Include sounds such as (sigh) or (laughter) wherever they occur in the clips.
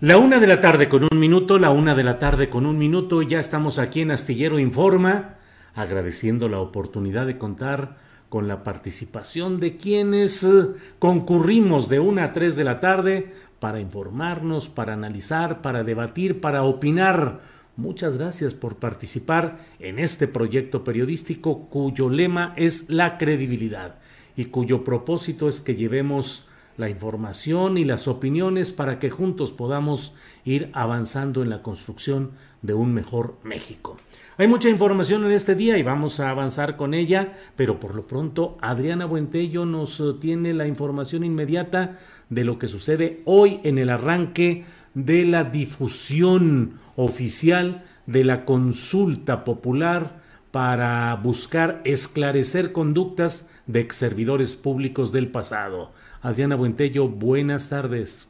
La una de la tarde con un minuto, la una de la tarde con un minuto, ya estamos aquí en Astillero Informa, agradeciendo la oportunidad de contar con la participación de quienes eh, concurrimos de una a tres de la tarde para informarnos, para analizar, para debatir, para opinar. Muchas gracias por participar en este proyecto periodístico cuyo lema es la credibilidad y cuyo propósito es que llevemos la información y las opiniones para que juntos podamos ir avanzando en la construcción de un mejor México. Hay mucha información en este día y vamos a avanzar con ella, pero por lo pronto Adriana Buentello nos eh, tiene la información inmediata de lo que sucede hoy en el arranque de la difusión oficial de la consulta popular para buscar esclarecer conductas de ex servidores públicos del pasado. Adriana Buentello, buenas tardes.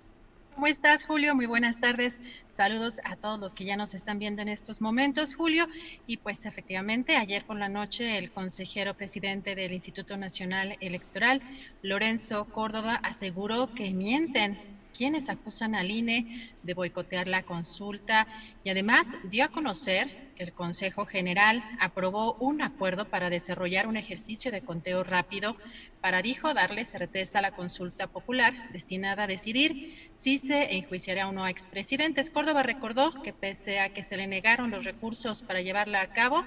¿Cómo estás, Julio? Muy buenas tardes. Saludos a todos los que ya nos están viendo en estos momentos, Julio. Y pues efectivamente, ayer por la noche el consejero presidente del Instituto Nacional Electoral, Lorenzo Córdoba, aseguró que mienten quienes acusan al INE de boicotear la consulta y además dio a conocer que el Consejo General aprobó un acuerdo para desarrollar un ejercicio de conteo rápido para, dijo, darle certeza a la consulta popular destinada a decidir si se enjuiciará o no a expresidentes. Córdoba recordó que pese a que se le negaron los recursos para llevarla a cabo,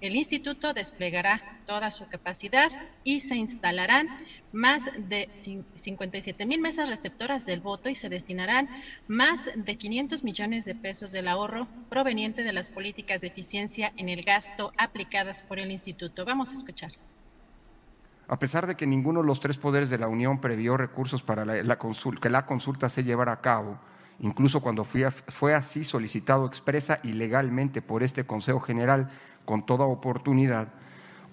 el instituto desplegará toda su capacidad y se instalarán más de 57 mil mesas receptoras del voto y se destinarán más 500 millones de pesos del ahorro proveniente de las políticas de eficiencia en el gasto aplicadas por el instituto. Vamos a escuchar. A pesar de que ninguno de los tres poderes de la Unión previó recursos para la, consulta, que la consulta se llevara a cabo, incluso cuando fue, fue así solicitado expresa y legalmente por este Consejo General con toda oportunidad,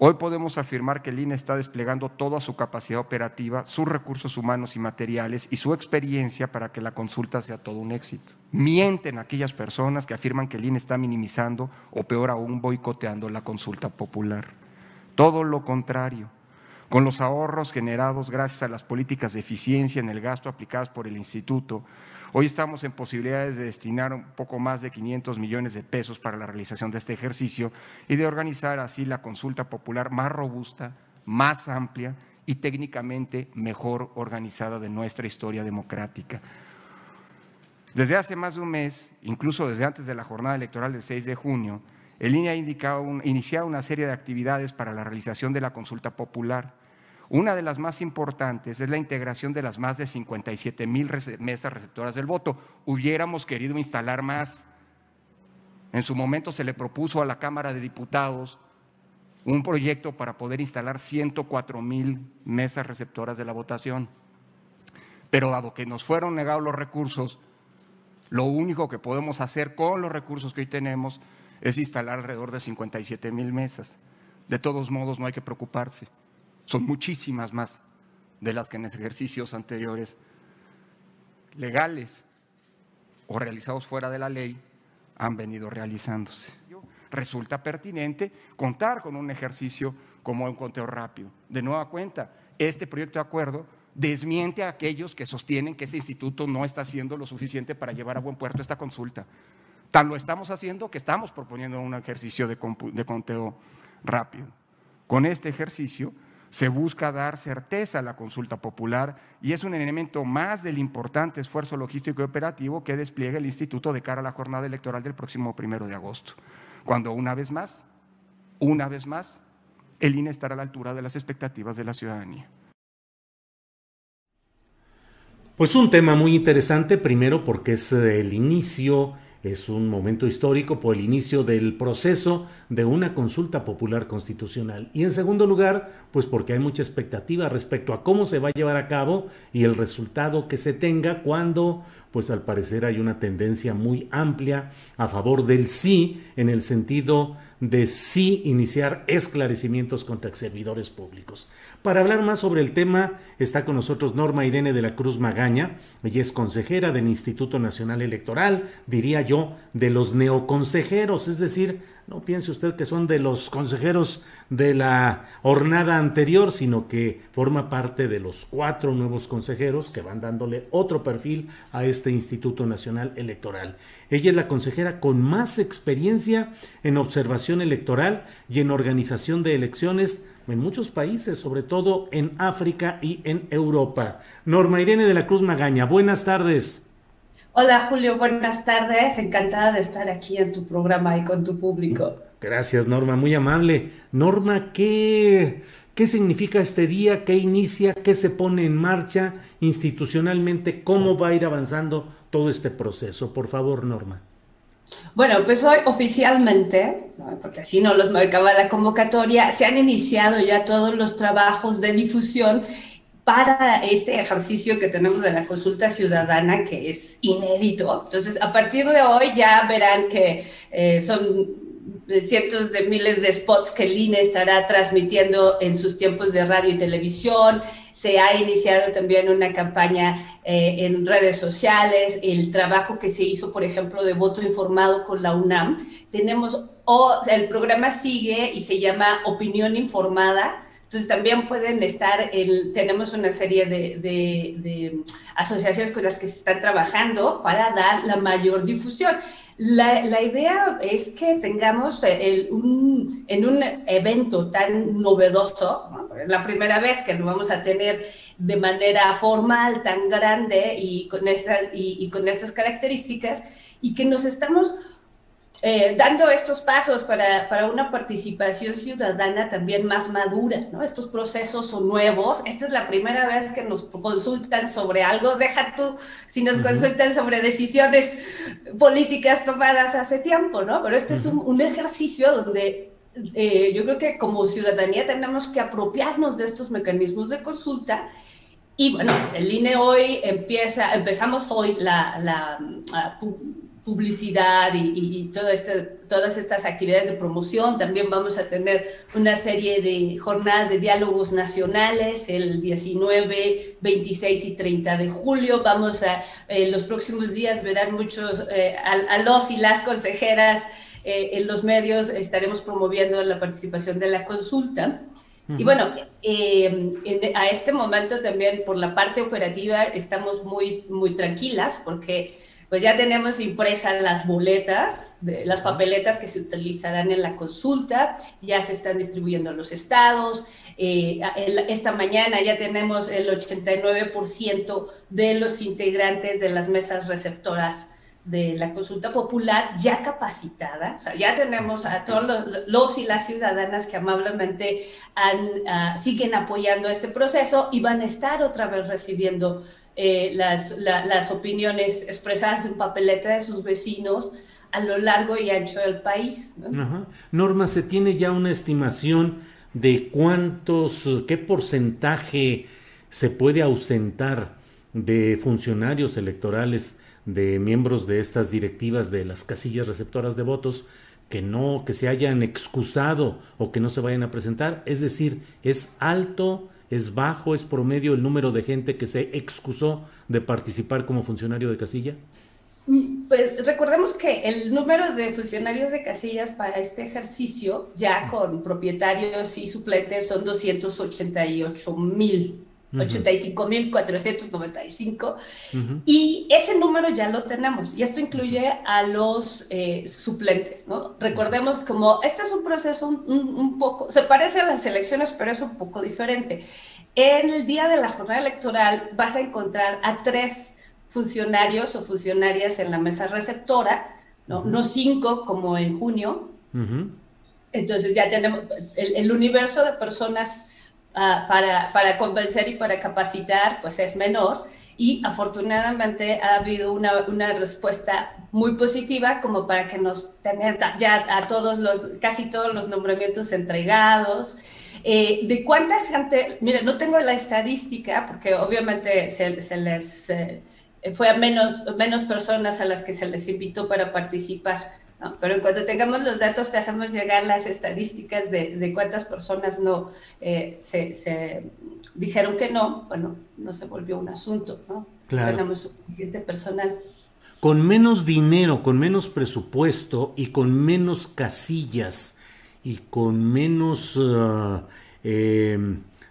hoy podemos afirmar que el INE está desplegando toda su capacidad operativa, sus recursos humanos y materiales y su experiencia para que la consulta sea todo un éxito. Mienten aquellas personas que afirman que el INE está minimizando o peor aún boicoteando la consulta popular. Todo lo contrario con los ahorros generados gracias a las políticas de eficiencia en el gasto aplicadas por el instituto, hoy estamos en posibilidades de destinar un poco más de 500 millones de pesos para la realización de este ejercicio y de organizar así la consulta popular más robusta, más amplia y técnicamente mejor organizada de nuestra historia democrática. Desde hace más de un mes, incluso desde antes de la jornada electoral del 6 de junio, el INE ha iniciado una serie de actividades para la realización de la consulta popular una de las más importantes es la integración de las más de 57 mil mesas receptoras del voto. Hubiéramos querido instalar más. En su momento se le propuso a la Cámara de Diputados un proyecto para poder instalar 104 mil mesas receptoras de la votación. Pero dado que nos fueron negados los recursos, lo único que podemos hacer con los recursos que hoy tenemos es instalar alrededor de 57 mil mesas. De todos modos, no hay que preocuparse. Son muchísimas más de las que en ejercicios anteriores legales o realizados fuera de la ley han venido realizándose. Resulta pertinente contar con un ejercicio como un conteo rápido. De nueva cuenta, este proyecto de acuerdo desmiente a aquellos que sostienen que ese instituto no está haciendo lo suficiente para llevar a buen puerto esta consulta. Tan lo estamos haciendo que estamos proponiendo un ejercicio de, conteo rápido. Con este ejercicio se busca dar certeza a la consulta popular y es un elemento más del importante esfuerzo logístico y operativo que despliega el instituto de cara a la jornada electoral del próximo primero de agosto, cuando una vez más, una vez más, el INE estará a la altura de las expectativas de la ciudadanía. Pues un tema muy interesante, primero porque es el inicio, es un momento histórico por el inicio del proceso de una consulta popular constitucional. Y en segundo lugar, pues porque hay mucha expectativa respecto a cómo se va a llevar a cabo y el resultado que se tenga cuando pues al parecer hay una tendencia muy amplia a favor del sí en el sentido de sí iniciar esclarecimientos contra servidores públicos. Para hablar más sobre el tema está con nosotros Norma Irene de la Cruz Magaña, ella es consejera del Instituto Nacional Electoral, diría yo, de los neoconsejeros, es decir, no piense usted que son de los consejeros de la jornada anterior, sino que forma parte de los cuatro nuevos consejeros que van dándole otro perfil a este Instituto Nacional Electoral. Ella es la consejera con más experiencia en observación electoral y en organización de elecciones en muchos países, sobre todo en África y en Europa. Norma Irene de la Cruz Magaña, buenas tardes. Hola Julio, buenas tardes. Encantada de estar aquí en tu programa y con tu público. Gracias Norma, muy amable. Norma, ¿qué, qué significa este día? ¿Qué inicia? ¿Qué se pone en marcha institucionalmente? ¿Cómo va a ir avanzando todo este proceso? Por favor, Norma. Bueno, pues hoy oficialmente, porque así no los marcaba la convocatoria, se han iniciado ya todos los trabajos de difusión para este ejercicio que tenemos de la consulta ciudadana, que es inédito. Entonces, a partir de hoy ya verán que eh, son cientos de miles de spots que el INE estará transmitiendo en sus tiempos de radio y televisión. Se ha iniciado también una campaña eh, en redes sociales, el trabajo que se hizo, por ejemplo, de voto informado con la UNAM. Tenemos, o, el programa sigue y se llama Opinión Informada entonces también pueden estar, el, tenemos una serie de, asociaciones con las que se están trabajando para dar la mayor difusión. La, idea es que tengamos un, en un evento tan novedoso, la primera vez que lo vamos a tener de manera formal, tan grande y con estas, y con estas características, y que nos estamos eh, dando estos pasos para, para, una participación ciudadana también más madura, ¿no? Estos procesos son nuevos. Esta es la primera vez que nos consultan sobre algo. Deja tú si nos consultan sobre decisiones políticas tomadas hace tiempo, ¿no? Pero este es un, un, ejercicio donde eh, yo creo que como ciudadanía tenemos que apropiarnos de estos mecanismos de consulta. Y bueno, el INE hoy empieza, empezamos hoy la, la, la publicidad y, todo este, todas estas actividades de promoción. También vamos a tener una serie de jornadas de diálogos nacionales el 19, 26 y 30 de julio. Vamos a, en los próximos días verán muchos, eh, a, los y las consejeras eh, en los medios, estaremos promoviendo la participación de la consulta. Y bueno, eh, a este momento también por la parte operativa estamos muy, muy tranquilas porque pues ya tenemos impresas las boletas, de, las papeletas que se utilizarán en la consulta, ya se están distribuyendo a los estados. Eh, esta mañana ya tenemos el 89% de los integrantes de las mesas receptoras de la consulta popular ya capacitada, o sea, ya tenemos a todos los, y las ciudadanas que amablemente han, siguen apoyando este proceso y van a estar otra vez recibiendo eh, las, las, opiniones expresadas en papeleta de sus vecinos a lo largo y ancho del país. Norma, ¿se tiene ya una estimación de cuántos, qué porcentaje se puede ausentar de funcionarios electorales, de miembros de estas directivas de las casillas receptoras de votos? que no, que se hayan excusado o que no se vayan a presentar, es decir, es alto ¿Es bajo, es promedio el número de gente que se excusó de participar como funcionario de casilla? Pues recordemos que el número de funcionarios de casillas para este ejercicio, ya con propietarios y suplentes, son 288 mil. 85.495 y ese número ya lo tenemos y esto incluye a los eh, suplentes, ¿no? Recordemos como este es un proceso un, poco, se parece a las elecciones pero es un poco diferente. En el día de la jornada electoral vas a encontrar a tres funcionarios o funcionarias en la mesa receptora, no, no cinco como en junio. Entonces ya tenemos el, universo de personas ah, para, para, convencer y para capacitar, pues es menor. Y afortunadamente ha habido una, una respuesta muy positiva como para que nos tener ya a todos los, casi todos los nombramientos entregados. Eh, ¿De cuánta gente? Mire, no tengo la estadística porque obviamente se, se les... Eh, fue a menos, menos personas a las que se les invitó para participar. Pero en cuanto tengamos los datos, te hacemos llegar las estadísticas de, de cuántas personas no eh, se, se, dijeron que no. Bueno, no se volvió un asunto, ¿no? Claro. Tenemos suficiente personal. Con menos dinero, con menos presupuesto y con menos casillas y con menos, uh, eh,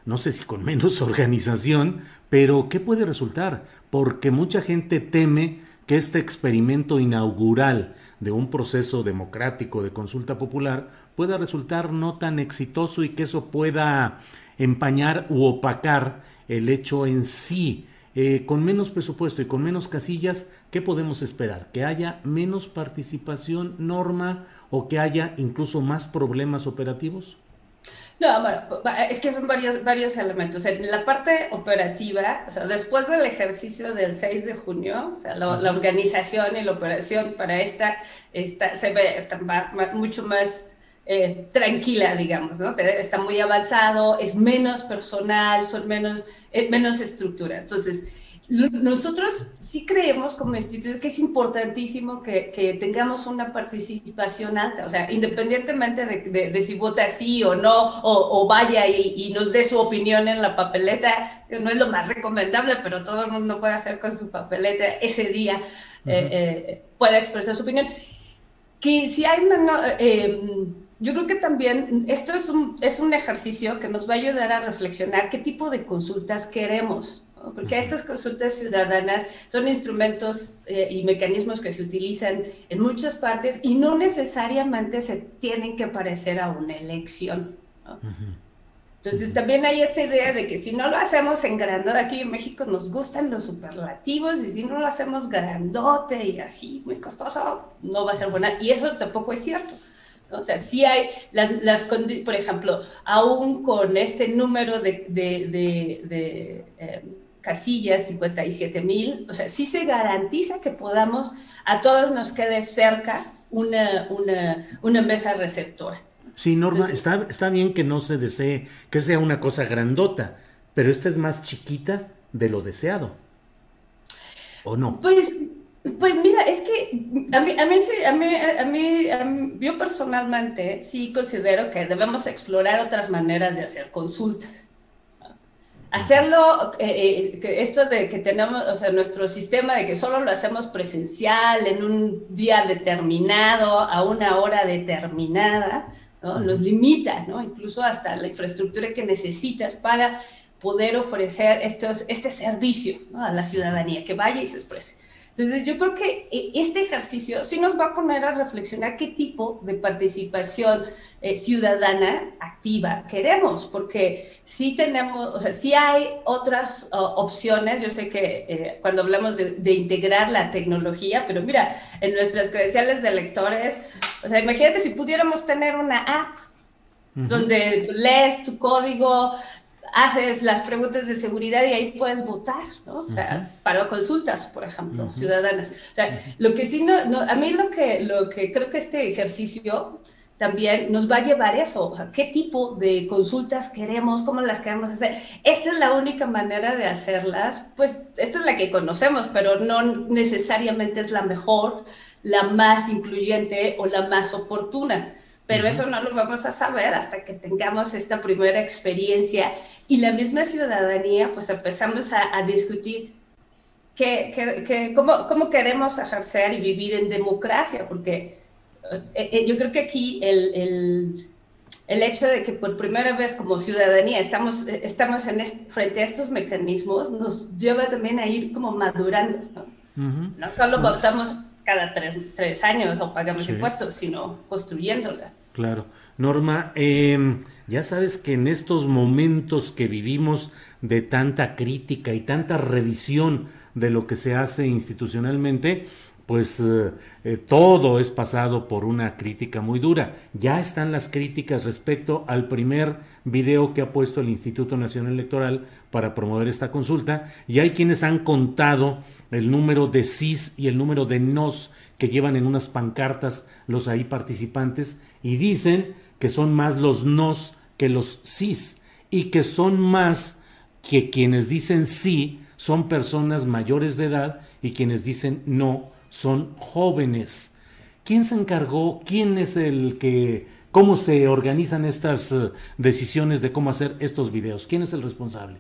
no sé si con menos (laughs) organización, pero ¿qué puede resultar? porque mucha gente teme que este experimento inaugural de un proceso democrático de consulta popular pueda resultar no tan exitoso y que eso pueda empañar u opacar el hecho en sí. Eh, con menos presupuesto y con menos casillas, ¿qué podemos esperar? ¿Que haya menos participación, norma, o que haya incluso más problemas operativos? No, bueno, es que son varios, varios elementos. En la parte operativa, o sea, después del ejercicio del 6 de junio, o sea, la, organización y la operación para esta, esta se ve está mucho más eh, tranquila, digamos, ¿no? Está muy avanzado, es menos personal, son menos, eh, menos estructura. Entonces, nosotros sí creemos como instituto que es importantísimo que, que, tengamos una participación alta, o sea, independientemente de, de, si vota sí o no, o, o vaya y, y, nos dé su opinión en la papeleta, no es lo más recomendable, pero todo el mundo puede hacer con su papeleta ese día, eh, eh, puede expresar su opinión. Que si hay eh, yo creo que también esto es un, es un ejercicio que nos va a ayudar a reflexionar qué tipo de consultas queremos porque estas consultas ciudadanas son instrumentos eh, y mecanismos que se utilizan en muchas partes y no necesariamente se tienen que parecer a una elección. Entonces también hay esta idea de que si no lo hacemos en grandote, aquí en México nos gustan los superlativos, y si no lo hacemos grandote y así, muy costoso, no va a ser buena. Y eso tampoco es cierto. O sea, sí hay las, las, por ejemplo, aún con este número de, de, de, em, casillas, 57 mil, o sea, sí se garantiza que podamos, a todos nos quede cerca una, una, una mesa receptora. Sí, Norma, está, está bien que no se desee, que sea una cosa grandota, pero esta es más chiquita de lo deseado. ¿O no? Pues, pues mira, es que a mí, a mí, a mí, a mí, a mí, yo personalmente sí considero que debemos explorar otras maneras de hacer consultas hacerlo, eh, eh esto de que tenemos, o sea, nuestro sistema de que solo lo hacemos presencial en un día determinado, a una hora determinada, ¿no? nos limita, ¿no? incluso hasta la infraestructura que necesitas para poder ofrecer estos, este servicio a la ciudadanía, que vaya y se exprese. Entonces, yo creo que eh, este ejercicio sí nos va a poner a reflexionar qué tipo de participación eh, ciudadana activa queremos, porque sí tenemos, o sea, sí hay otras opciones. Yo sé que eh, cuando hablamos de, integrar la tecnología, pero mira, en nuestras credenciales de lectores, o sea, imagínate si pudiéramos tener una app donde lees tu código, haces las preguntas de seguridad y ahí puedes votar, ¿no? O sea, para consultas, por ejemplo, ciudadanas. O sea, lo que sí, no, a mí lo que, lo que creo que este ejercicio también nos va a llevar eso, o sea, qué tipo de consultas queremos, cómo las queremos hacer. Esta es la única manera de hacerlas, pues esta es la que conocemos, pero no necesariamente es la mejor, la más incluyente o la más oportuna pero eso no lo vamos a saber hasta que tengamos esta primera experiencia. Y la misma ciudadanía, pues empezamos a, discutir que, cómo, cómo, queremos ejercer y vivir en democracia, porque eh, eh, yo creo que aquí el, el, el, hecho de que por primera vez como ciudadanía estamos, eh, estamos en frente a estos mecanismos nos lleva también a ir como madurando. No, no solo votamos cada tres, tres, años o pagamos impuestos, sino construyéndola. Claro. Norma, em, ya sabes que en estos momentos que vivimos de tanta crítica y tanta revisión de lo que se hace institucionalmente, pues eh, eh, todo es pasado por una crítica muy dura. Ya están las críticas respecto al primer video que ha puesto el Instituto Nacional Electoral para promover esta consulta y hay quienes han contado el número de sís y el número de nos que llevan en unas pancartas los ahí participantes y dicen que son más los nos que los sís y que son más que quienes dicen sí son personas mayores de edad y quienes dicen no son jóvenes. ¿Quién se encargó? ¿Quién es el que... ¿Cómo se organizan estas eh, decisiones de cómo hacer estos videos? ¿Quién es el responsable?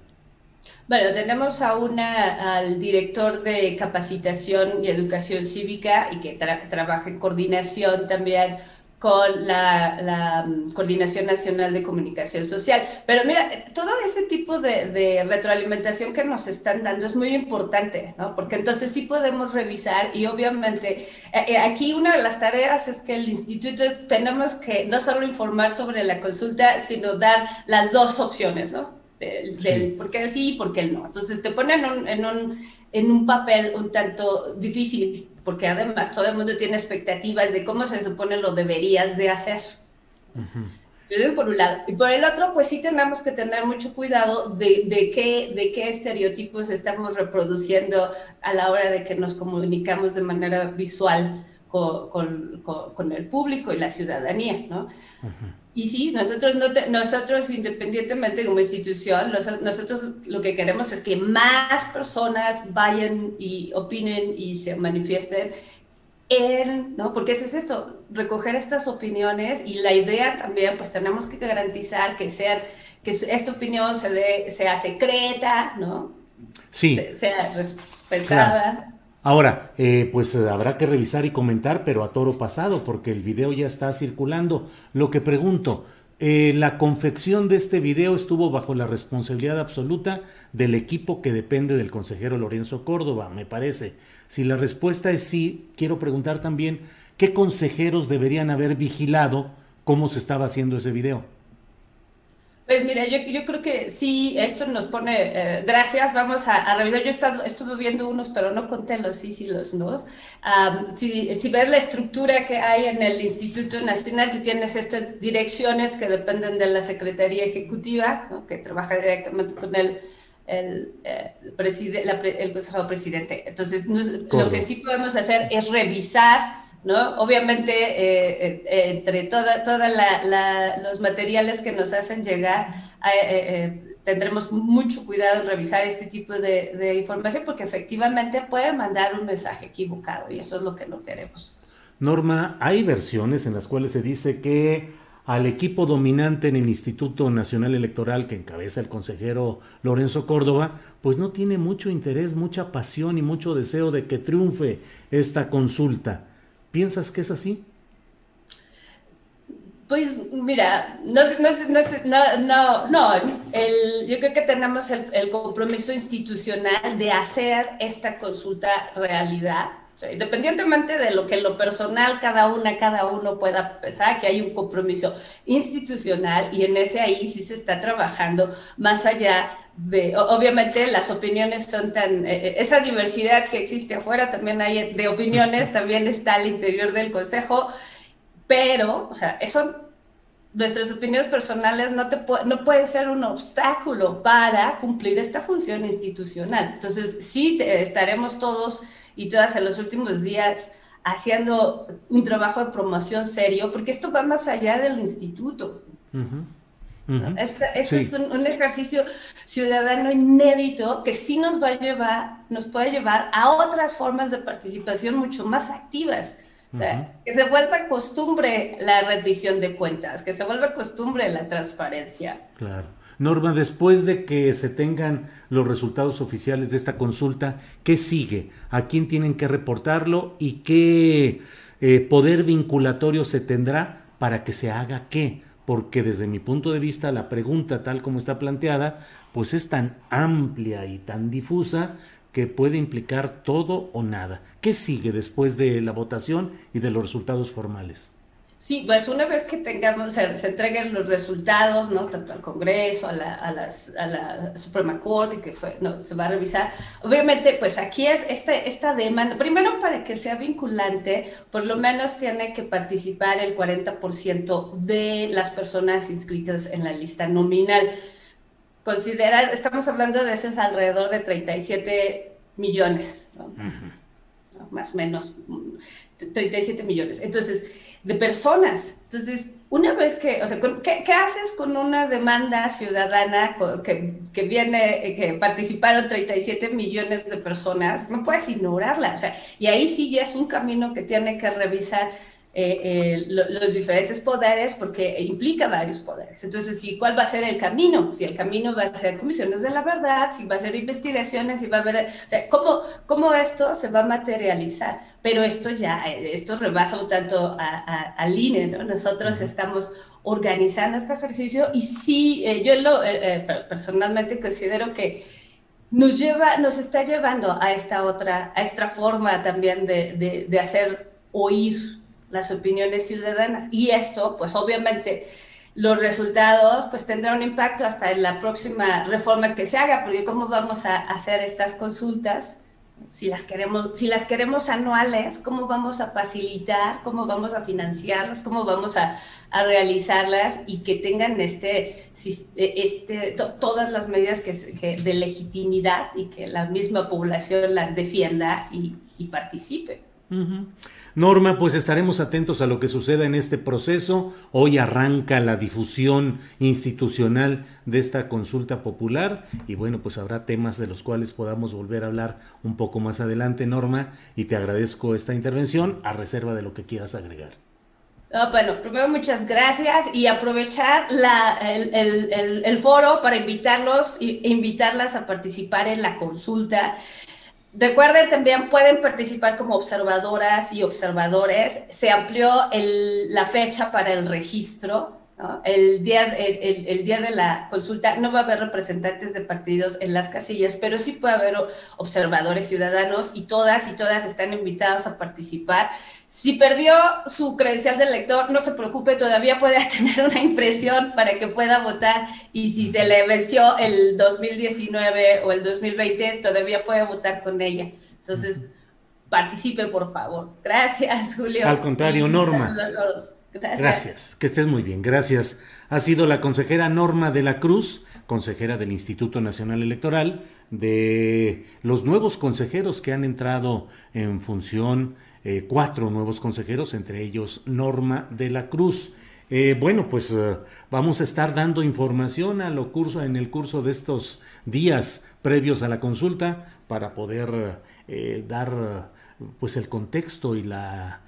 Bueno, tenemos a una, al director de capacitación y educación cívica y que trabaja en coordinación también con la, mm, Coordinación Nacional de Comunicación Social. Pero mira, todo ese tipo de, retroalimentación que nos están dando es muy importante, ¿no? Porque entonces sí podemos revisar y obviamente eh, eh, aquí una de las tareas es que el instituto tenemos que no solo informar sobre la consulta, sino dar las dos opciones, ¿no? Del, por qué sí y por qué no. Entonces te ponen en un, en un papel un tanto difícil porque además todo el mundo tiene expectativas de cómo se supone lo deberías de hacer. Entonces, por un lado. Y por el otro, pues sí tenemos que tener mucho cuidado de, de, qué, de qué estereotipos estamos reproduciendo a la hora de que nos comunicamos de manera visual con, con, con, el público y la ciudadanía, ¿no? Y sí, nosotros, no nosotros independientemente como institución, nosotros lo que queremos es que más personas vayan y opinen y se manifiesten en, ¿no? Porque ese es esto, recoger estas opiniones y la idea también, pues tenemos que garantizar que, sea, que esta opinión se sea secreta, ¿no? Sí. sea respetada. Ahora, eh, pues eh, habrá que revisar y comentar, pero a toro pasado, porque el video ya está circulando. Lo que pregunto, eh, la confección de este video estuvo bajo la responsabilidad absoluta del equipo que depende del consejero Lorenzo Córdoba, me parece. Si la respuesta es sí, quiero preguntar también qué consejeros deberían haber vigilado cómo se estaba haciendo ese video. Pues mira, yo, yo, creo que sí, esto nos pone, eh, gracias, vamos a, revisar. Yo he estado, estuve viendo unos, pero no conté los sí y los no. si, si, ves la estructura que hay en el Instituto Nacional, tú tienes estas direcciones que dependen de la Secretaría Ejecutiva, que trabaja directamente con el, el, eh, el consejero presidente. Entonces, lo que sí podemos hacer es revisar ¿no? Obviamente, eh, eh, entre todos toda los materiales que nos hacen llegar, eh, tendremos mucho cuidado en revisar este tipo de, información porque efectivamente puede mandar un mensaje equivocado y eso es lo que no queremos. Norma, hay versiones en las cuales se dice que al equipo dominante en el Instituto Nacional Electoral que encabeza el consejero Lorenzo Córdoba, pues no tiene mucho interés, mucha pasión y mucho deseo de que triunfe esta consulta. ¿Piensas que es así? Pues mira, no, no, no, no, el, yo creo que tenemos el, compromiso institucional de hacer esta consulta realidad. Independientemente de lo que en lo personal cada una, cada uno pueda pensar, que hay un compromiso institucional y en ese ahí sí se está trabajando más allá de, obviamente las opiniones son tan, eh, eh, esa diversidad que existe afuera también hay de opiniones, (laughs) también está al interior del Consejo, pero, o sea, eso, nuestras opiniones personales no, te no pueden ser un obstáculo para cumplir esta función institucional. Entonces, sí estaremos todos y todas en los últimos días haciendo un trabajo de promoción serio, porque esto va más allá del instituto. Este, este es un, ejercicio ciudadano inédito que sí nos va a llevar, nos puede llevar a otras formas de participación mucho más activas. Que se vuelva costumbre la rendición de cuentas, que se vuelva costumbre la transparencia. Claro. Norma, después de que se tengan los resultados oficiales de esta consulta, ¿qué sigue? ¿A quién tienen que reportarlo y qué eh, poder vinculatorio se tendrá para que se haga qué? Porque desde mi punto de vista la pregunta tal como está planteada, pues es tan amplia y tan difusa que puede implicar todo o nada. ¿Qué sigue después de la votación y de los resultados formales? Sí, pues una vez que tengamos, se, entreguen los resultados, ¿no? Tanto al Congreso, a la, a las, a la Suprema Corte, que fue, no, se va a revisar. Obviamente, pues aquí es este, esta demanda, primero para que sea vinculante, por lo menos tiene que participar el 40% de las personas inscritas en la lista nominal. Considerar, estamos hablando de esos alrededor de 37 millones, ¿no? más o menos, 37 millones. Entonces, de personas. Entonces, una vez que, o sea, ¿qué, ¿qué, haces con una demanda ciudadana que, que, viene, que participaron 37 millones de personas? No puedes ignorarla, o sea, y ahí sí ya es un camino que tiene que revisar eh, eh, los diferentes poderes porque implica varios poderes. Entonces, ¿sí, ¿cuál va a ser el camino? Si el camino va a ser comisiones de la verdad, si va a ser investigaciones, si va a haber... O sea, ¿cómo, ¿cómo, esto se va a materializar? Pero esto ya, eh, esto rebasa un tanto al INE, ¿no? Nosotros estamos organizando este ejercicio y sí, yo lo, personalmente considero que nos lleva, nos está llevando a esta otra, a esta forma también de, de, de hacer oír las opiniones ciudadanas. Y esto, pues obviamente, los resultados pues tendrá un impacto hasta en la próxima reforma que se haga, porque cómo vamos a hacer estas consultas, si las queremos, si las queremos anuales, cómo vamos a facilitar, cómo vamos a financiarlas, cómo vamos a, a realizarlas y que tengan este, este, todas las medidas que, de legitimidad y que la misma población las defienda y, y participe. Norma, pues estaremos atentos a lo que suceda en este proceso. Hoy arranca la difusión institucional de esta consulta popular y bueno, pues habrá temas de los cuales podamos volver a hablar un poco más adelante, Norma, y te agradezco esta intervención a reserva de lo que quieras agregar. bueno, primero muchas gracias y aprovechar el, el, foro para invitarlos e invitarlas a participar en la consulta. Recuerden, también pueden participar como observadoras y observadores. Se amplió la fecha para el registro. El, día, el, día de la consulta no va a haber representantes de partidos en las casillas, pero sí puede haber observadores ciudadanos y todas y todas están invitados a participar. Si perdió su credencial de lector, no se preocupe, todavía puede (laughs) tener una impresión para que pueda votar y si se le venció el 2019 o el 2020, todavía puede votar con ella. Entonces, participe, por favor. Gracias, Julio. Al contrario, Norma. Gracias. Que estés muy bien. Gracias. Ha sido la consejera Norma de la Cruz, consejera del Instituto Nacional Electoral, de los nuevos consejeros que han entrado en función eh, cuatro nuevos consejeros, entre ellos Norma de la Cruz. Eh, bueno, pues eh, vamos a estar dando información a lo curso, en el curso de estos días previos a la consulta para poder dar pues el contexto y la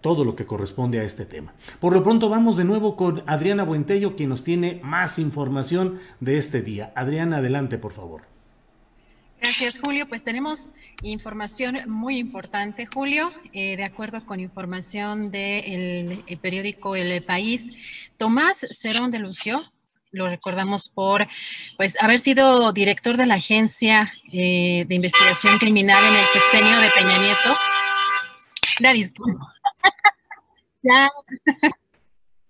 todo lo que corresponde a este tema. Por lo pronto vamos de nuevo con Adriana Buentello, quien nos tiene más información de este día. Adriana, adelante, por favor. Gracias, Julio. Pues tenemos información muy importante, Julio. Eh, de acuerdo con información del periódico El País, Tomás Cerón de Lucio, lo recordamos por pues haber sido director de la agencia eh, de investigación criminal en el sexenio de Peña Nieto. Disculpa. (laughs) ya.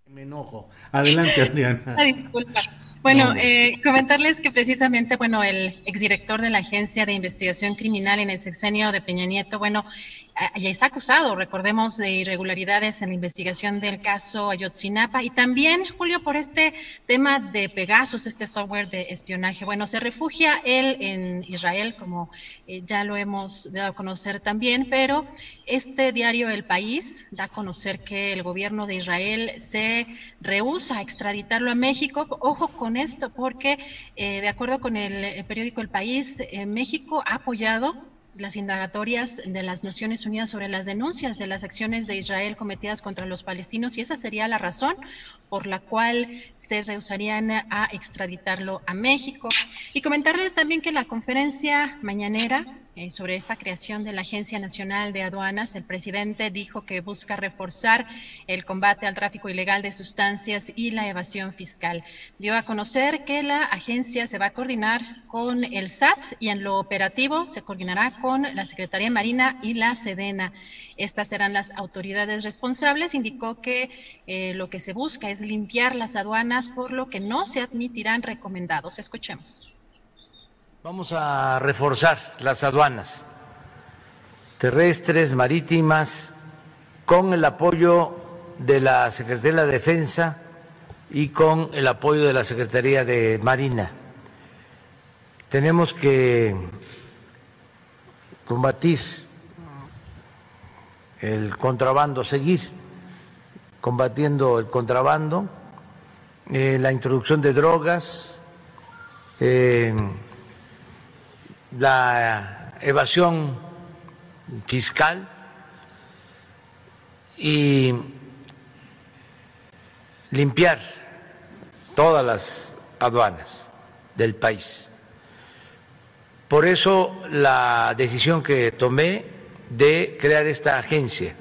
Me enojo. Adelante, Adriana. (laughs) Disculpa. Bueno, eh, comentarles que precisamente, bueno, el exdirector de la Agencia de Investigación Criminal en el sexenio de Peña Nieto, bueno, ya está acusado, recordemos, de irregularidades en la investigación del caso Ayotzinapa y también, Julio, por este tema de Pegasus, este software de espionaje. Bueno, se refugia él en Israel, como eh, ya lo hemos dado a conocer también, pero este diario El País da a conocer que el gobierno de Israel se rehúsa a extraditarlo a México. Ojo con esto, porque eh, de acuerdo con el, periódico El País, eh, México ha apoyado las indagatorias de las Naciones Unidas sobre las denuncias de las acciones de Israel cometidas contra los palestinos y esa sería la razón por la cual se rehusarían a extraditarlo a México. Y comentarles también que la conferencia mañanera eh, sobre esta creación de la Agencia Nacional de Aduanas, el presidente dijo que busca reforzar el combate al tráfico ilegal de sustancias y la evasión fiscal. Dio a conocer que la agencia se va a coordinar con el SAT y en lo operativo se coordinará con la Secretaría Marina y la Sedena. Estas serán las autoridades responsables. Indicó que eh, lo que se busca es limpiar las aduanas, por lo que no se admitirán recomendados. Escuchemos. Vamos a reforzar las aduanas terrestres, marítimas, con el apoyo de la Secretaría de la Defensa y con el apoyo de la Secretaría de Marina. Tenemos que combatir el contrabando, seguir combatiendo el contrabando, eh, la introducción de drogas, eh, la evasión fiscal y limpiar todas las aduanas del país. Por eso la decisión que tomé de crear esta agencia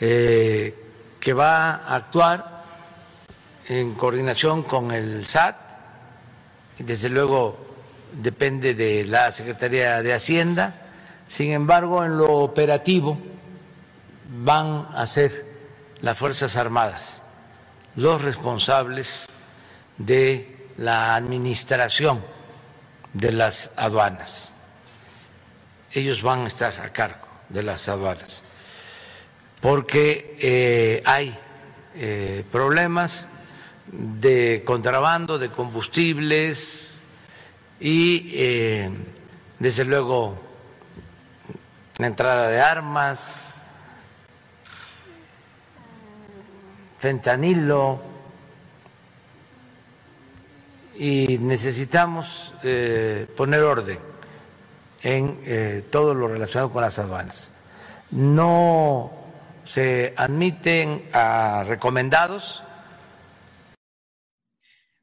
eh, que va a actuar en coordinación con el SAT y desde luego depende de la Secretaría de Hacienda, sin embargo, en lo operativo van a ser las Fuerzas Armadas los responsables de la administración de las aduanas. Ellos van a estar a cargo de las aduanas, porque eh, hay eh, problemas de contrabando de combustibles, y eh, desde luego la entrada de armas, fentanilo, y necesitamos eh, poner orden en eh, todo lo relacionado con las aduanas. No se admiten a recomendados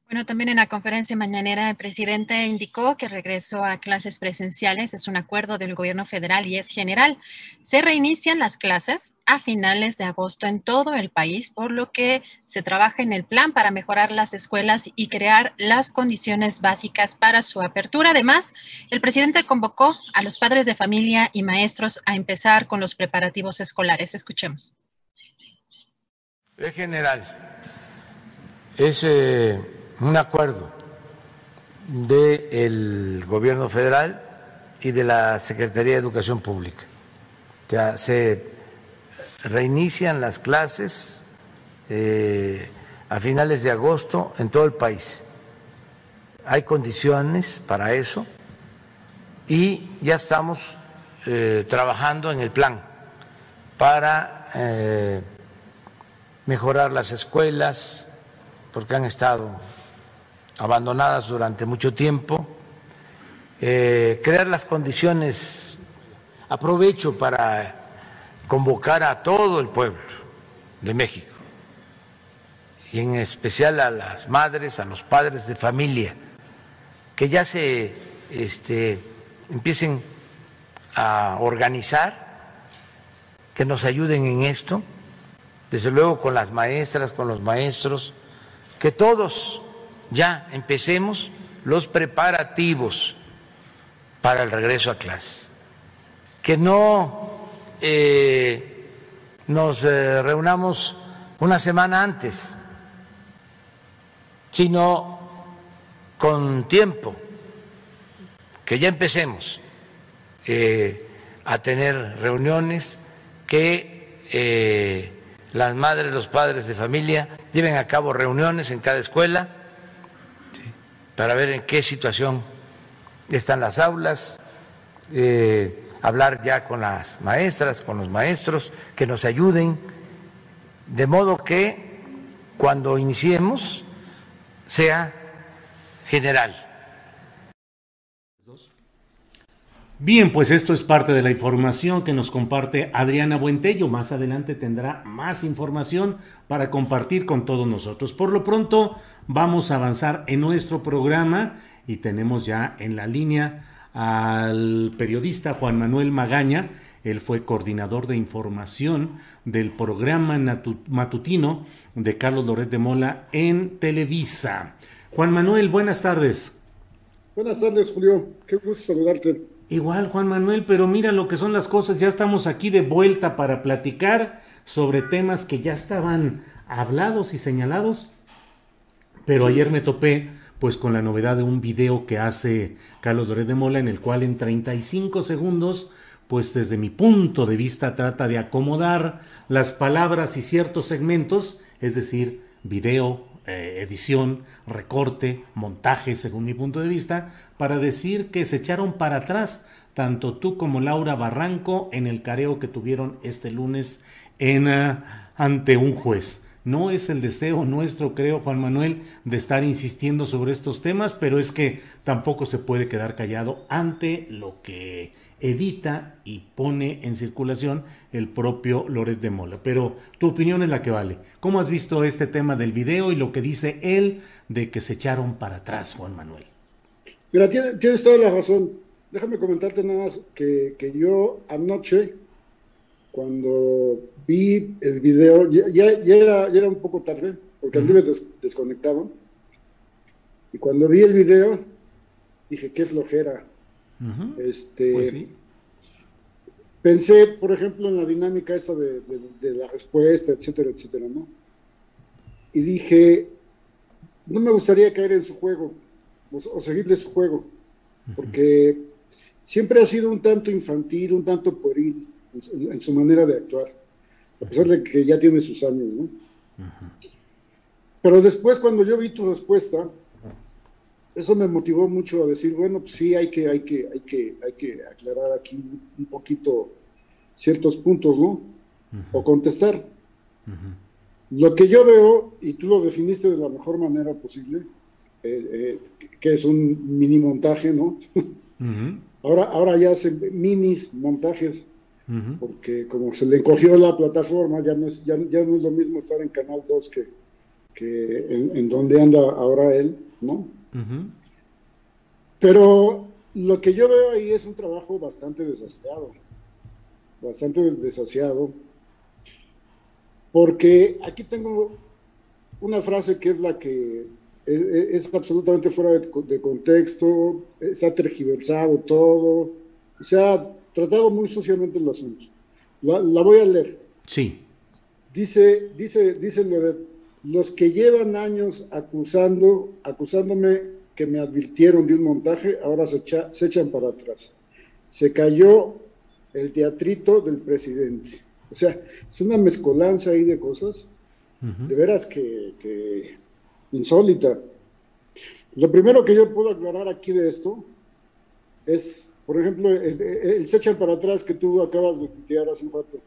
bueno, también en la conferencia mañanera el presidente indicó que regreso a clases presenciales es un acuerdo del gobierno federal y es general. Se reinician las clases a finales de agosto en todo el país, por lo que se trabaja en el plan para mejorar las escuelas y crear las condiciones básicas para su apertura. Además, el presidente convocó a los padres de familia y maestros a empezar con los preparativos escolares. Escuchemos. Es general. Es un acuerdo del gobierno federal y de la Secretaría de Educación Pública. Ya se reinician las clases eh, a finales de agosto en todo el país. Hay condiciones para eso y ya estamos eh, trabajando en el plan para eh, mejorar las escuelas, porque han estado abandonadas durante mucho tiempo, eh, crear las condiciones, aprovecho para convocar a todo el pueblo de México, y en especial a las madres, a los padres de familia, que ya se este, empiecen a organizar, que nos ayuden en esto, desde luego con las maestras, con los maestros, que todos ya empecemos los preparativos para el regreso a clase. Que no eh, nos eh, reunamos una semana antes, sino con tiempo, que ya empecemos eh, a tener reuniones, que las madres, los padres de familia lleven a cabo reuniones en cada escuela para ver en qué situación están las aulas, eh, hablar ya con las maestras, con los maestros, que nos ayuden, de modo que cuando iniciemos sea general. Bien, pues esto es parte de la información que nos comparte Adriana Buentello. Más adelante tendrá más información para compartir con todos nosotros. Por lo pronto, vamos a avanzar en nuestro programa y tenemos ya en la línea al periodista Juan Manuel Magaña. Él fue coordinador de información del programa matutino de Carlos Loret de Mola en Televisa. Juan Manuel, buenas tardes. Buenas tardes, Julio. Qué gusto saludarte. Igual, Juan Manuel, pero mira lo que son las cosas, ya estamos aquí de vuelta para platicar sobre temas que ya estaban hablados y señalados, pero ayer me topé pues con la novedad de un video que hace Carlos Doré de Mola en el cual en 35 segundos pues desde mi punto de vista trata de acomodar las palabras y ciertos segmentos, es decir, video, eh, edición, recorte, montaje, según mi punto de vista, para decir que se echaron para atrás tanto tú como Laura Barranco en el careo que tuvieron este lunes en, ah, ante un juez. No es el deseo nuestro, creo, Juan Manuel, de estar insistiendo sobre estos temas, pero es que tampoco se puede quedar callado ante lo que edita y pone en circulación el propio Loret de Mola. Pero tu opinión es la que vale. ¿Cómo has visto este tema del video y lo que dice él de que se echaron para atrás, Juan Manuel? Mira, tienes toda la razón. Déjame comentarte nada más que, yo anoche, cuando vi el video, ya, era, era, un poco tarde, porque anduve desconectado. Y cuando vi el video, dije, qué flojera este, pues Pensé, por ejemplo, en la dinámica esta de, la respuesta, etcétera, etcétera, ¿no? Y dije, no me gustaría caer en su juego o, seguirle su juego, porque siempre ha sido un tanto infantil, un tanto pueril en, su manera de actuar, a pesar de que ya tiene sus años, ¿no? Pero después, cuando yo vi tu respuesta, eso me motivó mucho a decir, bueno, pues sí, hay que, hay que, hay que, hay que aclarar aquí un poquito ciertos puntos, ¿no? O contestar. Lo que yo veo, y tú lo definiste de la mejor manera posible, eh, eh, que es un mini montaje, ¿no? ahora, ahora ya hacen minis montajes, porque como se le encogió la plataforma, ya no es, ya, no es lo mismo estar en Canal 2 que, que en, en donde anda ahora él, ¿no? Pero lo que yo veo ahí es un trabajo bastante desasiado, bastante desasiado, porque aquí tengo una frase que es la que es, absolutamente fuera de, contexto, se ha tergiversado todo, se ha tratado muy suciamente el asunto. La, la voy a leer. Sí. Dice, dice, dice Loret, los que llevan años acusando, acusándome que me advirtieron de un montaje, ahora se, echan para atrás. Se cayó el teatrito del presidente. O sea, es una mezcolanza ahí de cosas, de veras que, insólita. Lo primero que yo puedo aclarar aquí de esto es, por ejemplo, el, se echan para atrás que tú acabas de tirar hace un rato,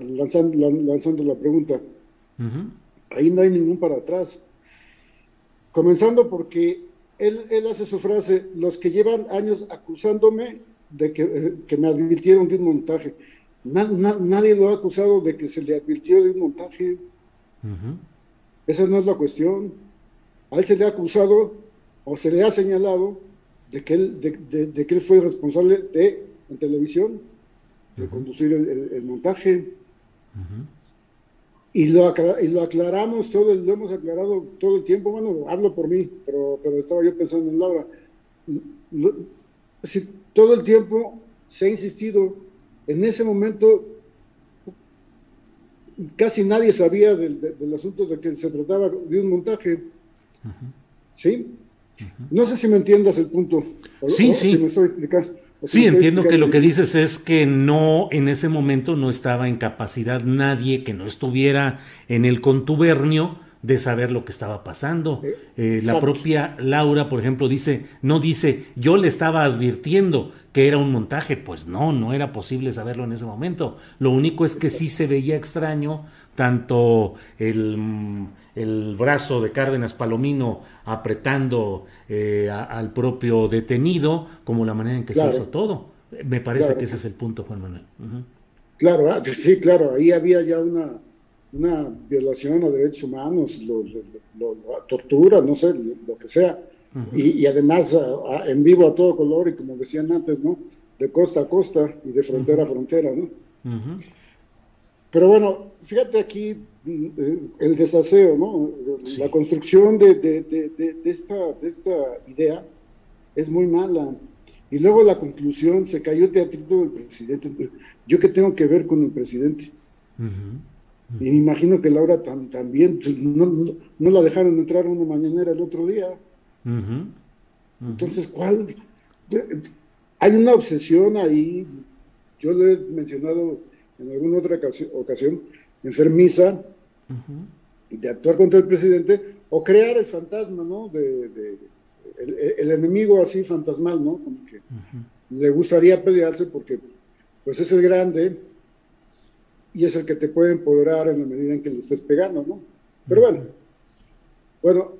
lanzando, la pregunta. Ahí no hay ningún para atrás. Comenzando porque él, él hace su frase, los que llevan años acusándome de que, eh, que me advirtieron de un montaje. nadie lo ha acusado de que se le advirtió de un montaje. Esa no es la cuestión. A él se le ha acusado o se le ha señalado de que él, de, que él fue responsable de, en televisión, de conducir el, montaje. Y lo, y lo aclaramos todo, lo hemos aclarado todo el tiempo, bueno, hablo por mí, pero, pero estaba yo pensando en Laura. si, todo el tiempo se ha insistido, en ese momento casi nadie sabía del, asunto de que se trataba de un montaje. ¿Sí? No sé si me entiendas el punto. sí, sí. Si me. Sí, entiendo que lo que dices es que no, en ese momento no estaba en capacidad nadie que no estuviera en el contubernio de saber lo que estaba pasando. Eh, eh, la propia Laura, por ejemplo, dice, no dice, yo le estaba advirtiendo que era un montaje, pues no, no era posible saberlo en ese momento. Lo único es que sí se veía extraño tanto el, el brazo de Cárdenas Palomino apretando eh, al propio detenido, como la manera en que se hizo todo. Me parece que ese es el punto, Juan Manuel. Claro, ah, sí, claro, ahí había ya una, una violación a derechos humanos, tortura, no sé, lo que sea. y, además en vivo a todo color y como decían antes, ¿no? De costa a costa y de frontera a frontera, ¿no? Pero bueno, fíjate aquí el desaseo, ¿no? La construcción de, de, de, esta, de esta idea es muy mala. Y luego la conclusión, se cayó el teatrito del presidente. ¿Yo qué tengo que ver con el presidente? Y me imagino que Laura también, pues, no, no, la dejaron entrar una mañanera el otro día. Entonces, ¿cuál? Hay una obsesión ahí, yo lo he mencionado en alguna otra ocasión, enfermiza, de actuar contra el presidente o crear el fantasma, ¿no? De, el, enemigo así fantasmal, ¿no? Como que le gustaría pelearse porque, pues es el grande y es el que te puede empoderar en la medida en que le estés pegando, ¿no? Pero bueno, bueno,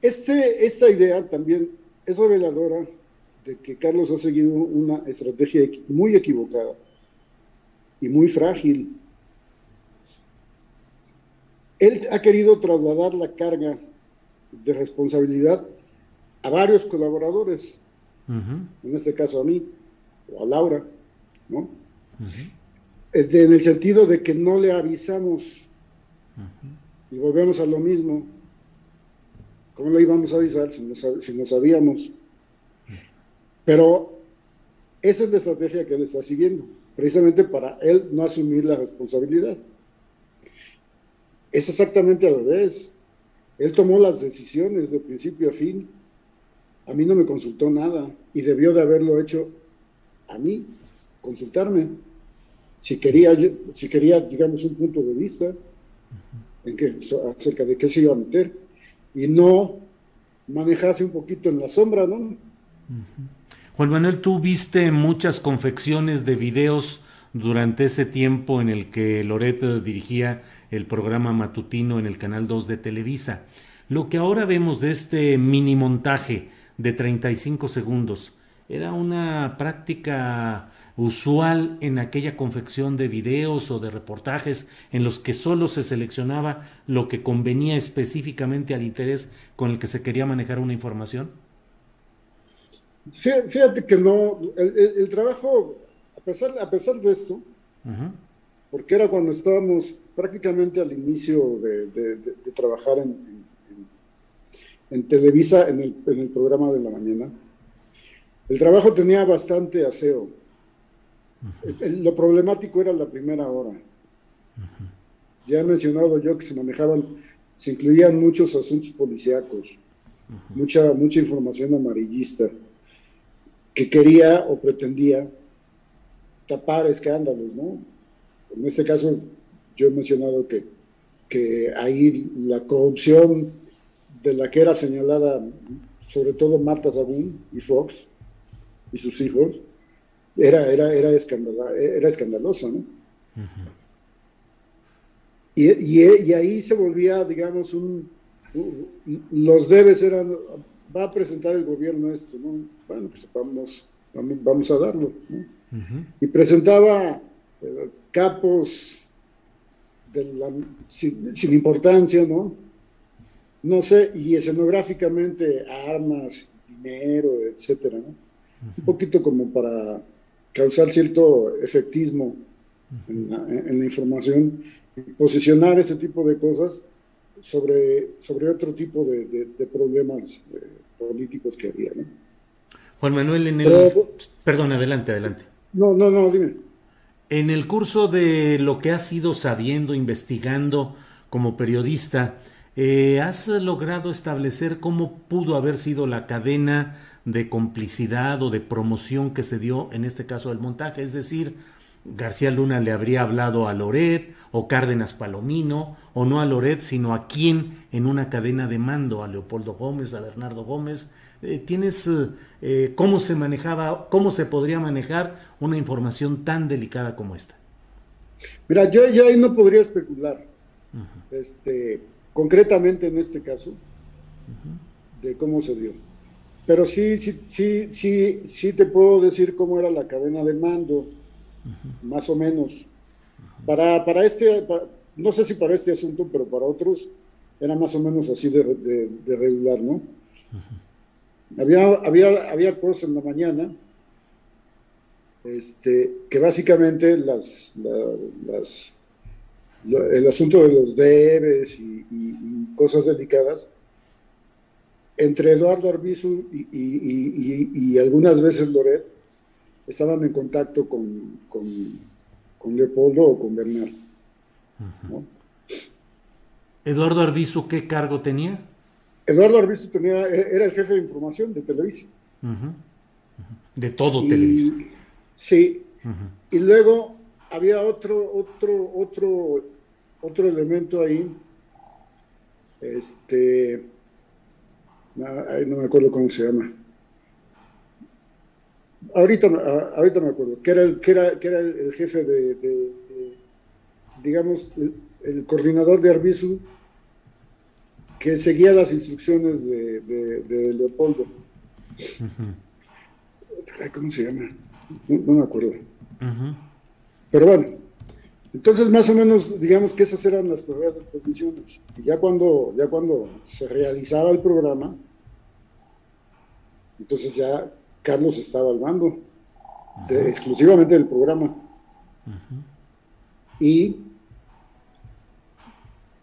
este, esta idea también es reveladora de que Carlos ha seguido una estrategia muy equivocada y muy frágil. Él ha querido trasladar la carga de responsabilidad a varios colaboradores, en este caso a mí o a Laura, ¿no? en el sentido de que no le avisamos y volvemos a lo mismo. ¿Cómo le íbamos a avisar si no, sabíamos? Pero esa es la estrategia que él está siguiendo, precisamente para él no asumir la responsabilidad. Es exactamente al revés. Él tomó las decisiones de principio a fin. A mí no me consultó nada y debió de haberlo hecho a mí consultarme si quería, si quería, digamos, un punto de vista en que, acerca de qué se iba a meter y no manejarse un poquito en la sombra, ¿no? Juan Manuel, tú viste muchas confecciones de videos durante ese tiempo en el que Loret dirigía el programa matutino en el Canal 2 de Televisa. Lo que ahora vemos de este mini montaje de 35 segundos era una práctica usual en aquella confección de videos o de reportajes en los que solo se seleccionaba lo que convenía específicamente al interés con el que se quería manejar una información? Fíjate que no, el, trabajo, a pesar, a pesar de esto, porque era cuando estábamos prácticamente al inicio de, trabajar en, en, Televisa, en el, en el programa de la mañana, el trabajo tenía bastante aseo. Lo problemático era la primera hora. Ya he mencionado yo que se manejaban, se incluían muchos asuntos policíacos, mucha, mucha información amarillista que quería o pretendía tapar escándalos, ¿no? En este caso, yo he mencionado que, que ahí la corrupción de la que era señalada sobre todo Marta Sabún y Fox y sus hijos, era, era, era, era escandalosa, ¿no? y, y, ahí se volvía, digamos, un, los debes eran, va a presentar el gobierno esto, ¿no? Bueno, pues vamos, vamos, a darlo, ¿no? Y presentaba eh, capos sin, sin, importancia, ¿no? No sé, y escenográficamente armas, dinero, etcétera, ¿no? Un poquito como para causar cierto efectismo en la, información y posicionar ese tipo de cosas sobre, sobre otro tipo de, problemas eh, políticos que había. ¿no? Juan Manuel, en el... perdón, adelante, adelante. No, no, no, dime. En el curso de lo que has ido sabiendo, investigando como periodista, eh, ¿has logrado establecer cómo pudo haber sido la cadena de complicidad o de promoción que se dio en este caso del montaje. Es decir, García Luna le habría hablado a Loret o Cárdenas Palomino, o no a Loret, sino a quién en una cadena de mando, a Leopoldo Gómez, a Bernardo Gómez. Eh, ¿Tienes eh, cómo se manejaba, cómo se podría manejar una información tan delicada como esta? Mira, yo, yo ahí no podría especular, este, concretamente en este caso, de cómo se dio. Pero sí, sí, sí, sí, sí te puedo decir cómo era la cadena de mando, más o menos. Para, para este, no sé si para este asunto, pero para otros era más o menos así de, de, regular, ¿no? había, había, había cosas en la mañana este, que básicamente las, las, el asunto de los debes y, cosas delicadas, entre Eduardo Arbizu y, algunas veces Loret, estaban en contacto con, con, Leopoldo o con Bernal. ¿Eduardo Arbizu qué cargo tenía? Eduardo Arbizu tenía, e, era el jefe de información de Televisa. De todo Televisa. Sí. Y luego había otro, otro, otro, otro elemento ahí. Este. No, me acuerdo cómo se llama. Ahorita, ahorita me acuerdo, que era el, que era, que era el, jefe de, digamos, el, coordinador de Arbizu, que seguía las instrucciones de, Leopoldo. ¿Cómo se llama? no, me acuerdo. Pero bueno, entonces más o menos digamos que esas eran las de transmisiones. Y ya cuando, ya cuando se realizaba el programa, entonces ya Carlos estaba al mando, exclusivamente del programa. Y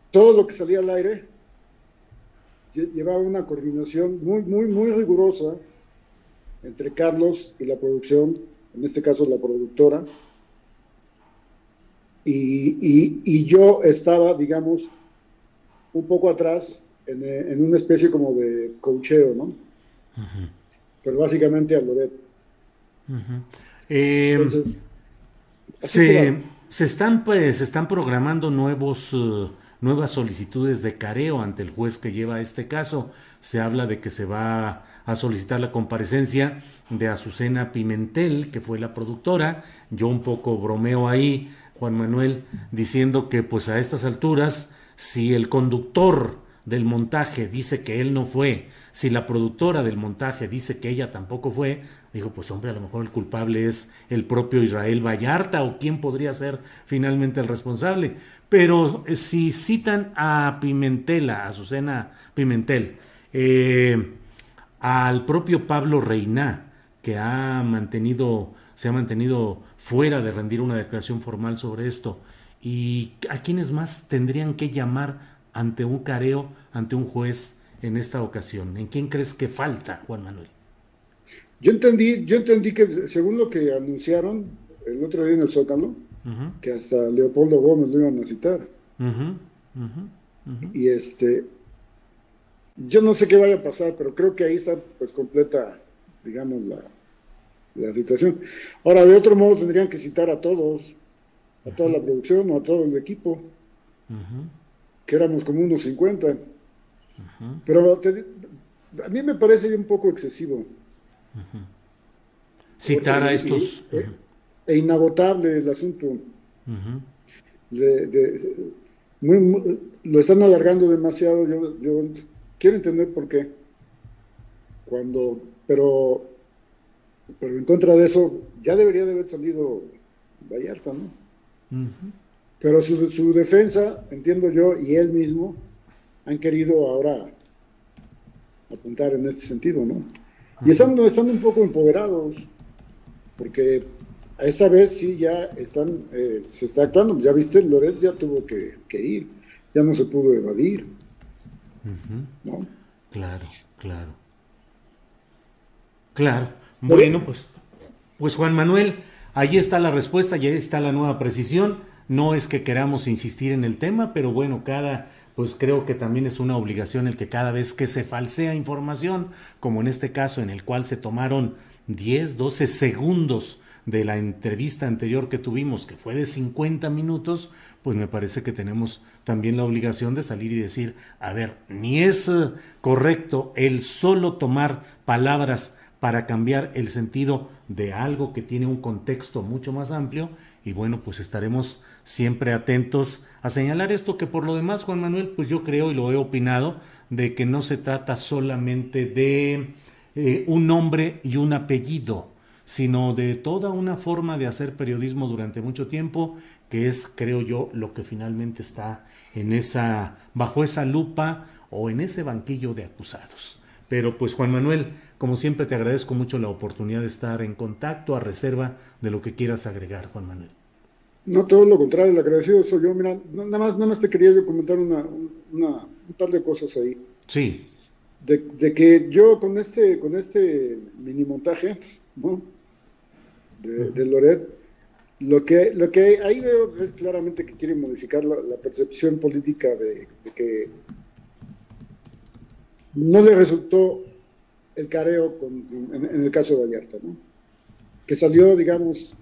todo lo que salía al aire llevaba una coordinación muy, muy, muy rigurosa entre Carlos y la producción en este caso la productora, y, yo estaba, digamos, un poco atrás en, una especie como de cocheo, ¿no? Pero básicamente a Loret. Eh, se, están, pues, se están programando nuevos, uh, nuevas solicitudes de careo ante el juez que lleva este caso. Se habla de que se va a solicitar la comparecencia de Azucena Pimentel, que fue la productora. Yo un poco bromeo ahí, Juan Manuel, diciendo que pues a estas alturas, si el conductor del montaje dice que él no fue, si la productora del montaje dice que ella tampoco fue, digo, pues hombre, a lo mejor el culpable es el propio Israel Vallarta o quién podría ser finalmente el responsable. Pero eh, si citan a Pimentel, a Azucena Pimentel, eh, al propio Pablo Reina, que ha mantenido, se ha mantenido fuera de rendir una declaración formal sobre esto. ¿Y a quiénes más tendrían que llamar ante un careo, ante un juez en esta ocasión? ¿En quién crees que falta, Juan Manuel? Yo entendí, yo entendí que según lo que anunciaron el otro día en el Zócalo, que hasta Leopoldo Gómez lo iban a citar. y este, yo no sé qué vaya a pasar, pero creo que ahí está pues completa, digamos, la, la situación. Ahora, de otro modo, tendrían que citar a todos, a toda la producción o a todo el equipo, que éramos como unos 50. Pero a mí me parece un poco excesivo. Citar a estos. E, e, inagotable el asunto. lo están alargando demasiado. Yo, yo quiero entender por qué. Cuando, pero, pero en contra de eso, ya debería de haber salido Vallarta, ¿no? Pero su, su, defensa, entiendo yo, y él mismo, han querido ahora apuntar en este sentido, ¿no? Y están, están un poco empoderados, porque a esta vez sí ya están, eh, se está actuando, ya viste, Loret ya tuvo que, que ir, ya no se pudo evadir. Claro, claro. Claro. Bueno, pues, pues Juan Manuel, ahí está la respuesta, y ahí está la nueva precisión. No es que queramos insistir en el tema, pero bueno, cada, pues creo que también es una obligación el que cada vez que se falsea información, como en este caso en el cual se tomaron 10, 12 segundos de la entrevista anterior que tuvimos, que fue de 50 minutos, pues me parece que tenemos también la obligación de salir y decir, a ver, ni es eh, correcto el solo tomar palabras para cambiar el sentido de algo que tiene un contexto mucho más amplio, y bueno, pues estaremos siempre atentos a señalar esto que por lo demás, Juan Manuel, pues yo creo y lo he opinado, de que no se trata solamente de eh, un nombre y un apellido, sino de toda una forma de hacer periodismo durante mucho tiempo, que es, creo yo, lo que finalmente está en esa, bajo esa lupa o en ese banquillo de acusados. Pero pues Juan Manuel, como siempre te agradezco mucho la oportunidad de estar en contacto a reserva de lo que quieras agregar, Juan Manuel. No, todo lo contrario, el agradecido soy yo. Mira, nada más, nada más te quería yo comentar una, una, un par de cosas ahí. Sí. De, de, que yo con este, con este mini montaje, ¿no? De, de Loret, lo que, lo que ahí veo es claramente que quiere modificar la, la percepción política de, de, que no le resultó el careo con, en, en, el caso de Vallarta, ¿no? Que salió, digamos,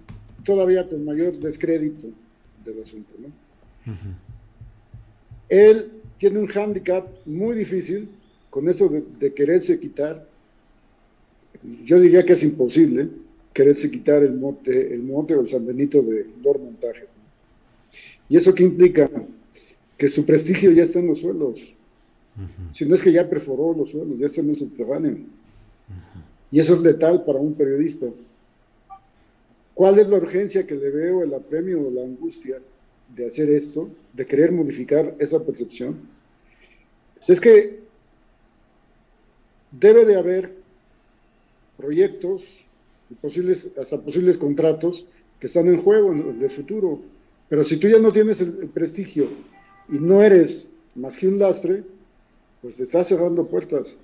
todavía con mayor descrédito del asunto. ¿no? Uh -huh. Él tiene un hándicap muy difícil con eso de, de, quererse quitar. Yo diría que es imposible quererse quitar el mote, el mote o el San Benito de Lord Montaje. ¿Y eso qué implica? Que su prestigio ya está en los suelos. Uh -huh. Si no es que ya perforó los suelos, ya está en el subterráneo. Y eso es letal para un periodista. ¿Cuál es la urgencia que le veo, el apremio o la angustia de hacer esto, de querer modificar esa percepción? Pues es que debe de haber proyectos, posibles, hasta posibles contratos que están en juego el futuro. Pero si tú ya no tienes el, prestigio y no eres más que un lastre, pues te estás cerrando puertas.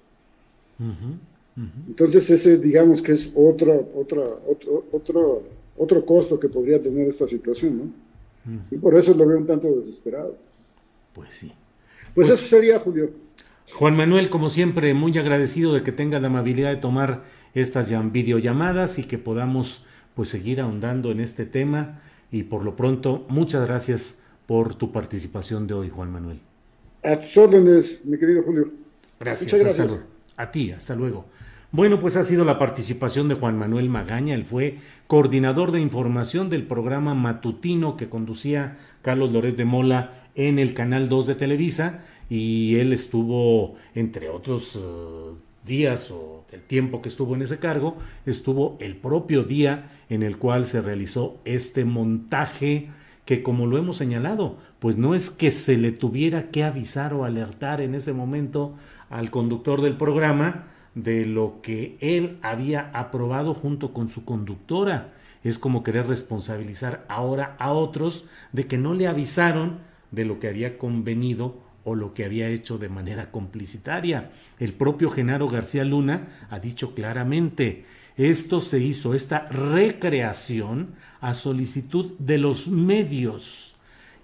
Uh -huh. Entonces ese digamos que es otra, otra, otro, otro otro costo que podría tener esta situación, ¿no? Y por eso lo veo un tanto desesperado. Pues sí. Pues, pues, eso sería, Julio. Juan Manuel, como siempre, muy agradecido de que tenga la amabilidad de tomar estas videollamadas y que podamos pues seguir ahondando en este tema. Y por lo pronto, muchas gracias por tu participación de hoy, Juan Manuel. A tus órdenes, mi querido Julio. Gracias. Muchas gracias. a ti, hasta luego. Bueno, pues ha sido la participación de Juan Manuel Magaña, él fue coordinador de información del programa matutino que conducía Carlos Loret de Mola en el Canal 2 de Televisa. Y él estuvo, entre otros uh, días o el tiempo que estuvo en ese cargo, estuvo el propio día en el cual se realizó este montaje que como lo hemos señalado, pues no es que se le tuviera que avisar o alertar en ese momento al conductor del programa, de lo que él había aprobado junto con su conductora. Es como querer responsabilizar ahora a otros de que no le avisaron de lo que había convenido o lo que había hecho de manera complicitaria. El propio Genaro García Luna ha dicho claramente, esto se hizo, esta recreación, a solicitud de los medios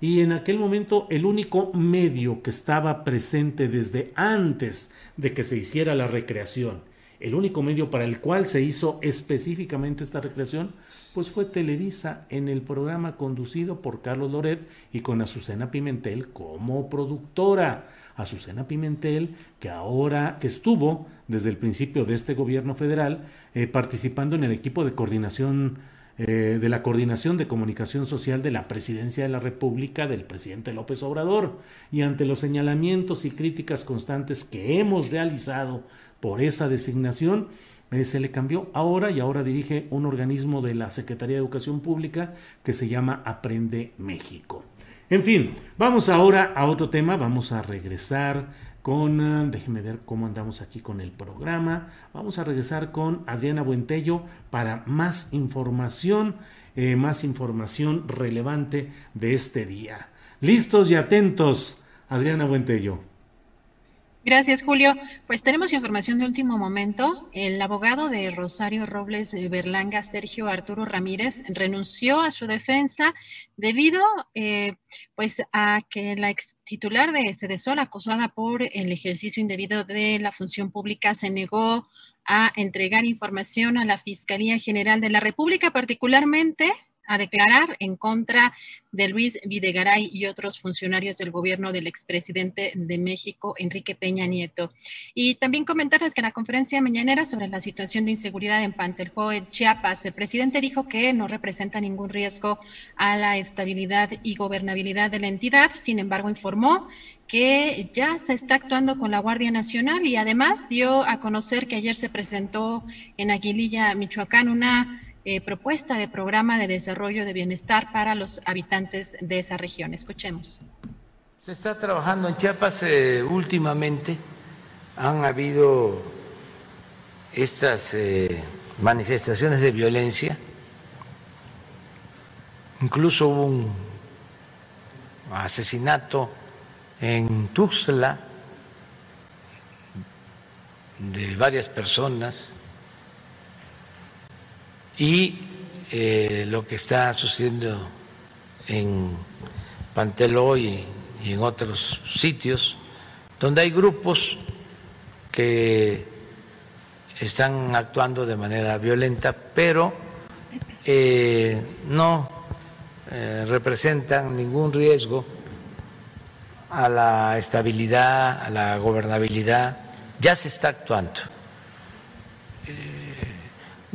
y en aquel momento el único medio que estaba presente desde antes de que se hiciera la recreación, el único medio para el cual se hizo específicamente esta recreación, pues fue Televisa en el programa conducido por Carlos Loret y con Azucena Pimentel como productora. Azucena Pimentel, que ahora, que estuvo desde el principio de este gobierno federal eh, participando en el equipo de coordinación eh, de la Coordinación de Comunicación Social de la Presidencia de la República del presidente López Obrador y ante los señalamientos y críticas constantes que hemos realizado por esa designación, eh, se le cambió ahora y ahora dirige un organismo de la Secretaría de Educación Pública que se llama Aprende México. En fin, vamos ahora a otro tema, vamos a regresar déjenme ver cómo andamos aquí con el programa. Vamos a regresar con Adriana Buentello para más información, eh, más información relevante de este día. Listos y atentos, Adriana Buentello. Gracias, Julio. Pues tenemos información de último momento. El abogado de Rosario Robles Berlanga, Sergio Arturo Ramírez, renunció a su defensa debido eh, pues a que la ex titular de Sedesol, acusada por el ejercicio indebido de la función pública, se negó a entregar información a la Fiscalía General de la República, particularmente a declarar en contra de Luis Videgaray y otros funcionarios del gobierno del expresidente de México, Enrique Peña Nieto. Y también comentarles que en la conferencia mañanera sobre la situación de inseguridad en Panteljo, en Chiapas, el presidente dijo que no representa ningún riesgo a la estabilidad y gobernabilidad de la entidad. Sin embargo, informó que ya se está actuando con la Guardia Nacional y además dio a conocer que ayer se presentó en Aguililla, Michoacán, una eh, propuesta de programa de desarrollo de bienestar para los habitantes de esa región. Escuchemos. Se está trabajando en Chiapas eh, últimamente. Han habido estas eh, manifestaciones de violencia. Incluso hubo un asesinato en Tuxtla de varias personas y eh, lo que está sucediendo en Panteló y, en otros sitios, donde hay grupos que están actuando de manera violenta, pero eh, no eh, representan ningún riesgo a la estabilidad, a la gobernabilidad. Ya se está actuando.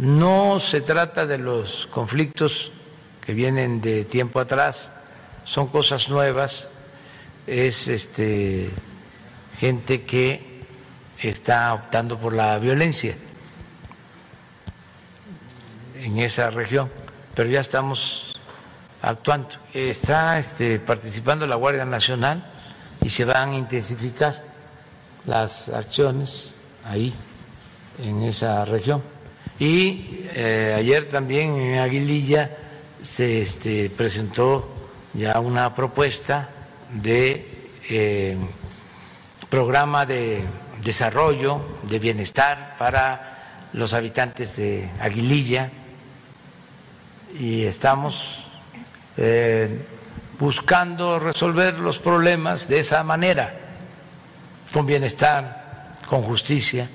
No se trata de los conflictos que vienen de tiempo atrás, son cosas nuevas, es este, gente que está optando por la violencia en esa región, pero ya estamos actuando. Está este, participando la Guardia Nacional y se van a intensificar las acciones ahí, en esa región. Y eh, ayer también en Aguililla se este, presentó ya una propuesta de eh, programa de desarrollo, de bienestar para los habitantes de Aguililla y estamos eh, buscando resolver los problemas de esa manera, con bienestar, con justicia.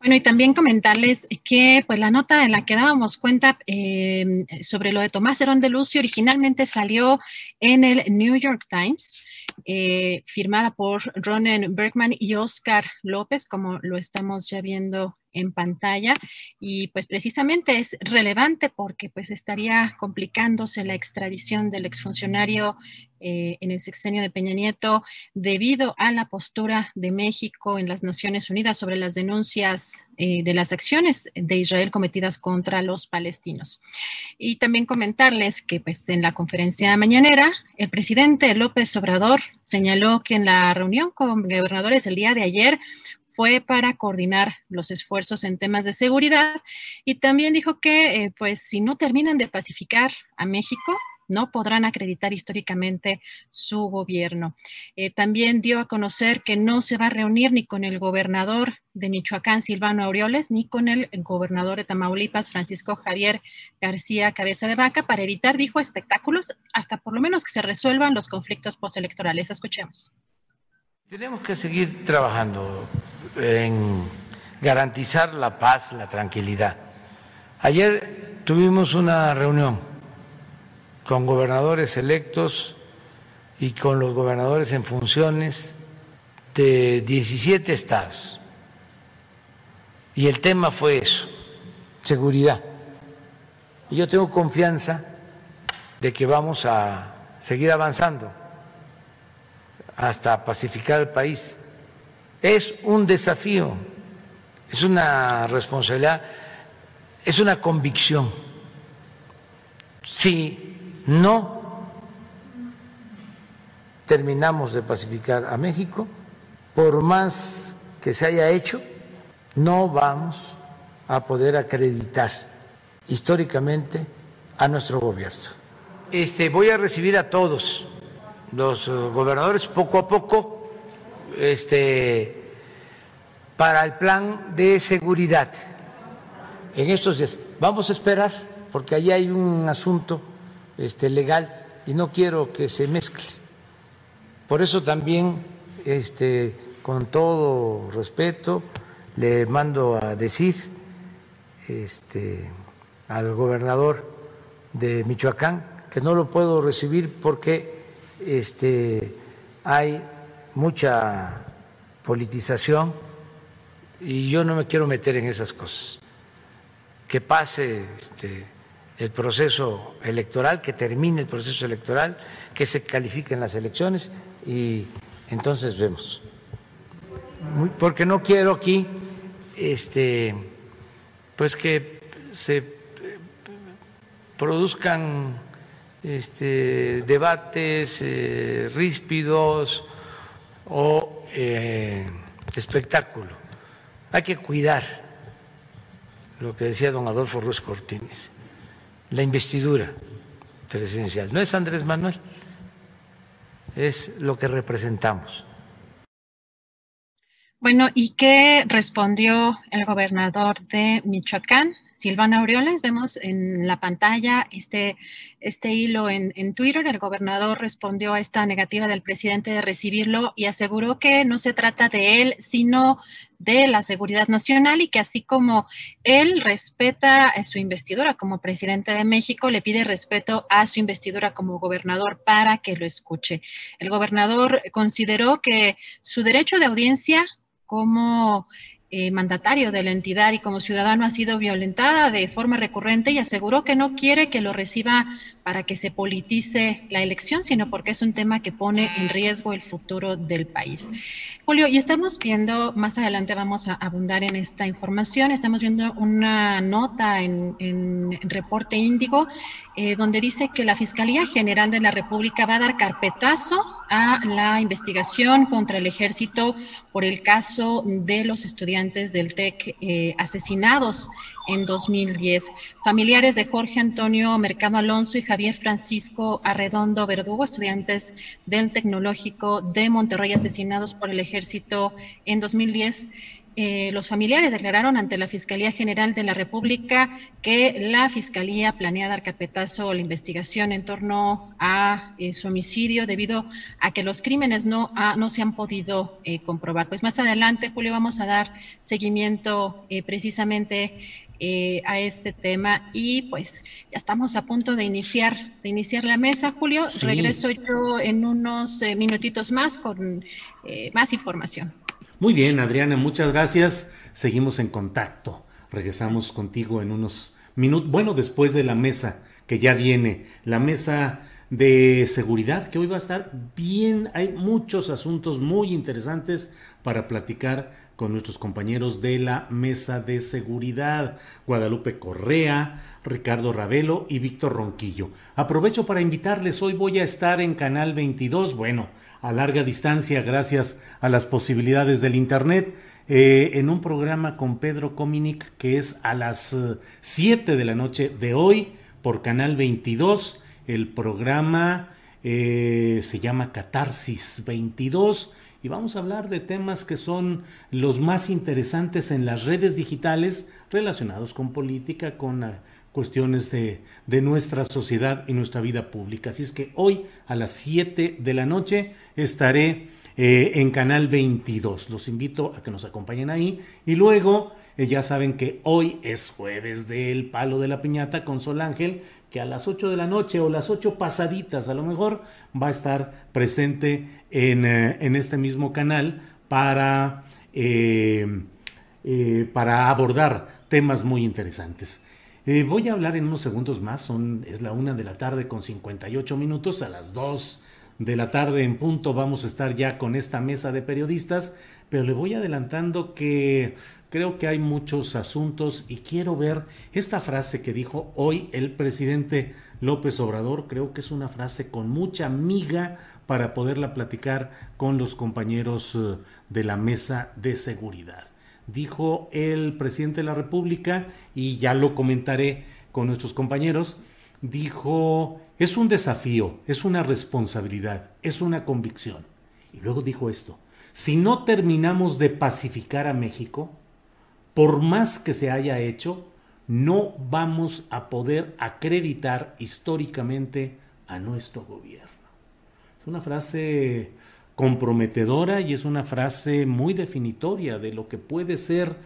Bueno, y también comentarles que pues la nota en la que dábamos cuenta em, sobre lo de Tomás Herón de Lucio originalmente salió en el New York Times, eh, firmada por Ronen Bergman y Oscar López, como lo estamos ya viendo en pantalla y pues precisamente es relevante porque pues estaría complicándose la extradición del exfuncionario eh, en el sexenio de Peña Nieto debido a la postura de México en las Naciones Unidas sobre las denuncias eh, de las acciones de Israel cometidas contra los palestinos. Y también comentarles que pues en la conferencia mañanera el presidente López Obrador señaló que en la reunión con gobernadores el día de ayer fue para coordinar los esfuerzos en temas de seguridad y también dijo que eh, pues si no terminan de pacificar a México, no podrán acreditar históricamente su gobierno. Eh, también dio a conocer que no se va a reunir ni con el gobernador de Michoacán, Silvano Aureoles, ni con el gobernador de Tamaulipas, Francisco Javier García Cabeza de Vaca, para evitar, dijo, espectáculos, hasta por lo menos que se resuelvan los conflictos postelectorales. Escuchemos. Tenemos que seguir trabajando en garantizar la paz, la tranquilidad. Ayer tuvimos una reunión con gobernadores electos y con los gobernadores en funciones de 17 estados. Y el tema fue eso, seguridad. Y yo tengo confianza de que vamos a seguir avanzando hasta pacificar el país. Es un desafío, es una responsabilidad, es una convicción. Si no terminamos de pacificar a México, por más que se haya hecho, no vamos a poder acreditar históricamente a nuestro gobierno. Este, voy a recibir a todos los eh, gobernadores poco a poco este, para el plan de seguridad en estos días. Vamos a esperar, porque ahí hay un asunto este, legal y no quiero que se mezcle. Por eso también, este, con todo respeto, le mando a decir este, al gobernador de Michoacán que no lo puedo recibir porque este, hay mucha politización y yo no me quiero meter en esas cosas. Que pase este, el proceso electoral, que termine el proceso electoral, que se califiquen las elecciones y entonces vemos. porque no quiero aquí este, pues que se produzcan este, debates eh, ríspidos o eh, espectáculo. Hay que cuidar lo que decía don Adolfo Ruiz Cortines, la investidura presidencial. No es Andrés Manuel, es lo que representamos. Bueno, ¿y qué respondió el gobernador de Michoacán? Silvana Aureoles, vemos en la pantalla este, este hilo en, en, Twitter. El gobernador respondió a esta negativa del presidente de recibirlo y aseguró que no se trata de él, sino de la seguridad nacional y que así como él respeta su investidura como presidente de México, le pide respeto a su investidura como gobernador para que lo escuche. El gobernador consideró que su derecho de audiencia como eh, mandatario de la entidad y como ciudadano ha sido violentada de forma recurrente y aseguró que no quiere que lo reciba para que se politice la elección, sino porque es un tema que pone en riesgo el futuro del país. Julio, y estamos viendo, más adelante vamos a abundar en esta información, estamos viendo una nota en, Reporte Índigo, eh, donde dice que la Fiscalía General de la República va a dar carpetazo a la investigación contra el ejército por el caso de los estudiantes del TEC eh, asesinados en 2010. Familiares de Jorge Antonio Mercado Alonso y Javier Francisco Arredondo Verdugo, estudiantes del Tecnológico de Monterrey asesinados por el ejército en 2010. Eh, los familiares declararon ante la Fiscalía General de la República que la Fiscalía planea dar carpetazo a la investigación en torno a eh, su homicidio debido a que los crímenes no, no se han podido eh, comprobar. Pues más adelante, Julio, vamos a dar seguimiento precisamente eh, a este tema y pues ya estamos a punto de iniciar, de iniciar la mesa, Julio. Regreso yo en unos eh, minutitos más con eh, más información. Muy bien, Adriana, muchas gracias. Seguimos en contacto. Regresamos contigo en unos minutos, bueno, después de la mesa que ya viene, la mesa de seguridad, que hoy va a estar bien, hay muchos asuntos muy interesantes para platicar con nuestros compañeros de la Mesa de Seguridad, Guadalupe Correa, Ricardo Ravelo y Víctor Ronquillo. Aprovecho para invitarles, hoy voy a estar en Canal 22, bueno, a larga distancia gracias a las posibilidades del Internet, eh, en un programa con Pedro Cominic que es a las 7 eh, de la noche de hoy por Canal 22. El programa eh, se llama Catarsis 22 y vamos a hablar de temas que son los más interesantes en las redes digitales relacionados con política, con cuestiones de, nuestra sociedad y nuestra vida pública. Así es que hoy a las 7 de la noche estaré eh, en Canal 22. Los invito a que nos acompañen ahí y luego eh, ya saben que hoy es jueves del palo de la piñata con Sol Ángel que a las 8 de la noche o las 8 pasaditas a lo mejor va a estar presente en, eh, en este mismo canal para, para abordar temas muy interesantes. Voy a hablar en unos segundos más, son, es la una de la tarde con 58 minutos, a las 2 de la tarde en punto vamos a estar ya con esta mesa de periodistas, pero le voy adelantando que Creo que hay muchos asuntos y quiero ver esta frase que dijo hoy el presidente López Obrador. Creo que es una frase con mucha miga para poderla platicar con los compañeros eh, de la mesa de seguridad. Dijo el presidente de la República, y ya lo comentaré con nuestros compañeros, dijo, es un desafío, es una responsabilidad, es una convicción. Y luego dijo esto, si no terminamos de pacificar a México, por más que se haya hecho, no vamos a poder acreditar históricamente a nuestro gobierno. Es una frase comprometedora y es una frase muy definitoria de lo que puede ser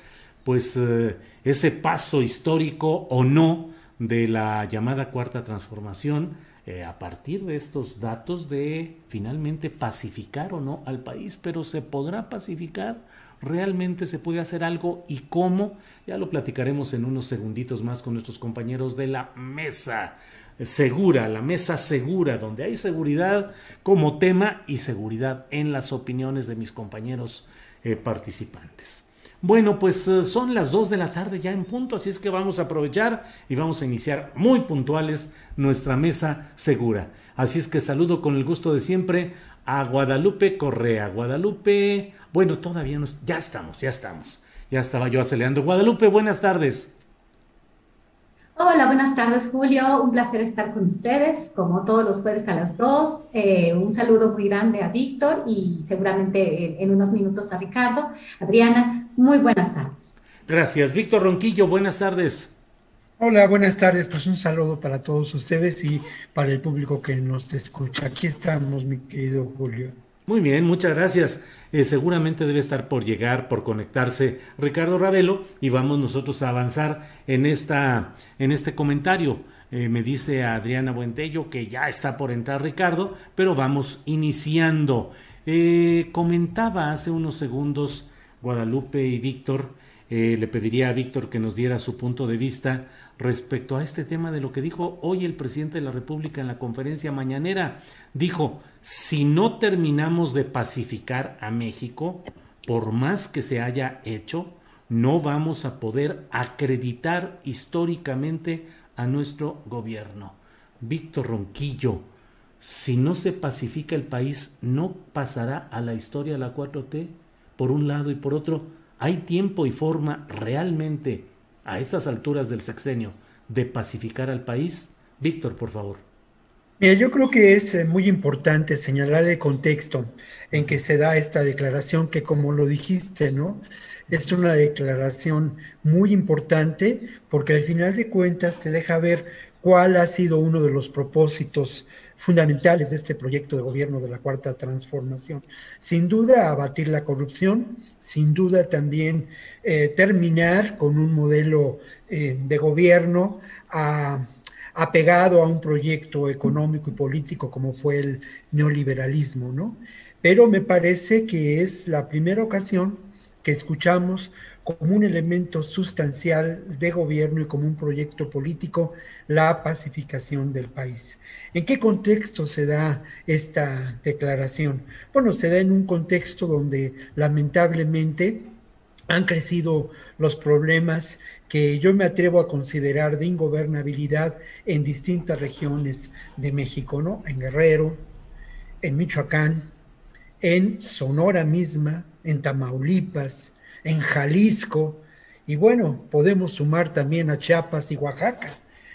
pues eh, ese paso histórico o no de la llamada cuarta transformación eh, a partir de estos datos de finalmente pacificar o no al país, pero se podrá pacificar, realmente se puede hacer algo y cómo, ya lo platicaremos en unos segunditos más con nuestros compañeros de la mesa segura, la mesa segura, donde hay seguridad como tema y seguridad en las opiniones de mis compañeros eh, participantes. Bueno, pues eh, son las 2 de la tarde ya en punto, así es que vamos a aprovechar y vamos a iniciar muy puntuales nuestra mesa segura. Así es que saludo con el gusto de siempre a Guadalupe Correa. Guadalupe, bueno, todavía no, ya estamos, ya estamos. Ya estaba yo acelerando. Guadalupe, buenas tardes. Hola, buenas tardes Julio, un placer estar con ustedes, como todos los jueves a las 2. Eh, un saludo muy grande a Víctor y seguramente en, unos minutos a Ricardo. Adriana, muy buenas tardes. Gracias. Víctor Ronquillo, buenas tardes. Hola, buenas tardes. Pues un saludo para todos ustedes y para el público que nos escucha. Aquí estamos, mi querido Julio. Muy bien, muchas gracias. Eh, seguramente debe estar por llegar, por conectarse Ricardo Ravelo y vamos nosotros a avanzar en, esta, en este comentario. Eh, me dice Adriana Buentello que ya está por entrar Ricardo, pero vamos iniciando. Eh, comentaba hace unos segundos Guadalupe y Víctor, le pediría a Víctor que nos diera su punto de vista respecto a este tema de lo que dijo hoy el presidente de la República en la conferencia mañanera. Dijo, si no terminamos de pacificar a México, por más que se haya hecho, no vamos a poder acreditar históricamente a nuestro gobierno. Víctor Ronquillo, si no se pacifica el país, ¿no pasará a la historia la 4T? Por un lado y por otro, ¿hay tiempo y forma realmente a estas alturas del sexenio de pacificar al país? Víctor, por favor yo creo que es eh, muy importante señalar el contexto en que se da esta declaración, que como lo dijiste, ¿no? Es una declaración muy importante porque al final de cuentas te deja ver cuál ha sido uno de los propósitos fundamentales de este proyecto de gobierno de la Cuarta Transformación. Sin duda, abatir la corrupción, sin duda también eh, terminar con un modelo eh, de gobierno a apegado a un proyecto económico y político como fue el neoliberalismo, ¿no? Pero me parece que es la primera ocasión que escuchamos como un elemento sustancial de gobierno y como un proyecto político la pacificación del país. ¿En qué contexto se da esta declaración? Bueno, se da en un contexto donde lamentablemente han crecido los problemas que yo me atrevo a considerar de ingobernabilidad en distintas regiones de México, ¿no? En Guerrero, en Michoacán, en Sonora misma, en Tamaulipas, en Jalisco, y bueno, podemos sumar también a Chiapas y Oaxaca,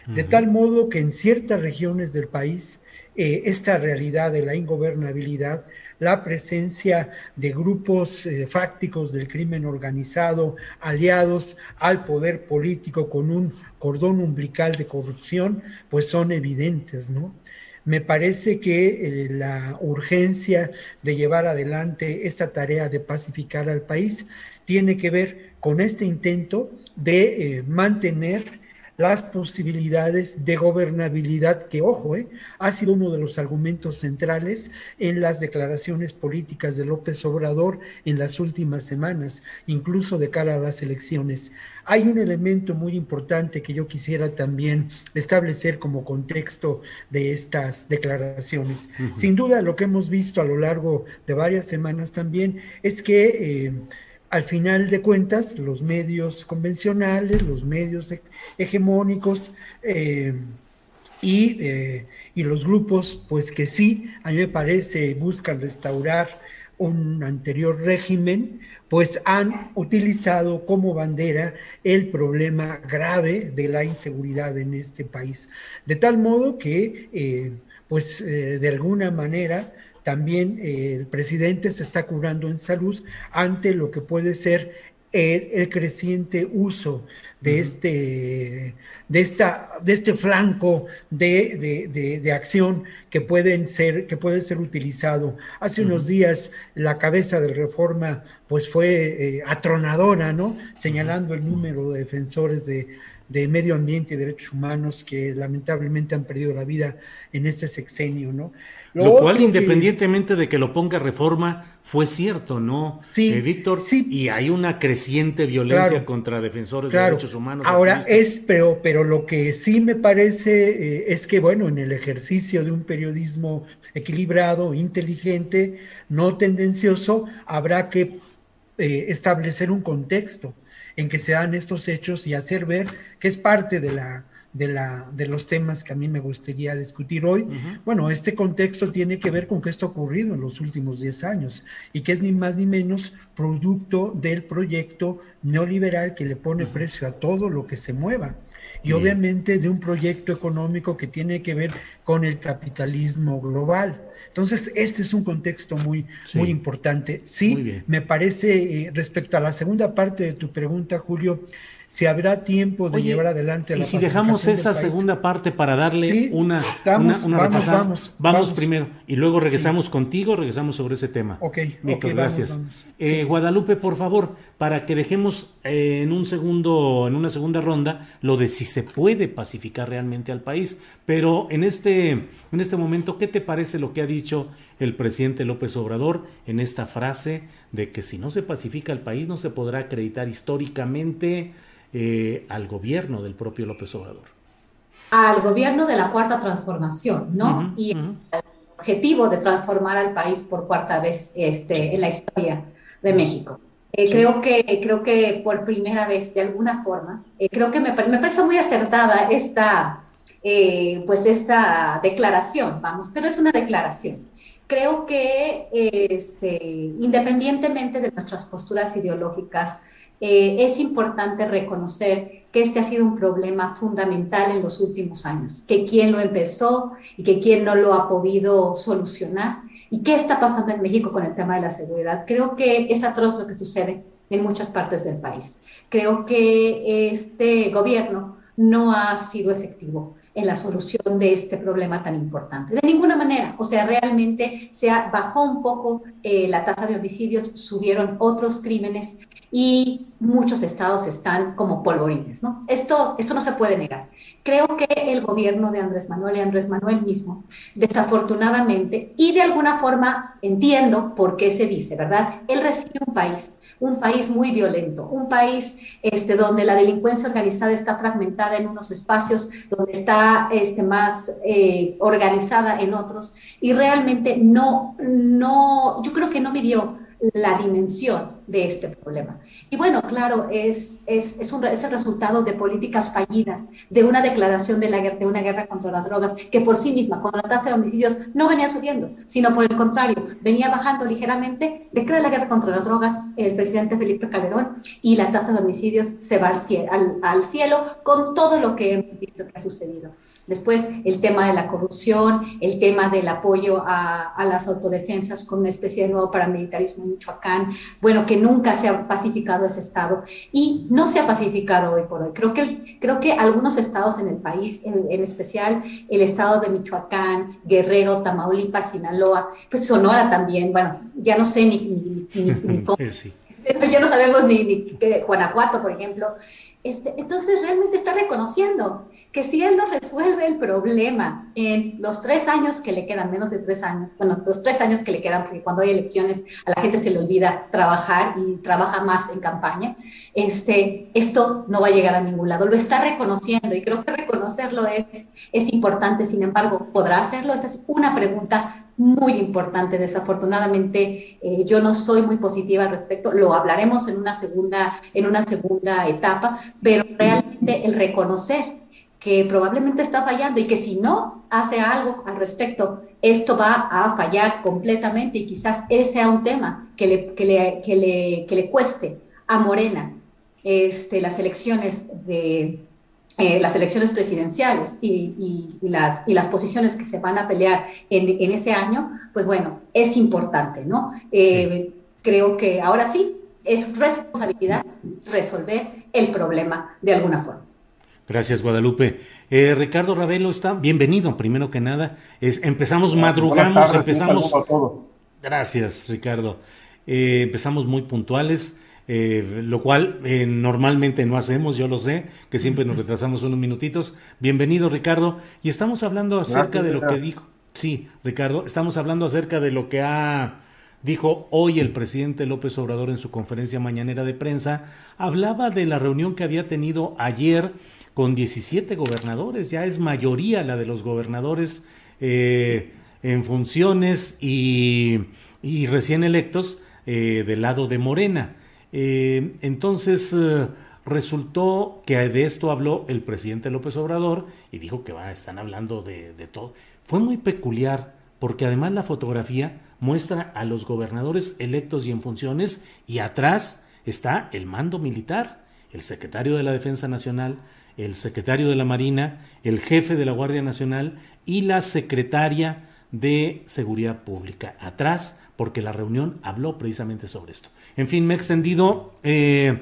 de tal modo que en ciertas regiones del país eh, esta realidad de la ingobernabilidad la presencia de grupos eh, fácticos del crimen organizado aliados al poder político con un cordón umbilical de corrupción, pues son evidentes, ¿no? Me parece que eh, la urgencia de llevar adelante esta tarea de pacificar al país tiene que ver con este intento de eh, mantener las posibilidades de gobernabilidad, que ojo, eh, ha sido uno de los argumentos centrales en las declaraciones políticas de López Obrador en las últimas semanas, incluso de cara a las elecciones. Hay un elemento muy importante que yo quisiera también establecer como contexto de estas declaraciones. Sin duda, lo que hemos visto a lo largo de varias semanas también es que... Eh, al final de cuentas, los medios convencionales, los medios hegemónicos eh, eh, y, los grupos, pues que sí, a mí me parece, buscan restaurar un anterior régimen, pues han utilizado como bandera el problema grave de la inseguridad en este país. De tal modo que, eh, pues de alguna manera, también eh, el presidente se está curando en salud ante lo que puede ser el, creciente uso de, este, de, esta, de este flanco de, acción que, pueden ser, que puede ser utilizado. Hace unos días la cabeza de reforma pues fue eh, atronadora, ¿no? Señalando el número de defensores de, de medio ambiente y derechos humanos que lamentablemente han perdido la vida en este sexenio, ¿no? Lo, cual, independientemente de que lo ponga reforma, fue cierto, ¿no? Sí, eh, Víctor. Sí. Y hay una creciente violencia contra defensores de derechos humanos. Ahora es, pero, pero lo que sí me parece eh, es que, bueno, en el ejercicio de un periodismo equilibrado, inteligente, no tendencioso, habrá que eh, establecer un contexto en que se dan estos hechos y hacer ver que es parte de la de, la, de los temas que a mí me gustaría discutir hoy. Bueno, este contexto tiene que ver con que esto ha ocurrido en los últimos 10 años y que es ni más ni menos producto del proyecto neoliberal que le pone precio a todo lo que se mueva y obviamente de un proyecto económico que tiene que ver con el capitalismo global. Entonces, este es un contexto muy, muy importante. Sí, me parece, eh, respecto a la segunda parte de tu pregunta, Julio, si habrá tiempo de llevar adelante la Y si dejamos esa segunda parte para darle una, una, vamos, vamos, vamos, primero y luego regresamos contigo, regresamos sobre ese tema. Ok, Víctor, gracias. Eh, Guadalupe, por favor, para que dejemos eh, en un segundo, en una segunda ronda, lo de si se puede pacificar realmente al país. Pero en este, en este momento, ¿qué te parece lo que ha dicho el presidente López Obrador en esta frase de que si no se pacifica el país no se podrá acreditar históricamente eh, al gobierno del propio López Obrador. Al gobierno de la cuarta transformación, ¿no? y el objetivo de transformar al país por cuarta vez este, en la historia de México. Eh, creo, que, creo que por primera vez, de alguna forma, eh, creo que me, me, parece muy acertada esta, pues esta declaración, vamos, pero es una declaración. Creo que este, independientemente de nuestras posturas ideológicas, eh, es importante reconocer que este ha sido un problema fundamental en los últimos años, que quien lo empezó y que quien no lo ha podido solucionar. ¿Y qué está pasando en México con el tema de la seguridad? Creo que es atroz lo que sucede en muchas partes del país. Creo que este gobierno no ha sido efectivo en la solución de este problema tan importante. De ninguna manera, o sea, realmente se bajó un poco eh, la tasa de homicidios, subieron otros crímenes y muchos estados están como polvorines, ¿no? Esto, esto no se puede negar. Creo que el gobierno de Andrés Manuel y Andrés Manuel mismo, desafortunadamente, y de alguna forma entiendo por qué se dice, ¿verdad? Él recibe un país, un país muy violento, un país este, donde la delincuencia organizada está fragmentada en unos espacios, donde está este, más eh, organizada en otros, y realmente no, no, yo creo que no midió la dimensión de este problema. Y bueno, claro, es, es, es, un, es el resultado de políticas fallidas, de una declaración de, la, una guerra contra las drogas, que por sí misma, cuando la tasa de homicidios no venía subiendo, sino por el contrario, venía bajando ligeramente, declara la guerra contra las drogas el presidente Felipe Calderón y la tasa de homicidios se va al al, al cielo con todo lo que hemos visto que ha sucedido. Después, el tema de la corrupción, el tema del apoyo a, a las autodefensas con una especie de nuevo paramilitarismo en Michoacán, bueno, que nunca se ha pacificado ese estado y no se ha pacificado hoy por hoy. Creo que, creo que algunos estados en el país, en, especial el estado de Michoacán, Guerrero, Tamaulipas, Sinaloa, pues Sonora también, bueno, ya no sé ni, ni, ni, (laughs) cómo. (laughs) Ya no sabemos ni, ni Guanajuato, por ejemplo. Este, entonces realmente está reconociendo que si él no resuelve el problema en los tres años que le quedan, menos de tres años, bueno, los tres años que le quedan, porque cuando hay elecciones a la gente se le olvida trabajar y trabaja más en campaña, este, esto no va a llegar a ningún lado. Lo está reconociendo y creo que reconocerlo es, es importante, sin embargo, ¿podrá hacerlo? Esta es una pregunta muy importante. Desafortunadamente, eh, yo no soy muy positiva al respecto. Lo hablaremos en una segunda, en una segunda etapa, pero realmente el reconocer que probablemente está fallando y que si no hace algo al respecto, esto va a fallar completamente y quizás ese sea un tema que le, que le, que le, que le cueste a Morena este, las elecciones de, eh, las elecciones presidenciales y, las, y las posiciones que se van a pelear en, ese año, pues bueno, es importante, ¿no? Eh, creo que ahora sí es responsabilidad resolver el problema de alguna forma. Gracias, Guadalupe. Eh, Ricardo Ravelo está bienvenido, primero que nada. Es, empezamos, madrugamos, empezamos. Gracias, Ricardo. empezamos muy puntuales. Eh, lo cual eh, normalmente no hacemos, yo lo sé, que siempre nos retrasamos unos minutitos. Bienvenido, Ricardo. Y estamos hablando acerca de lo que dijo. Sí, Ricardo, estamos hablando acerca de lo que ha dijo hoy el presidente López Obrador en su conferencia mañanera de prensa. Hablaba de la reunión que había tenido ayer con 17 gobernadores, ya es mayoría la de los gobernadores eh, en funciones y, recién electos del lado de Morena. Eh, entonces eh, resultó que de esto habló el presidente López Obrador y dijo que va, están hablando de, todo. Fue muy peculiar porque además la fotografía muestra a los gobernadores electos y en funciones y atrás está el mando militar, el secretario de la Defensa Nacional, el secretario de la Marina, el jefe de la Guardia Nacional y la secretaria de Seguridad Pública. Atrás, porque la reunión habló precisamente sobre esto. En fin, me he extendido, eh,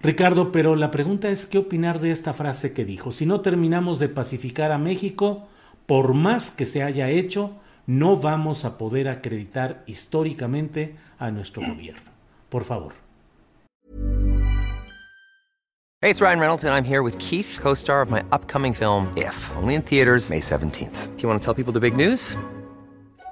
Ricardo, pero la pregunta es qué opinar de esta frase que dijo. Si no terminamos de pacificar a México, por más que se haya hecho, no vamos a poder acreditar históricamente a nuestro gobierno. Por favor. Hey, it's Ryan Reynolds and I'm here with Keith, co-star of my upcoming film If, only in theaters May 17th. Do you want to tell people the big news?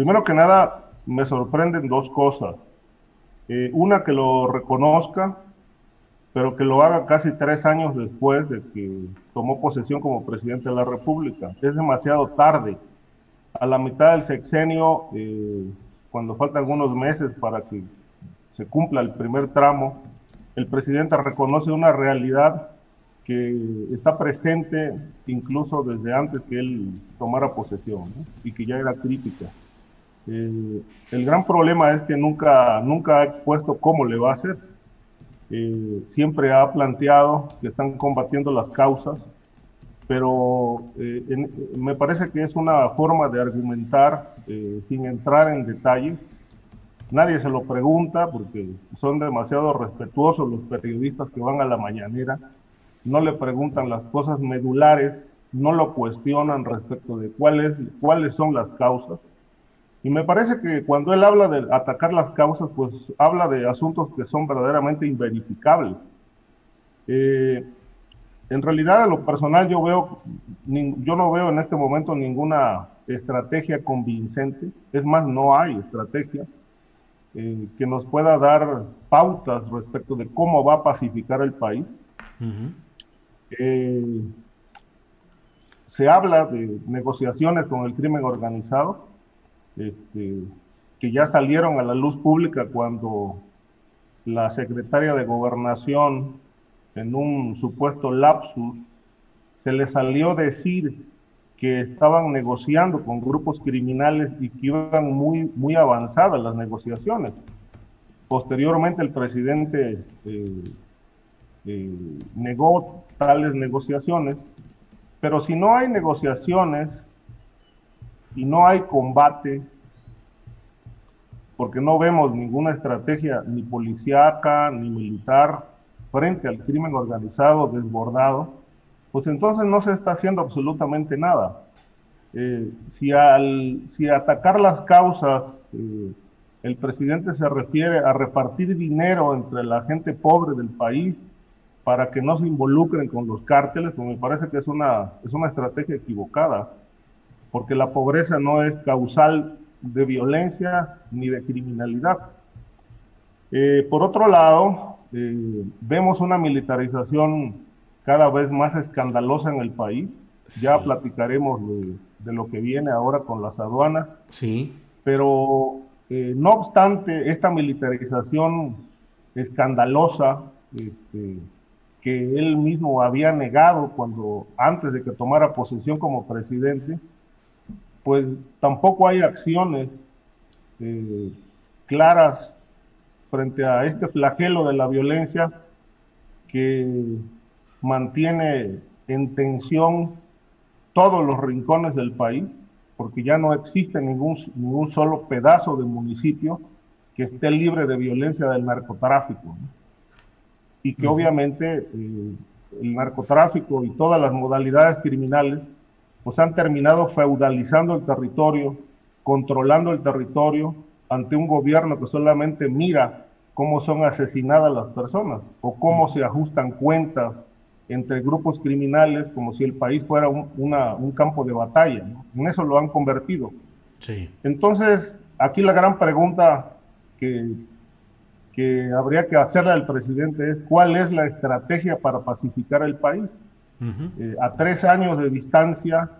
Primero que nada, me sorprenden dos cosas. Eh, una, que lo reconozca, pero que lo haga casi tres años después de que tomó posesión como presidente de la República. Es demasiado tarde. A la mitad del sexenio, eh, cuando faltan algunos meses para que se cumpla el primer tramo, el presidente reconoce una realidad que está presente incluso desde antes que él tomara posesión y que ya era crítica. Eh, el gran problema es que nunca, nunca ha expuesto cómo le va a hacer. Eh, siempre ha planteado que están combatiendo las causas, pero eh, me parece que es una forma de argumentar sin entrar en detalles. Nadie se lo pregunta porque son demasiado respetuosos los periodistas que van a la mañanera. No le preguntan las cosas medulares, no lo cuestionan respecto de cuáles, cuáles son las causas y me parece que cuando él habla de atacar las causas, pues habla de asuntos que son verdaderamente inverificables. Eh, en realidad, a lo personal, yo veo, yo no veo en este momento ninguna estrategia convincente. Es más, no hay estrategia eh, que nos pueda dar pautas respecto de cómo va a pacificar el país. Eh, se habla de negociaciones con el crimen organizado este, que ya salieron a la luz pública cuando la secretaria de gobernación, en un supuesto lapsus, se le salió decir que estaban negociando con grupos criminales y que iban muy, muy avanzadas las negociaciones. Posteriormente el presidente eh, eh, negó tales negociaciones, pero si no hay negociaciones, y no hay combate, porque no vemos ninguna estrategia ni policíaca ni militar frente al crimen organizado desbordado, pues entonces no se está haciendo absolutamente nada. Eh, si, al, si atacar las causas, eh, el presidente se refiere a repartir dinero entre la gente pobre del país para que no se involucren con los cárteles, pues me parece que es una, es una estrategia equivocada, porque la pobreza no es causal de violencia ni de criminalidad. Eh, por otro lado, vemos una militarización cada vez más escandalosa en el país. Ya platicaremos de, de lo que viene ahora con las aduanas. Sí. Pero eh, no obstante esta militarización escandalosa este, que él mismo había negado cuando antes de que tomara posesión como presidente, pues tampoco hay acciones eh, claras frente a este flagelo de la violencia que mantiene en tensión todos los rincones del país, porque ya no existe ningún, ningún solo pedazo de municipio que esté libre de violencia del narcotráfico. Y que obviamente eh, el narcotráfico y todas las modalidades criminales pues han terminado feudalizando el territorio, controlando el territorio ante un gobierno que solamente mira cómo son asesinadas las personas o cómo se ajustan cuentas entre grupos criminales como si el país fuera un, campo de batalla. En eso lo han convertido. Sí. Entonces, aquí la gran pregunta que, que habría que hacerle al presidente es cuál es la estrategia para pacificar el país. Eh, a tres años de distancia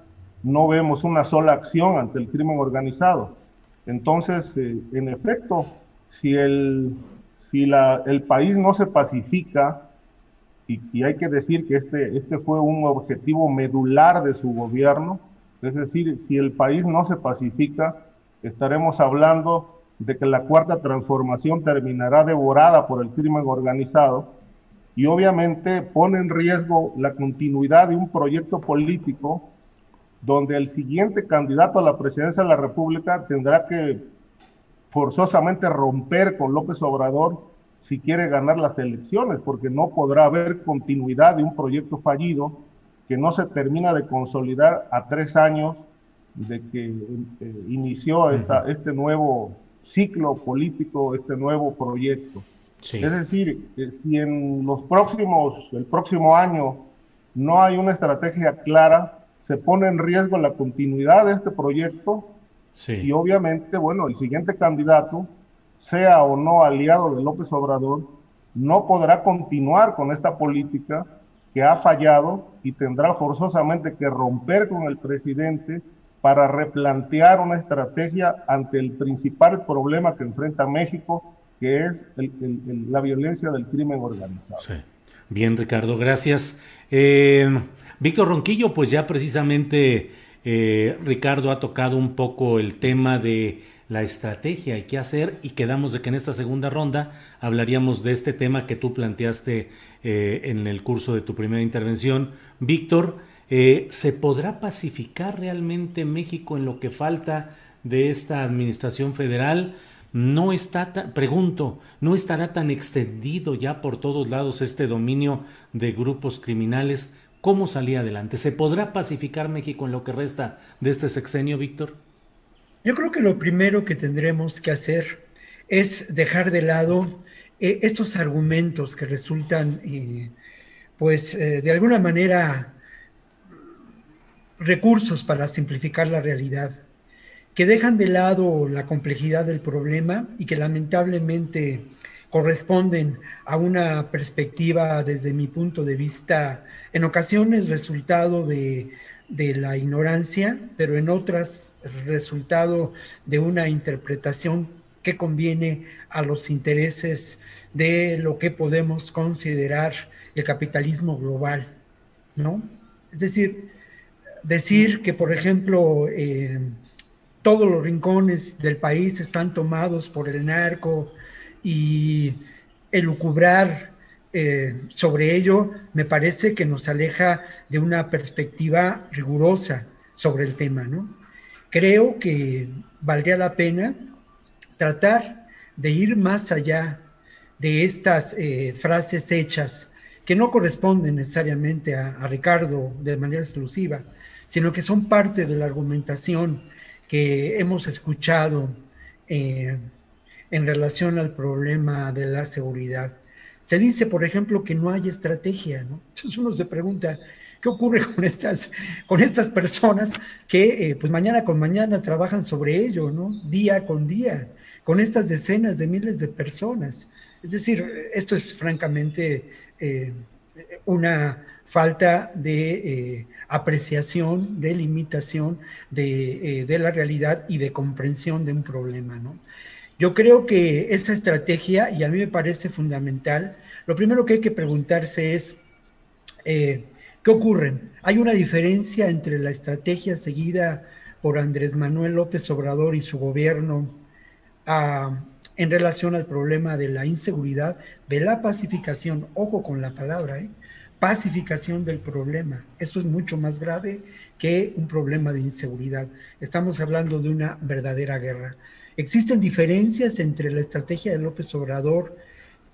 no vemos una sola acción ante el crimen organizado. Entonces, eh, en efecto, si el, si la, el país no se pacifica, y, hay que decir que este, este fue un objetivo medular de su gobierno, es decir, si el país no se pacifica, estaremos hablando de que la cuarta transformación terminará devorada por el crimen organizado y obviamente pone en riesgo la continuidad de un proyecto político donde el siguiente candidato a la presidencia de la República tendrá que forzosamente romper con López Obrador si quiere ganar las elecciones, porque no podrá haber continuidad de un proyecto fallido que no se termina de consolidar a tres años de que eh, inició este nuevo ciclo político, este nuevo proyecto. Es decir, eh, si en los próximos, el próximo año no hay una estrategia clara, se pone en riesgo la continuidad de este proyecto y obviamente, bueno, el siguiente candidato sea o no aliado de López Obrador, no podrá continuar con esta política que ha fallado y tendrá forzosamente que romper con el presidente para replantear una estrategia ante el principal problema que enfrenta México, que es la violencia del crimen organizado. Bien, Ricardo, gracias. Eh, Víctor Ronquillo, pues ya precisamente eh, Ricardo ha tocado un poco el tema de la estrategia y qué hacer y quedamos de que en esta segunda ronda hablaríamos de este tema que tú planteaste eh, en el curso de tu primera intervención. Víctor, ¿se podrá pacificar realmente México en lo que falta de esta administración federal? No está, tan, pregunto, ¿no estará tan extendido ya por todos lados este dominio de grupos criminales? ¿Cómo salir adelante? ¿Se podrá pacificar México en lo que resta de este sexenio, Víctor? Yo creo que lo primero que tendremos que hacer es dejar de lado eh, estos argumentos que resultan, eh, pues, eh, de alguna manera, recursos para simplificar la realidad, que dejan de lado la complejidad del problema y que lamentablemente corresponden a una perspectiva, desde mi punto de vista, en ocasiones resultado de de la ignorancia, pero en otras resultado de una interpretación que conviene a los intereses de lo que podemos considerar el capitalismo global, ¿no? Es decir, decir que, por ejemplo, eh, todos los rincones del país están tomados por el narco y elucubrar eh, sobre ello me parece que nos aleja de una perspectiva rigurosa sobre el tema, ¿no? Creo que valdría la pena tratar de ir más allá de estas eh, frases hechas que no corresponden necesariamente a, Ricardo de manera exclusiva, sino que son parte de la argumentación que hemos escuchado eh, en relación al problema de la seguridad. Se dice, por ejemplo, que no hay estrategia. Entonces uno se pregunta, ¿qué ocurre (laughs) con estas, con estas personas que eh, pues mañana con mañana trabajan sobre ello, ¿no? Día con día, con estas decenas de miles de personas. Es decir, esto es francamente eh, una falta de eh, apreciación, de limitación de, de, la realidad y de comprensión de un problema, ¿no? Yo creo que esa estrategia, y a mí me parece fundamental, lo primero que hay que preguntarse es, eh, ¿qué ocurre? ¿Hay una diferencia entre la estrategia seguida por Andrés Manuel López Obrador y su gobierno ah, en relación al problema de la inseguridad, de la pacificación? Ojo con la palabra, ¿eh? Pacificación del problema. Eso es mucho más grave que un problema de inseguridad. Estamos hablando de una verdadera guerra. Existen diferencias entre la estrategia de López Obrador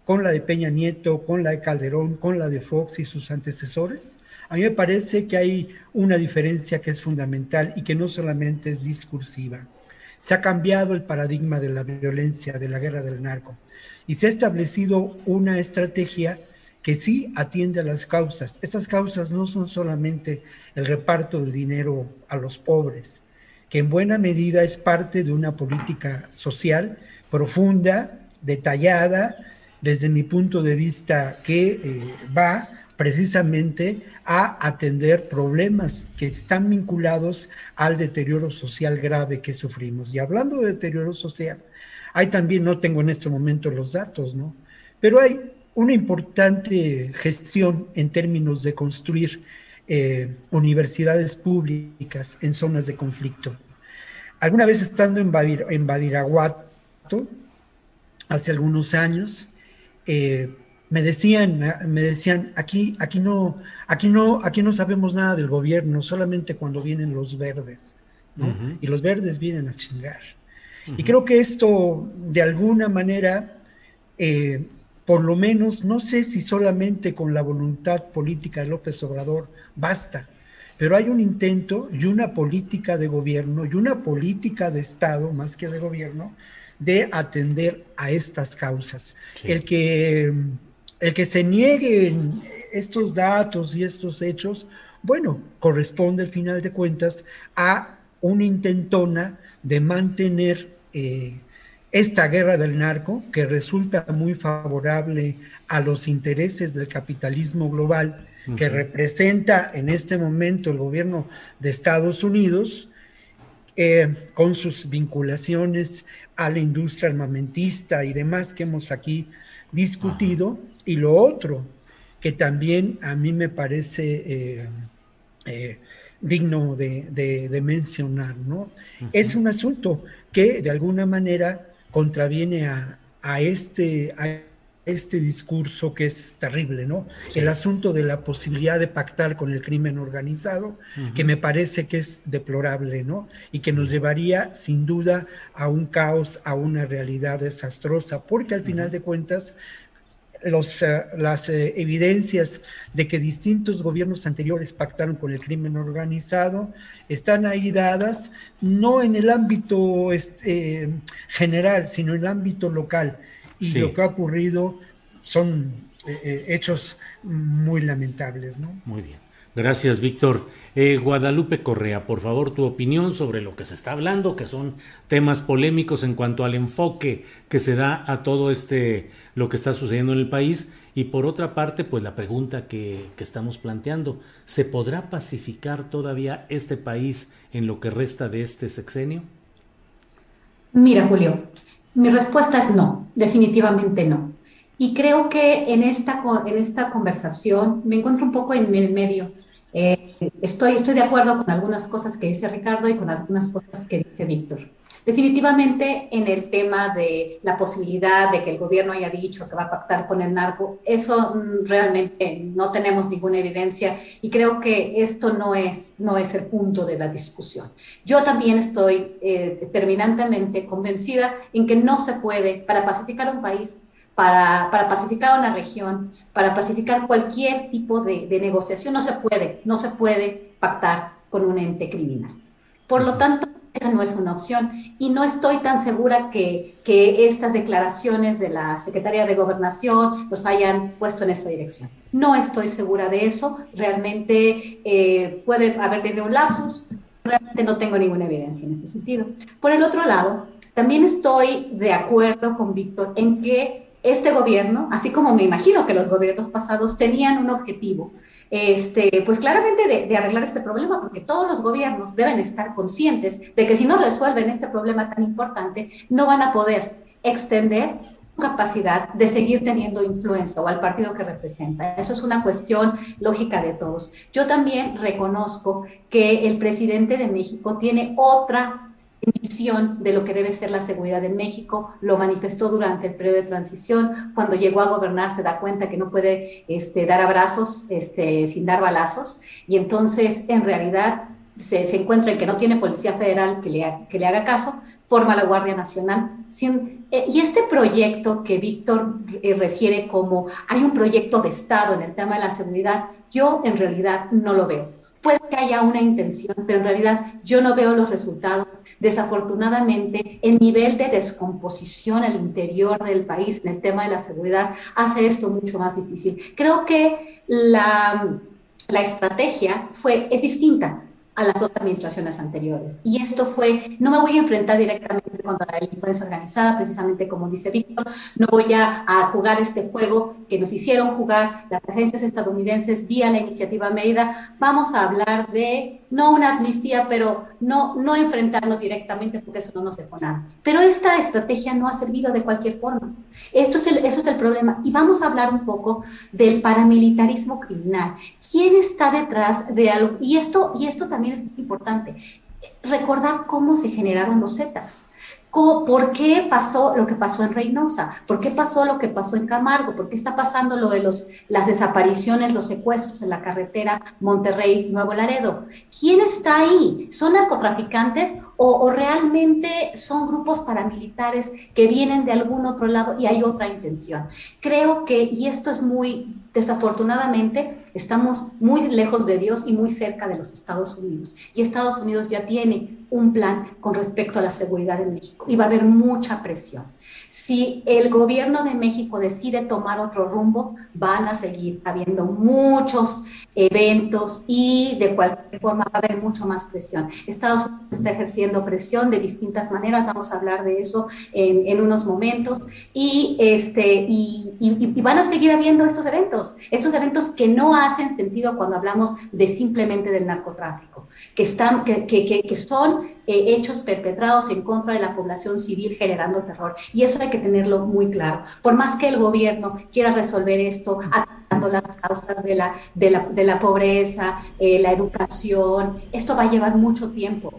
con la de Peña Nieto, con la de Calderón, con la de Fox y sus antecesores. A mí me parece que hay una diferencia que es fundamental y que no solamente es discursiva. Se ha cambiado el paradigma de la violencia, de la guerra del narco, y se ha establecido una estrategia que sí atiende a las causas. Esas causas no son solamente el reparto del dinero a los pobres, que en buena medida es parte de una política social profunda, detallada, desde mi punto de vista, que eh, va precisamente a atender problemas que están vinculados al deterioro social grave que sufrimos. Y hablando de deterioro social, hay también, no tengo en este momento los datos, ¿no? Pero hay una importante gestión en términos de construir eh, universidades públicas en zonas de conflicto. Alguna vez estando en, Badiraguato, hace algunos años, eh, me decían, me decían, aquí, aquí no, aquí no, aquí no sabemos nada del gobierno, solamente cuando vienen los verdes, Y los verdes vienen a chingar. Y creo que esto, de alguna manera, eh, por lo menos, no sé si solamente con la voluntad política de López Obrador basta, pero hay un intento y una política de gobierno y una política de Estado, más que de gobierno, de atender a estas causas. El, que, el que se nieguen estos datos y estos hechos, bueno, corresponde al final de cuentas a una intentona de mantener eh, esta guerra del narco, que resulta muy favorable a los intereses del capitalismo global, que representa en este momento el gobierno de Estados Unidos, eh, con sus vinculaciones a la industria armamentista y demás que hemos aquí discutido. Y lo otro, que también a mí me parece eh, eh, digno de, mencionar, ¿no? Es un asunto que de alguna manera contraviene a, este, a este discurso que es terrible, ¿no? El asunto de la posibilidad de pactar con el crimen organizado, que me parece que es deplorable, ¿no? Y que nos llevaría sin duda a un caos, a una realidad desastrosa, porque al final de cuentas los, eh, las eh, evidencias de que distintos gobiernos anteriores pactaron con el crimen organizado están ahí dadas, no en el ámbito este, general, sino en el ámbito local. Y lo que ha ocurrido son eh, hechos muy lamentables. ¿no? Muy bien. Gracias, Víctor. Eh, Guadalupe Correa, por favor, tu opinión sobre lo que se está hablando, que son temas polémicos en cuanto al enfoque que se da a todo este, lo que está sucediendo en el país. Y por otra parte, pues la pregunta que, que estamos planteando, ¿se podrá pacificar todavía este país en lo que resta de este sexenio? Mira, Julio, mi respuesta es no, definitivamente no. Y creo que en esta, en esta conversación me encuentro un poco en el medio eh, estoy, de acuerdo con algunas cosas que dice Ricardo y con algunas cosas que dice Víctor. Definitivamente en el tema de la posibilidad de que el gobierno haya dicho que va a pactar con el narco, eso mm, realmente no tenemos ninguna evidencia y creo que esto no es, no es el punto de la discusión. Yo también estoy eh, determinantemente convencida en que no se puede, para pacificar un país, para, para, pacificar una región, para pacificar cualquier tipo de, de, negociación. No se puede, no se puede pactar con un ente criminal. Por lo tanto, esa no es una opción. Y no estoy tan segura que, que estas declaraciones de la Secretaría de Gobernación los hayan puesto en esa dirección. No estoy segura de eso. Realmente eh, puede haber tenido un lapsus. Realmente no tengo ninguna evidencia en este sentido. Por el otro lado, también estoy de acuerdo con Víctor en que este gobierno, así como me imagino que los gobiernos pasados tenían un objetivo, este, pues claramente de, arreglar este problema, porque todos los gobiernos deben estar conscientes de que si no resuelven este problema tan importante, no van a poder extender su capacidad de seguir teniendo influencia o al partido que representa. Eso es una cuestión lógica de todos. Yo también reconozco que el presidente de México tiene otra visión de lo que debe ser la seguridad en México, lo manifestó durante el periodo de transición, cuando llegó a gobernar se da cuenta que no puede este, dar abrazos este, sin dar balazos, y entonces en realidad se, se, encuentra en que no tiene policía federal que le, que le haga caso, forma la Guardia Nacional. Sin, eh, y este proyecto que Víctor eh, refiere como hay un proyecto de Estado en el tema de la seguridad, yo en realidad no lo veo. Puede que haya una intención, pero en realidad yo no veo los resultados. Desafortunadamente, el nivel de descomposición al interior del país en el tema de la seguridad hace esto mucho más difícil. Creo que la, la estrategia fue, es distinta a las dos administraciones anteriores. Y esto fue, no me voy a enfrentar directamente contra la delincuencia organizada, precisamente como dice Víctor, no voy a, jugar este juego que nos hicieron jugar las agencias estadounidenses vía la iniciativa Mérida. Vamos a hablar de, no una amnistía, pero no, no enfrentarnos directamente porque eso no nos dejó nada. Pero esta estrategia no ha servido de cualquier forma. Esto es el, eso es el problema. Y vamos a hablar un poco del paramilitarismo criminal. ¿Quién está detrás de algo? Y esto, y esto también es muy importante. Recordar cómo se generaron los Zetas. ¿Por qué pasó lo que pasó en Reynosa? ¿Por qué pasó lo que pasó en Camargo? ¿Por qué está pasando lo de los, las desapariciones, los secuestros en la carretera Monterrey-Nuevo Laredo? ¿Quién está ahí? ¿Son narcotraficantes o, o, realmente son grupos paramilitares que vienen de algún otro lado y hay otra intención? Creo que, y esto es muy, desafortunadamente, estamos muy lejos de Dios y muy cerca de los Estados Unidos. Y Estados Unidos ya tiene un plan con respecto a la seguridad en México y va a haber mucha presión. Si el gobierno de México decide tomar otro rumbo, van a seguir habiendo muchos eventos y de cualquier forma va a haber mucho más presión. Estados Unidos está ejerciendo presión de distintas maneras, vamos a hablar de eso en, unos momentos, y, este, y, van a seguir habiendo estos eventos, estos eventos que no hacen sentido cuando hablamos de simplemente del narcotráfico, que, están, que, que, que son eh, hechos perpetrados en contra de la población civil generando terror. Y eso hay que tenerlo muy claro. Por más que el gobierno quiera resolver esto, atacando las causas de la, de la, de la pobreza, eh, la educación, esto va a llevar mucho tiempo.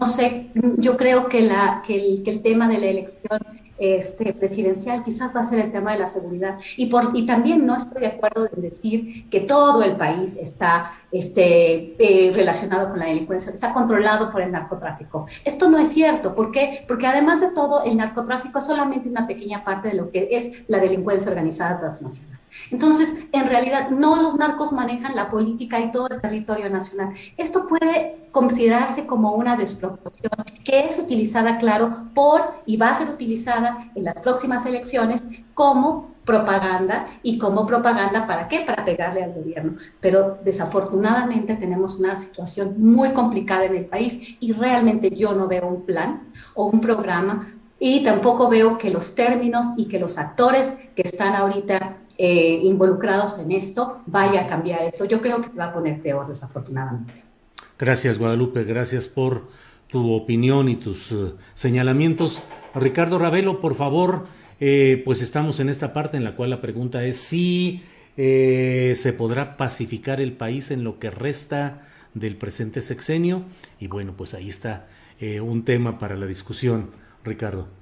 No sé, yo creo que, la, que, el, que el tema de la elección este, presidencial quizás va a ser el tema de la seguridad. Y, por, y también no estoy de acuerdo en decir que todo el país está este, eh, relacionado con la delincuencia, está controlado por el narcotráfico. Esto no es cierto. ¿Por qué? Porque además de todo, el narcotráfico es solamente una pequeña parte de lo que es la delincuencia organizada transnacional. Entonces, en realidad, no los narcos manejan la política y todo el territorio nacional. Esto puede considerarse como una desproporción que es utilizada, claro, por y va a ser utilizada en las próximas elecciones como propaganda y como propaganda para qué? Para pegarle al gobierno. Pero desafortunadamente tenemos una situación muy complicada en el país y realmente yo no veo un plan o un programa y tampoco veo que los términos y que los actores que están ahorita eh, involucrados en esto vaya a cambiar esto. Yo creo que va a poner peor, desafortunadamente. Gracias, Guadalupe. Gracias por tu opinión y tus uh, señalamientos. Ricardo Ravelo, por favor, eh, pues estamos en esta parte en la cual la pregunta es si eh, se podrá pacificar el país en lo que resta del presente sexenio. Y bueno, pues ahí está eh, un tema para la discusión, Ricardo.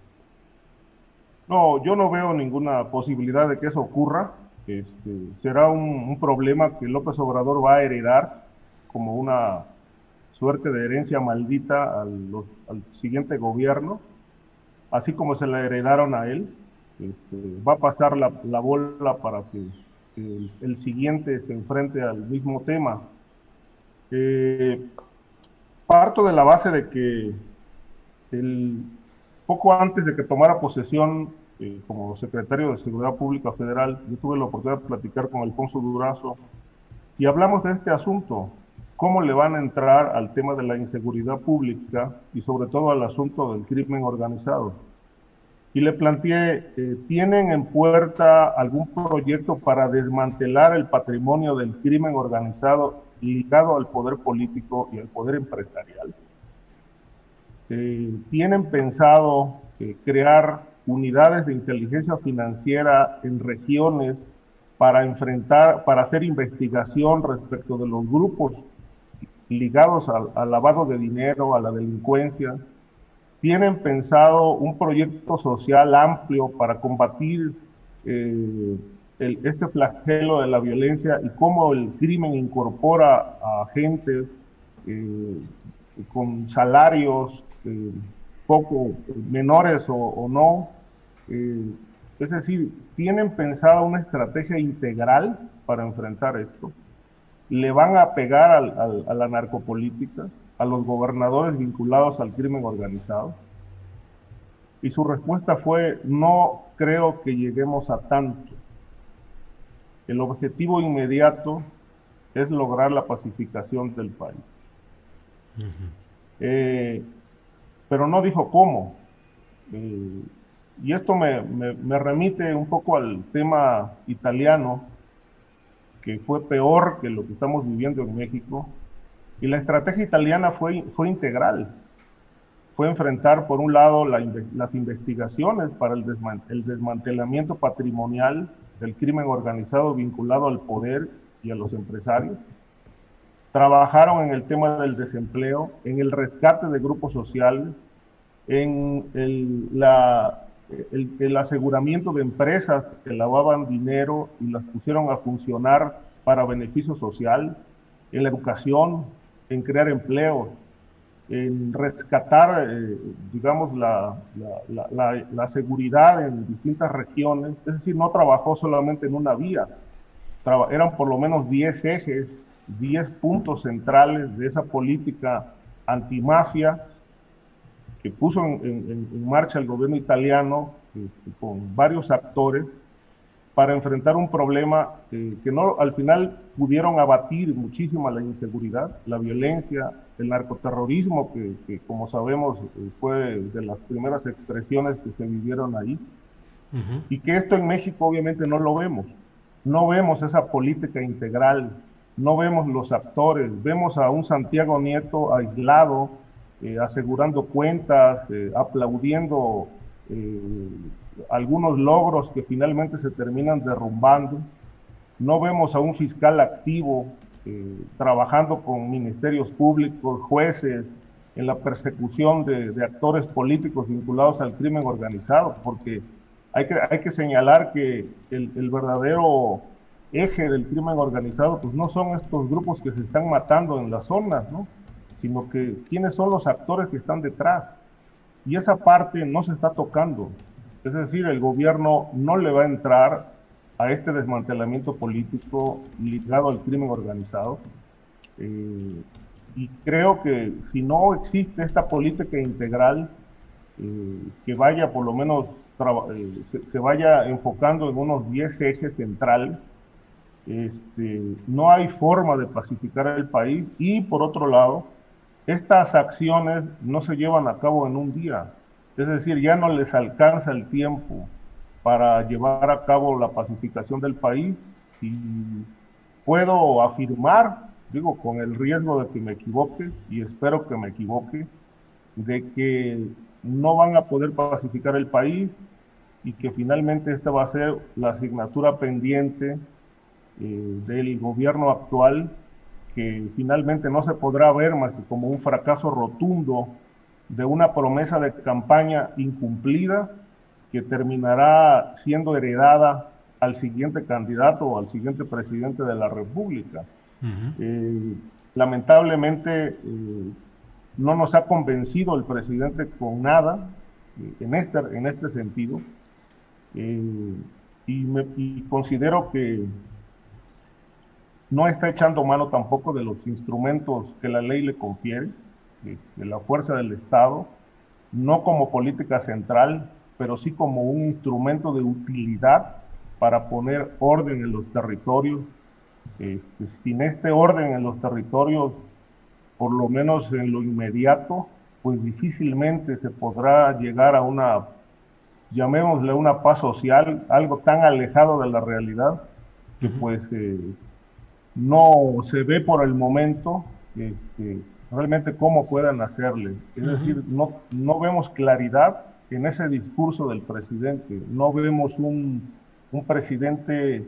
No, yo no veo ninguna posibilidad de que eso ocurra. Este, será un, problema que López Obrador va a heredar como una suerte de herencia maldita al, al siguiente gobierno, así como se la heredaron a él. este, va a pasar la, bola para que el, siguiente se enfrente al mismo tema. Eh, parto de la base de que el, poco antes de que tomara posesión eh, como secretario de Seguridad Pública Federal, yo tuve la oportunidad de platicar con Alfonso Durazo y hablamos de este asunto, cómo le van a entrar al tema de la inseguridad pública y sobre todo al asunto del crimen organizado. Y le planteé, eh, ¿tienen en puerta algún proyecto para desmantelar el patrimonio del crimen organizado ligado al poder político y al poder empresarial? ¿Tienen pensado crear unidades de inteligencia financiera en regiones para enfrentar, para hacer investigación respecto de los grupos ligados al, lavado de dinero, a la delincuencia, tienen pensado un proyecto social amplio para combatir eh, este flagelo de la violencia y cómo el crimen incorpora a gente eh, con salarios eh, poco menores o, no. es decir, tienen pensado una estrategia integral para enfrentar esto le van a pegar a la narcopolítica, a los gobernadores vinculados al crimen organizado. Y su respuesta fue, no creo que lleguemos a tanto. El objetivo inmediato es lograr la pacificación del país. Eh, pero no dijo cómo. Y esto me remite un poco al tema italiano, que fue peor que lo que estamos viviendo en México. Y la estrategia italiana fue, fue integral. Fue enfrentar, por un lado, las investigaciones para el, el desmantelamiento patrimonial del crimen organizado vinculado al poder y a los empresarios. Trabajaron en el tema del desempleo, en el rescate de grupos sociales, en el, aseguramiento de empresas que lavaban dinero y las pusieron a funcionar para beneficio social, en la educación, en crear empleos, en rescatar, eh, digamos, la, seguridad en distintas regiones. Es decir, no trabajó solamente en una vía, eran por lo menos 10 ejes, 10 puntos centrales de esa política antimafia que puso en, marcha el gobierno italiano este, con varios actores para enfrentar un problema eh, que no al final pudieron abatir muchísimo la inseguridad, la violencia, el narcoterrorismo, que, como sabemos eh, fue de las primeras expresiones que se vivieron ahí, y que esto en México obviamente no lo vemos. No vemos esa política integral, no vemos los actores, vemos a un Santiago Nieto aislado, eh, asegurando cuentas, eh, aplaudiendo eh, algunos logros que finalmente se terminan derrumbando. No vemos a un fiscal activo trabajando con ministerios públicos, jueces, en la persecución de, actores políticos vinculados al crimen organizado, porque hay que, hay que señalar que el, el, verdadero eje del crimen organizado pues no son estos grupos que se están matando en las zonas, ¿no? sino que quiénes son los actores que están detrás. Y esa parte no se está tocando. Es decir, el gobierno no le va a entrar a este desmantelamiento político ligado al crimen organizado. Eh, y creo que si no existe esta política integral eh, que vaya por lo menos eh, se, vaya enfocando en unos 10 ejes centrales, este, no hay forma de pacificar el país. Y por otro lado, estas acciones no se llevan a cabo en un día, es decir, ya no les alcanza el tiempo para llevar a cabo la pacificación del país. Y puedo afirmar, digo, con el riesgo de que me equivoque y espero que me equivoque, de que no van a poder pacificar el país y que finalmente esta va a ser la asignatura pendiente eh, del gobierno actual que finalmente no se podrá ver más que como un fracaso rotundo de una promesa de campaña incumplida que terminará siendo heredada al siguiente candidato o al siguiente presidente de la República. Eh, lamentablemente eh, no nos ha convencido el presidente con nada eh, en, este, en este sentido. Eh, y, considero que no está echando mano tampoco de los instrumentos que la ley le confiere, este, la fuerza del Estado, no como política central, pero sí como un instrumento de utilidad para poner orden en los territorios. Este, sin este orden en los territorios, por lo menos en lo inmediato, pues difícilmente se podrá llegar a una llamémosle una paz social, algo tan alejado de la realidad que pues eh, no se ve por el momento este, realmente cómo puedan hacerle. Es decir, no, no vemos claridad en ese discurso del presidente, no vemos un, un presidente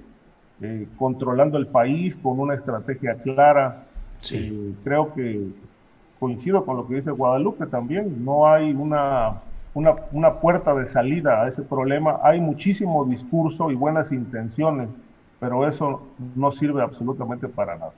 eh, controlando el país con una estrategia clara. Eh, creo que coincido con lo que dice Guadalupe también, no hay una una, una, puerta de salida a ese problema. Hay muchísimo discurso y buenas intenciones, pero eso no sirve absolutamente para nada.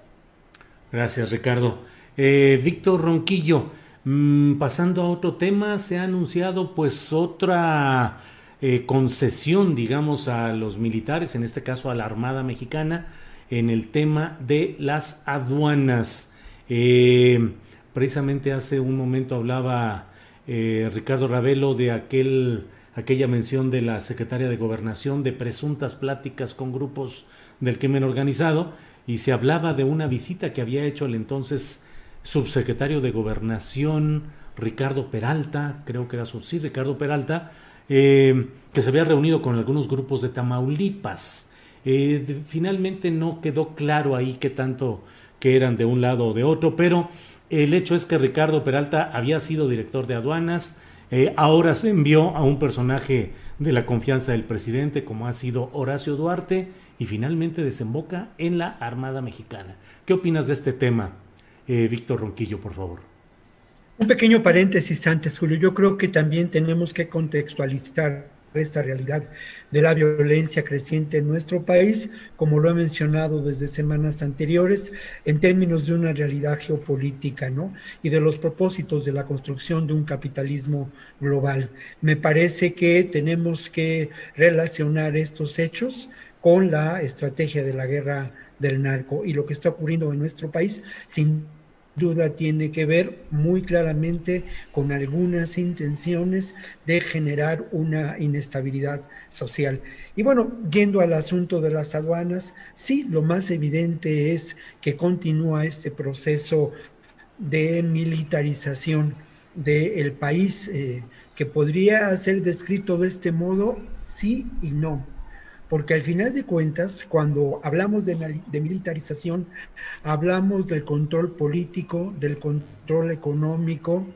Gracias, Ricardo. Eh, Víctor Ronquillo, mm, pasando a otro tema, se ha anunciado pues otra eh, concesión, digamos, a los militares, en este caso a la Armada Mexicana, en el tema de las aduanas. Eh, precisamente hace un momento hablaba Ricardo Ravelo de aquel, aquella mención de la secretaria de Gobernación de presuntas pláticas con grupos del crimen organizado y se hablaba de una visita que había hecho el entonces subsecretario de Gobernación Ricardo Peralta, creo que era su, sí, Ricardo Peralta, eh, que se había reunido con algunos grupos de Tamaulipas. Eh, finalmente no quedó claro ahí qué tanto que eran de un lado o de otro, pero el hecho es que Ricardo Peralta había sido director de aduanas, eh, ahora se envió a un personaje de la confianza del presidente como ha sido Horacio Duarte y finalmente desemboca en la Armada Mexicana. ¿Qué opinas de este tema, eh, Víctor Ronquillo, por favor? Un pequeño paréntesis antes, Julio. Yo creo que también tenemos que contextualizar esta realidad de la violencia creciente en nuestro país, como lo he mencionado desde semanas anteriores, en términos de una realidad geopolítica, ¿no? Y de los propósitos de la construcción de un capitalismo global. Me parece que tenemos que relacionar estos hechos con la estrategia de la guerra del narco y lo que está ocurriendo en nuestro país, sin duda tiene que ver muy claramente con algunas intenciones de generar una inestabilidad social. Y bueno, yendo al asunto de las aduanas, sí, lo más evidente es que continúa este proceso de militarización del país, eh, que podría ser descrito de este modo, sí y no porque al final de cuentas, cuando hablamos de, militarización, hablamos del control político, del control económico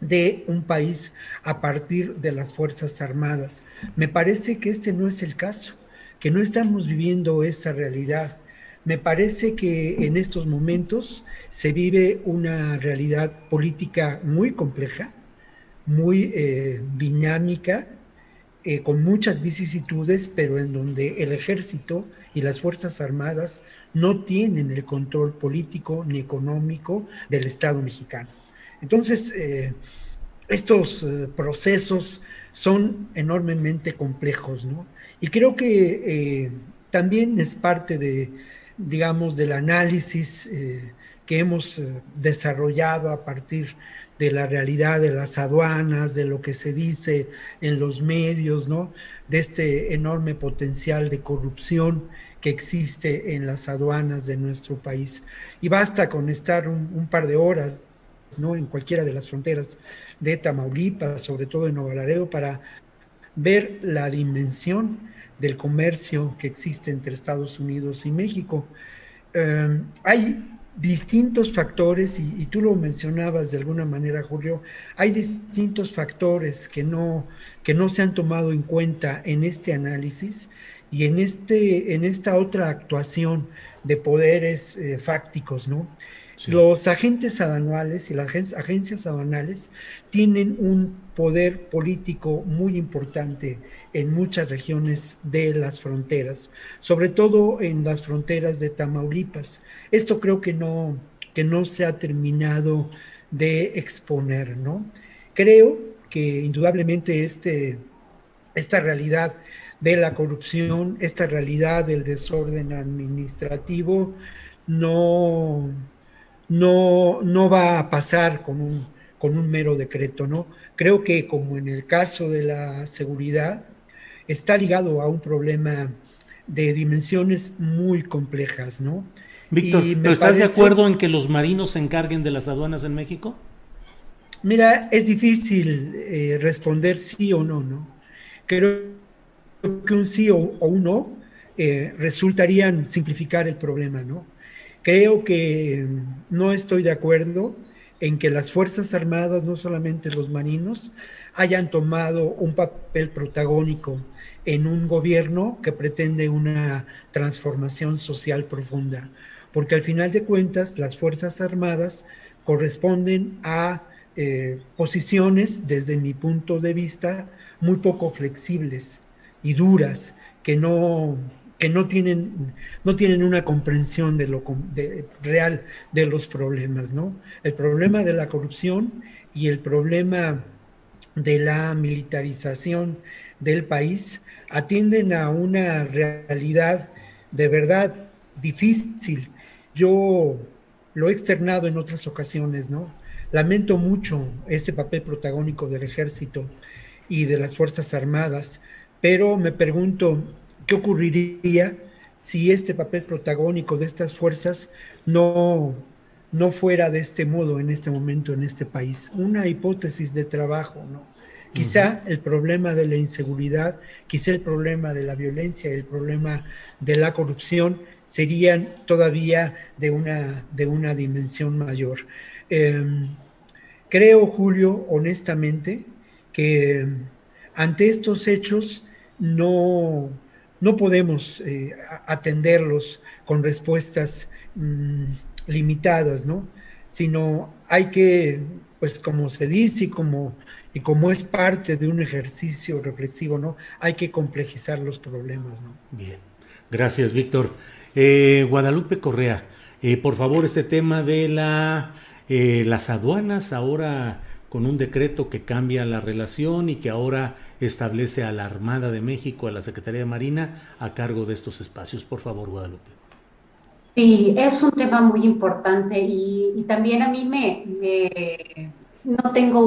de un país a partir de las Fuerzas Armadas. Me parece que este no es el caso, que no estamos viviendo esa realidad. Me parece que en estos momentos se vive una realidad política muy compleja, muy eh, dinámica, eh, con muchas vicisitudes, pero en donde el ejército y las Fuerzas Armadas no tienen el control político ni económico del Estado mexicano. Entonces, eh, estos eh, procesos son enormemente complejos, ¿no? Y creo que también es parte de, digamos, del análisis que hemos desarrollado a partir de la realidad de las aduanas, de lo que se dice en los medios, ¿no? De este enorme potencial de corrupción que existe en las aduanas de nuestro país. Y basta con estar un, par de horas, ¿no? En cualquiera de las fronteras de Tamaulipas, sobre todo en Nuevo Laredo, para ver la dimensión del comercio que existe entre Estados Unidos y México. Eh, hay distintos factores, y, tú lo mencionabas de alguna manera, Julio, hay distintos factores que no, que no se han tomado en cuenta en este análisis y en, este, en esta otra actuación de poderes eh, fácticos, ¿no? Los agentes aduanales y las agencias aduanales tienen un poder político muy importante en muchas regiones de las fronteras, sobre todo en las fronteras de Tamaulipas. Esto creo que no, que no se ha terminado de exponer, ¿no? Creo que indudablemente este, esta realidad de la corrupción, esta realidad del desorden administrativo no, no, no va a pasar con un, con un mero decreto, ¿no? Creo que como en el caso de la seguridad, está ligado a un problema de dimensiones muy complejas, ¿no? Víctor, ¿estás de acuerdo en que los marinos se encarguen de las aduanas en México? Mira, es difícil eh, responder sí o no, ¿no? Creo que un sí o, un no eh, resultarían simplificar el problema, ¿no? Creo que no estoy de acuerdo en que las Fuerzas Armadas, no solamente los marinos, hayan tomado un papel protagónico en un gobierno que pretende una transformación social profunda, porque al final de cuentas las Fuerzas Armadas corresponden a eh, posiciones, desde mi punto de vista, muy poco flexibles y duras, que no, que no tienen, no tienen una comprensión de lo real de los problemas, ¿no? El problema de la corrupción y el problema de la militarización del país atienden a una realidad de verdad difícil. Yo lo he externado en otras ocasiones, ¿no? Lamento mucho ese papel protagónico del ejército y de las Fuerzas Armadas, pero me pregunto, ¿Qué ocurriría si este papel protagónico de estas fuerzas no, no fuera de este modo en este momento en este país? Una hipótesis de trabajo, ¿no? Quizá el problema de la inseguridad, quizá el problema de la violencia, el problema de la corrupción serían todavía de una, de una dimensión mayor. Em, creo, Julio, honestamente, que ante estos hechos no, no podemos eh, atenderlos con respuestas mm, limitadas, ¿no? Sino hay que, pues como se dice y como, y como es parte de un ejercicio reflexivo, ¿no? Hay que complejizar los problemas, ¿no? Bien, gracias, Víctor. Eh, Guadalupe Correa, eh, por favor, este tema de la, las aduanas ahora con un decreto que cambia la relación y que ahora establece a la Armada de México, a la Secretaría de Marina, a cargo de estos espacios. Por favor, Guadalupe. Sí, es un tema muy importante y, también a mí me, no tengo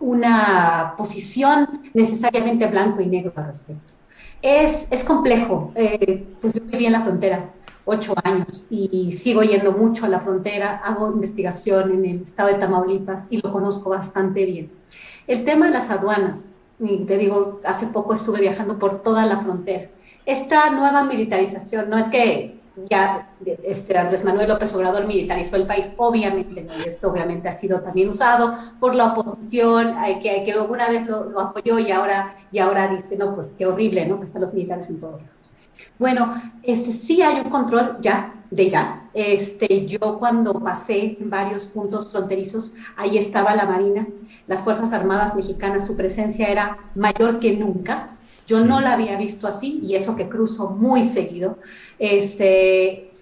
una posición necesariamente blanco y negro al respecto. Es, es complejo, eh, pues yo viví en la frontera ocho años y sigo yendo mucho a la frontera, hago investigación en el estado de Tamaulipas y lo conozco bastante bien. El tema de las aduanas, y te digo, hace poco estuve viajando por toda la frontera. Esta nueva militarización, no es que ya este, Andrés Manuel López Obrador militarizó el país, obviamente, y esto obviamente ha sido también usado por la oposición, que, que alguna vez lo, lo, apoyó y ahora, y ahora dice, no, pues qué horrible, ¿no? Que están los militares en todo bueno, este, sí hay un control ya, de ya. Este, yo cuando pasé varios puntos fronterizos, ahí estaba la Marina, las Fuerzas Armadas Mexicanas, su presencia era mayor que nunca. Yo no la había visto así y eso que cruzo muy seguido. Este,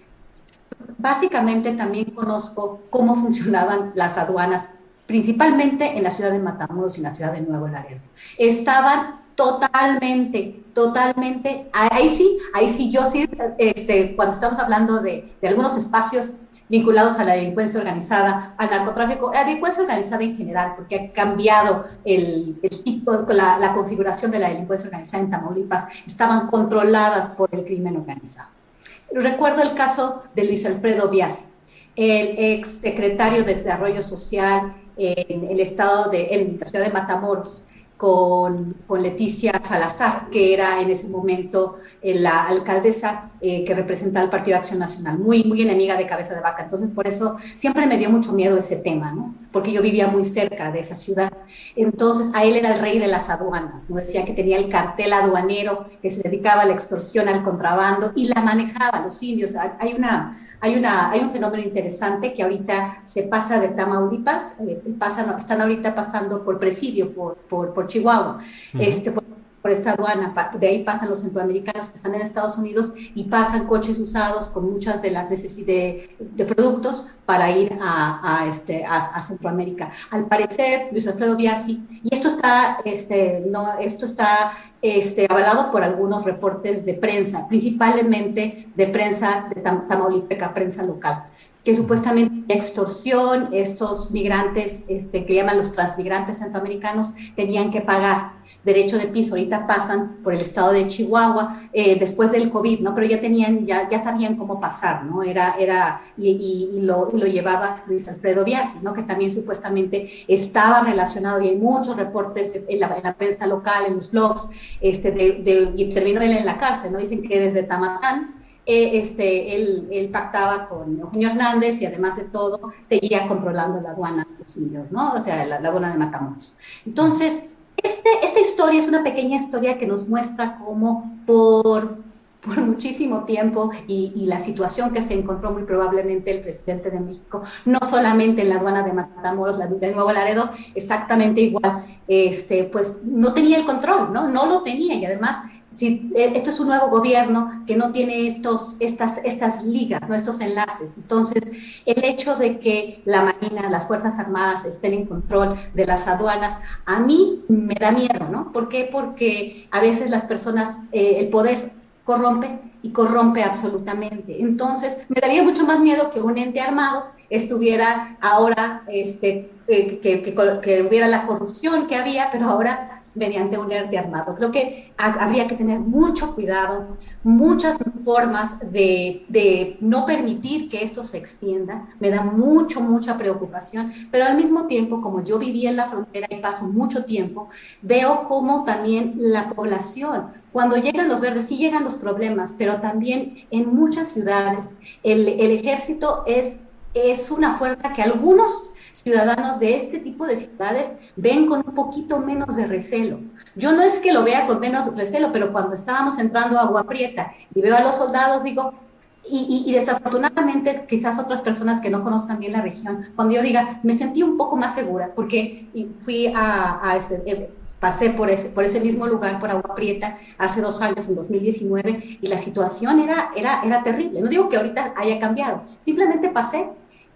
básicamente también conozco cómo funcionaban las aduanas, principalmente en la ciudad de Matamoros y en la ciudad de Nuevo Laredo. Estaban Totalmente, totalmente. Ahí sí, ahí sí, yo sí, este, cuando estamos hablando de, de algunos espacios vinculados a la delincuencia organizada, al narcotráfico, a la delincuencia organizada en general, porque ha cambiado el, tipo, la, la, configuración de la delincuencia organizada en Tamaulipas, estaban controladas por el crimen organizado. Recuerdo el caso de Luis Alfredo Biasi, el ex secretario de Desarrollo Social en el estado de, en la ciudad de Matamoros, con, con, Leticia Salazar, que era en ese momento eh, la alcaldesa eh, que representa al Partido Acción Nacional, muy, muy enemiga de Cabeza de Vaca. Entonces, por eso siempre me dio mucho miedo ese tema, ¿no? Porque yo vivía muy cerca de esa ciudad. Entonces, a él era el rey de las aduanas, ¿no? Decía que tenía el cartel aduanero, que se dedicaba a la extorsión, al contrabando, y la manejaba los indios. Hay una hay, una, hay un fenómeno interesante que ahorita se pasa de Tamaulipas, eh, pasan, están ahorita pasando por presidio, por, por, por Chihuahua. este, por esta aduana, de ahí pasan los centroamericanos que están en Estados Unidos y pasan coches usados con muchas de las necesidades de, productos para ir a, este, a, Centroamérica. Al parecer, Luis Alfredo Biasi, y esto está, este, no, esto está este, avalado por algunos reportes de prensa, principalmente de prensa de prensa local que supuestamente extorsión, estos migrantes este, que llaman los transmigrantes centroamericanos tenían que pagar derecho de piso. Ahorita pasan por el estado de Chihuahua eh, después del COVID, ¿no? Pero ya tenían, ya, ya sabían cómo pasar, ¿no? Era, era, y, lo, lo, llevaba Luis Alfredo Biasi, ¿no? Que también supuestamente estaba relacionado y hay muchos reportes en la, en la prensa local, en los blogs, este, de, de, y terminó él en la cárcel, ¿no? Dicen que desde Tamatán eh, este, él, pactaba con Eugenio Hernández y además de todo seguía controlando la aduana de los indios, ¿no? O sea, la, aduana de Matamoros. Entonces, este, esta historia es una pequeña historia que nos muestra cómo por, por muchísimo tiempo y, la situación que se encontró muy probablemente el presidente de México, no solamente en la aduana de Matamoros, la de Nuevo Laredo, exactamente igual, este, pues no tenía el control, ¿no? No lo tenía y además si eh, esto es un nuevo gobierno que no tiene estos, estas, estas ligas, ¿no? estos enlaces. Entonces, el hecho de que la Marina, las Fuerzas Armadas estén en control de las aduanas, a mí me da miedo, ¿no? ¿Por qué? Porque a veces las personas, eh, el poder corrompe y corrompe absolutamente. Entonces, me daría mucho más miedo que un ente armado estuviera ahora, este, eh, que, que, que hubiera la corrupción que había, pero ahora mediante un ERTE armado. Creo que habría que tener mucho cuidado, muchas formas de, no permitir que esto se extienda. Me da mucho, mucha preocupación, pero al mismo tiempo, como yo viví en la frontera y paso mucho tiempo, veo cómo también la población, cuando llegan los verdes, sí llegan los problemas, pero también en muchas ciudades el, el ejército es, es una fuerza que algunos ciudadanos de este tipo de ciudades ven con un poquito menos de recelo. Yo no es que lo vea con menos recelo, pero cuando estábamos entrando a Agua Prieta y veo a los soldados, digo, y, desafortunadamente quizás otras personas que no conozcan bien la región, cuando yo diga, me sentí un poco más segura, porque fui a, ese, eh, por ese, por ese mismo lugar, por Agua Prieta, hace dos años, en 2019, y la situación era, era, era terrible. No digo que ahorita haya cambiado, simplemente pasé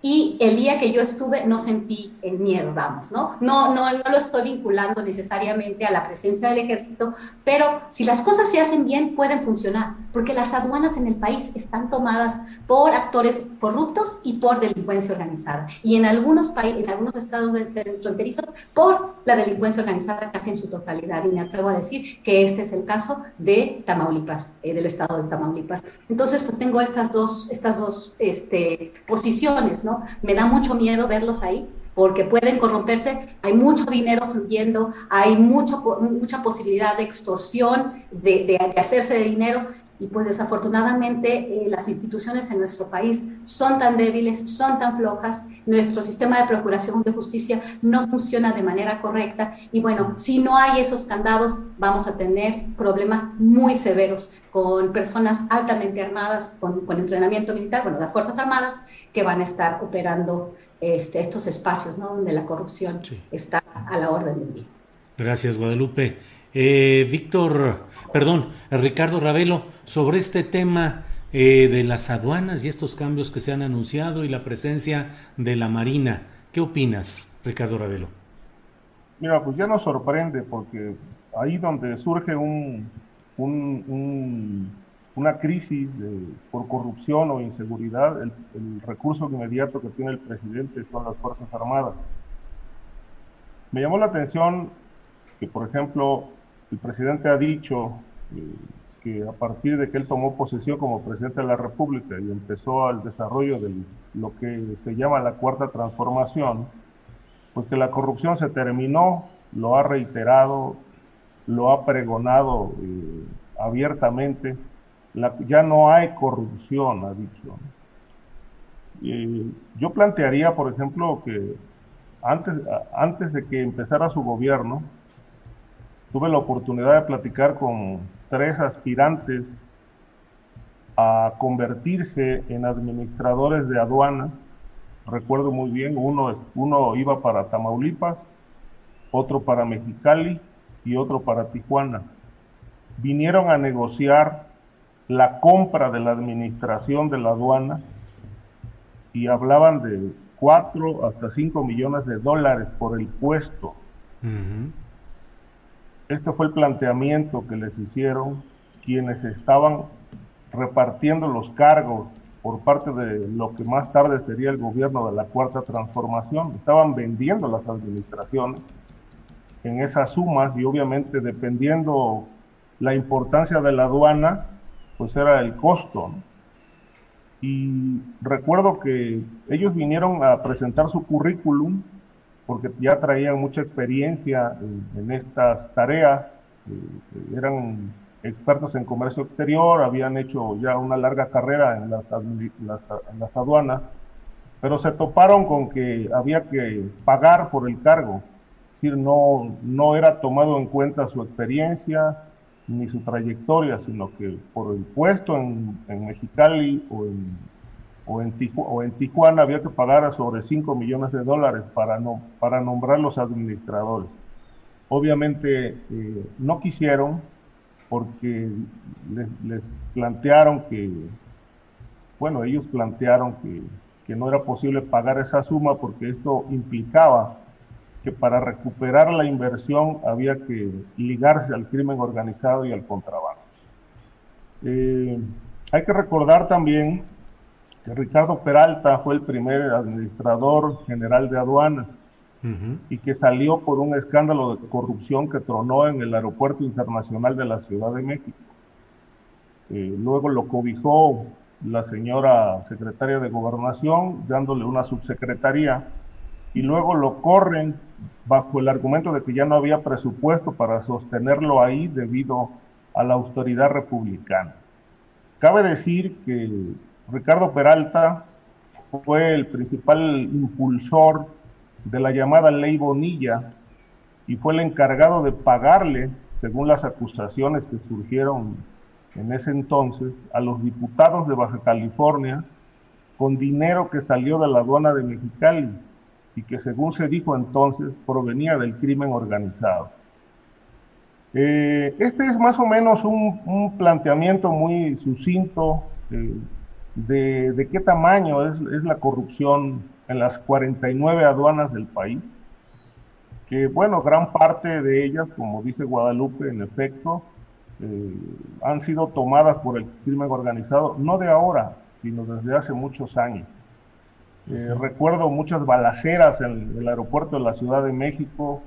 y el día que yo estuve no sentí el miedo, vamos, ¿no? No, no, no lo estoy vinculando necesariamente a la presencia del ejército, pero si las cosas se hacen bien, pueden funcionar, porque las aduanas en el país están tomadas por actores corruptos y por delincuencia organizada, y en algunos países, en algunos estados fronterizos, por la delincuencia organizada casi en su totalidad, y me atrevo a decir que este es el caso de Tamaulipas, eh, del estado de Tamaulipas. Entonces, pues tengo estas dos, estas dos este, posiciones, ¿no? Me da mucho miedo verlos ahí porque pueden corromperse, hay mucho dinero fluyendo, hay mucho, mucha posibilidad de extorsión, de, de, hacerse de dinero, y pues desafortunadamente eh, las instituciones en nuestro país son tan débiles, son tan flojas, nuestro sistema de procuración de justicia no funciona de manera correcta, y bueno, si no hay esos candados, vamos a tener problemas muy severos con personas altamente armadas, con, con entrenamiento militar, bueno, las Fuerzas Armadas, que van a estar operando este, estos espacios ¿no? donde la corrupción está a la orden del día. Gracias, Guadalupe. Eh, Víctor, perdón, Ricardo Ravelo, sobre este tema eh, de las aduanas y estos cambios que se han anunciado y la presencia de la Marina, ¿qué opinas, Ricardo Ravelo? Mira, pues ya nos sorprende porque ahí donde surge un, una crisis por corrupción o inseguridad, el, recurso inmediato que tiene el presidente son las Fuerzas Armadas. Me llamó la atención que, por ejemplo, el presidente ha dicho eh, que a partir de que él tomó posesión como presidente de la República y empezó al desarrollo de lo que se llama la cuarta transformación, pues que la corrupción se terminó, lo ha reiterado, lo ha pregonado eh, abiertamente, ya no hay corrupción, ha dicho. yo plantearía, por ejemplo, que antes, antes de que empezara su gobierno, tuve la oportunidad de platicar con tres aspirantes a convertirse en administradores de aduana. Recuerdo muy bien, uno, uno iba para Tamaulipas, otro para Mexicali y otro para Tijuana. vinieron a negociar la compra de la administración de la aduana y hablaban de 4 hasta 5 millones de dólares por el puesto. Este fue el planteamiento que les hicieron quienes estaban repartiendo los cargos por parte de lo que más tarde sería el gobierno de la Cuarta Transformación. Estaban vendiendo las administraciones en esas sumas y obviamente dependiendo la importancia de la aduana, pues era el costo. Y recuerdo que ellos vinieron a presentar su currículum porque ya traían mucha experiencia en, estas tareas, eh, eran expertos en comercio exterior, habían hecho ya una larga carrera en las, aduanas, pero se toparon con que había que pagar por el cargo, es decir, no, no era tomado en cuenta su experiencia ni su trayectoria, sino que por el puesto en, en Mexicali o en o en, Tijuana había que pagar a sobre 5 millones de dólares para, no, para nombrar los administradores. Obviamente eh, no quisieron porque les, plantearon que, bueno, ellos plantearon que, que no era posible pagar esa suma porque esto implicaba que para recuperar la inversión había que ligarse al crimen organizado y al contrabando. Eh, hay que recordar también Ricardo Peralta fue el primer administrador general de aduanas y que salió por un escándalo de corrupción que tronó en el Aeropuerto Internacional de la Ciudad de México. Eh, luego lo cobijó la señora secretaria de Gobernación, dándole una subsecretaría, y luego lo corren bajo el argumento de que ya no había presupuesto para sostenerlo ahí debido a la autoridad republicana. Cabe decir que Ricardo Peralta fue el principal impulsor de la llamada ley Bonilla y fue el encargado de pagarle, según las acusaciones que surgieron en ese entonces, a los diputados de Baja California con dinero que salió de la aduana de Mexicali y que según se dijo entonces provenía del crimen organizado. Eh, este es más o menos un, planteamiento muy sucinto eh, de, qué tamaño es, la corrupción en las 49 aduanas del país, que bueno, gran parte de ellas, como dice Guadalupe, en efecto, eh, han sido tomadas por el crimen organizado, no de ahora, sino desde hace muchos años. Eh, recuerdo muchas balaceras en el aeropuerto de la Ciudad de México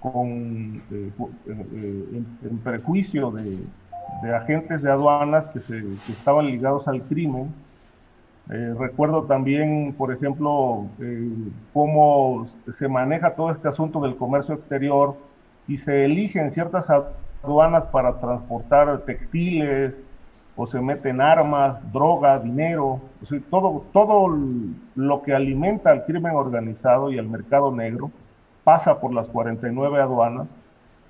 con, eh, en, prejuicio de, agentes de aduanas que, se, estaban ligados al crimen. Eh, recuerdo también, por ejemplo, eh, cómo se maneja todo este asunto del comercio exterior y se eligen ciertas aduanas para transportar textiles o se meten armas, droga, dinero, todo, todo lo que alimenta al crimen organizado y al mercado negro pasa por las 49 aduanas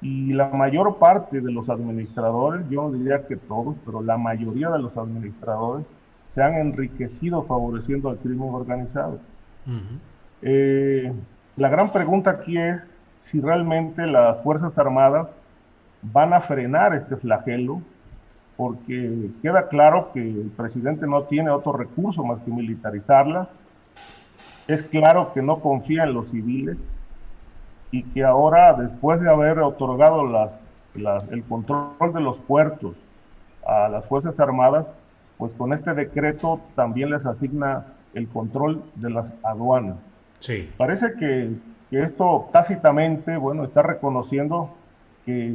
y la mayor parte de los administradores, yo no diría que todos, pero la mayoría de los administradores se han enriquecido favoreciendo al crimen organizado. Eh, la gran pregunta aquí es si realmente las Fuerzas Armadas van a frenar este flagelo, porque queda claro que el presidente no tiene otro recurso más que militarizarla. Es claro que no confía en los civiles y que ahora, después de haber otorgado el control de los puertos a las Fuerzas Armadas, pues con este decreto también les asigna el control de las aduanas. Sí. Parece que, esto tácitamente, bueno, está reconociendo que,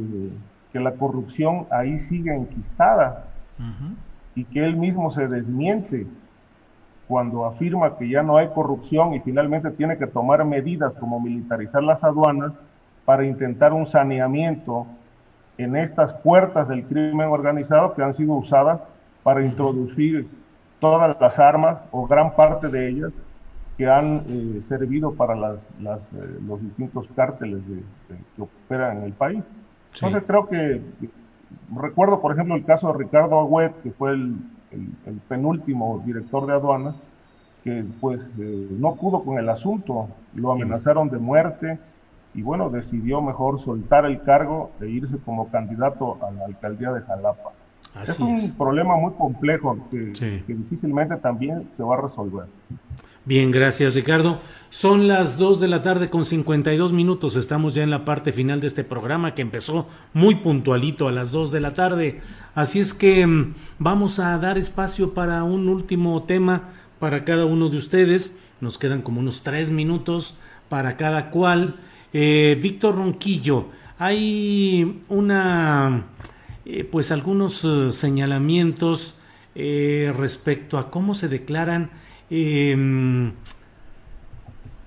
la corrupción ahí sigue enquistada y que él mismo se desmiente cuando afirma que ya no hay corrupción y finalmente tiene que tomar medidas como militarizar las aduanas para intentar un saneamiento en estas puertas del crimen organizado que han sido usadas para introducir todas las armas o gran parte de ellas que han eh, servido para las, eh, los distintos cárteles que operan en el país. Entonces creo que, recuerdo por ejemplo el caso de Ricardo Agüet, que fue el, penúltimo director de aduanas, que pues eh, no pudo con el asunto, lo amenazaron de muerte y bueno, decidió mejor soltar el cargo e irse como candidato a la alcaldía de Jalapa. es un problema muy complejo que, difícilmente también se va a resolver. Bien, gracias Ricardo. Son las 2 de la tarde con 52 minutos. Estamos ya en la parte final de este programa que empezó muy puntualito a las 2 de la tarde. Así es que mm, vamos a dar espacio para un último tema para cada uno de ustedes. Nos quedan como unos 3 minutos para cada cual. Eh, Víctor Ronquillo, hay una, eh, pues algunos eh, señalamientos respecto a cómo se declaran em,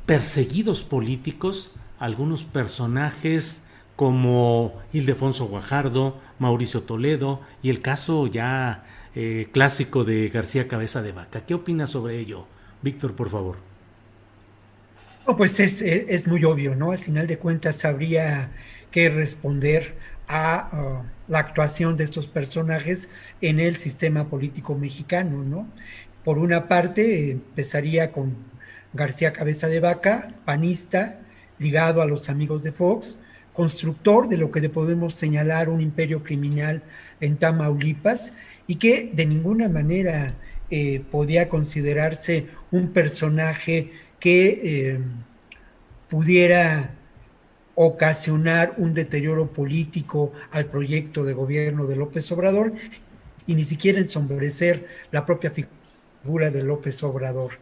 perseguidos políticos algunos personajes como Ildefonso Guajardo, Mauricio Toledo y el caso ya clásico de García Cabeza de Vaca. ¿Qué opinas sobre ello? Víctor, por favor pues es, muy obvio, ¿no? Al final de cuentas habría que responder a uh, la actuación de estos personajes en el sistema político mexicano, ¿no? Por una parte, empezaría con García Cabeza de Vaca, panista, ligado a los amigos de Fox, constructor de lo que podemos señalar un imperio criminal en Tamaulipas y que de ninguna manera eh, podía considerarse un personaje que eh, pudiera ocasionar un deterioro político al proyecto de gobierno de López Obrador y ni siquiera ensombrecer la propia figura de López Obrador.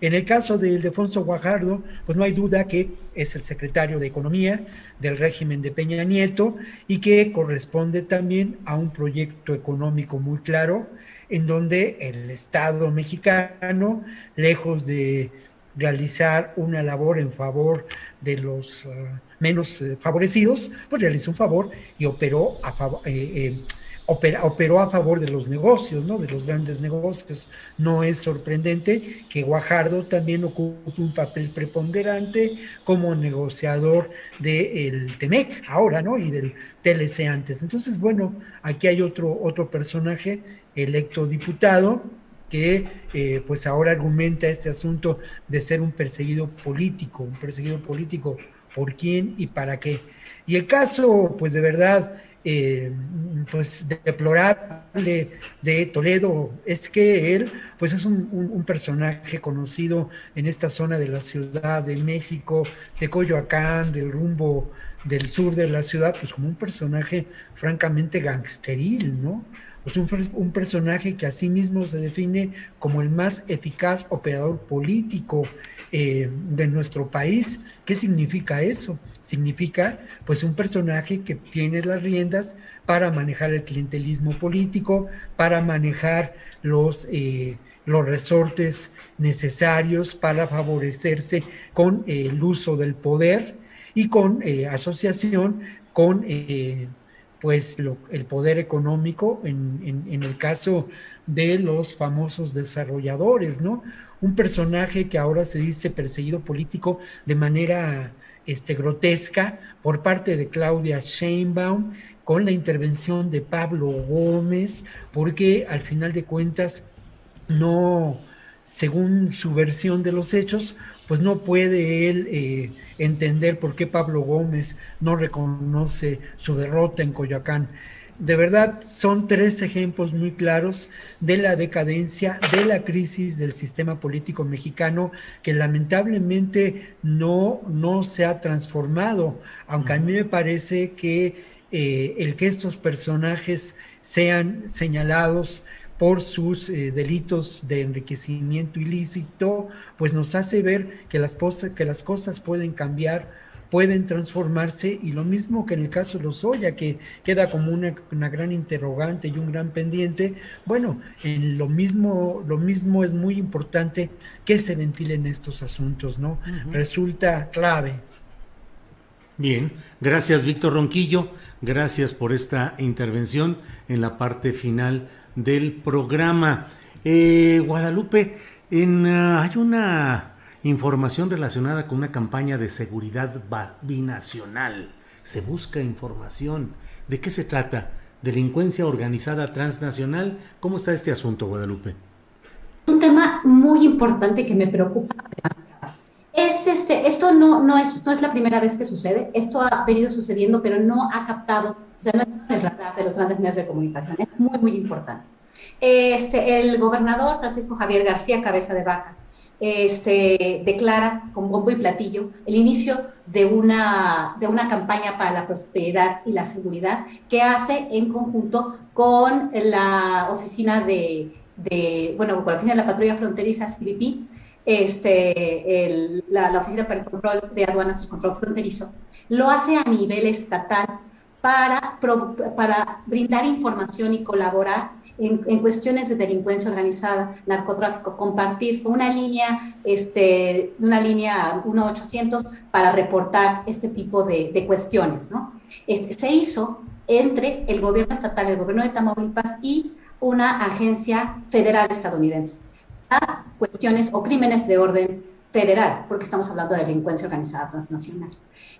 En el caso de Ildefonso Guajardo, pues no hay duda que es el secretario de Economía del régimen de Peña Nieto y que corresponde también a un proyecto económico muy claro en donde el Estado mexicano, lejos de realizar una labor en favor de los uh, menos eh, favorecidos, pues realizó un favor y operó a, favor, eh, eh, operó a favor de los negocios, ¿no? de los grandes negocios. No es sorprendente que Guajardo también ocupe un papel preponderante como negociador del TEMEC ahora, ¿no? Y del TLC antes. Entonces, bueno, aquí hay otro, otro personaje electo diputado que eh, pues ahora argumenta este asunto de ser un perseguido político, un perseguido político, ¿por quién y para qué? Y el caso, pues de verdad, eh, pues deplorable de Toledo es que él, pues es un, personaje conocido en esta zona de la Ciudad de México, de Coyoacán, del rumbo del sur de la ciudad, pues como un personaje francamente gangsteril, ¿no? pues un, un, personaje que asimismo se define como el más eficaz operador político eh, de nuestro país. ¿Qué significa eso? Significa pues un personaje que tiene las riendas para manejar el clientelismo político, para manejar los, eh, los resortes necesarios para favorecerse con el uso del poder y con eh, asociación con pues el poder económico en, el caso de los famosos desarrolladores, ¿no? Un personaje que ahora se dice perseguido político de manera este, grotesca por parte de Claudia Sheinbaum con la intervención de Pablo Gómez, porque al final de cuentas no, según su versión de los hechos, pues no puede él eh, entender por qué Pablo Gómez no reconoce su derrota en Coyoacán. De verdad, son tres ejemplos muy claros de la decadencia, de la crisis del sistema político mexicano que lamentablemente no, no se ha transformado, aunque a mí me parece que eh, el que estos personajes sean señalados por sus eh, delitos de enriquecimiento ilícito, pues nos hace ver que las, que las cosas pueden cambiar, pueden transformarse y lo mismo que en el caso de Lozoya, que queda como una, gran interrogante y un gran pendiente, bueno, en lo mismo, lo mismo es muy importante que se ventilen estos asuntos, ¿no? Resulta clave. Bien, gracias Víctor Ronquillo, gracias por esta intervención en la parte final del programa. Eh, Guadalupe, en, ah, hay una información relacionada con una campaña de seguridad binacional. Se busca información. ¿De qué se trata? ¿Delincuencia organizada transnacional? ¿Cómo está este asunto, Guadalupe? Un tema muy importante que me preocupa Es es este, esto no, no, es, no es la primera vez que sucede, esto ha venido sucediendo, pero no ha captado, o sea, no es el radar de los grandes medios de comunicación, es muy, muy importante. Este, el gobernador Francisco Javier García Cabeza de Vaca este, declara con bombo y platillo el inicio de una, de una campaña para la prosperidad y la seguridad que hace en conjunto con la oficina de, bueno, con la oficina de la patrulla fronteriza CBP, este, la, la, Oficina para el Control de Aduanas y Control Fronterizo, lo hace a nivel estatal para, para brindar información y colaborar en, cuestiones de delincuencia organizada, narcotráfico, compartir, fue una línea, este, una línea 1800 para reportar este tipo de, de cuestiones, ¿no? Este, se hizo entre el gobierno estatal, el gobierno de Tamaulipas y una agencia federal estadounidense a cuestiones o crímenes de orden federal, porque estamos hablando de delincuencia organizada transnacional.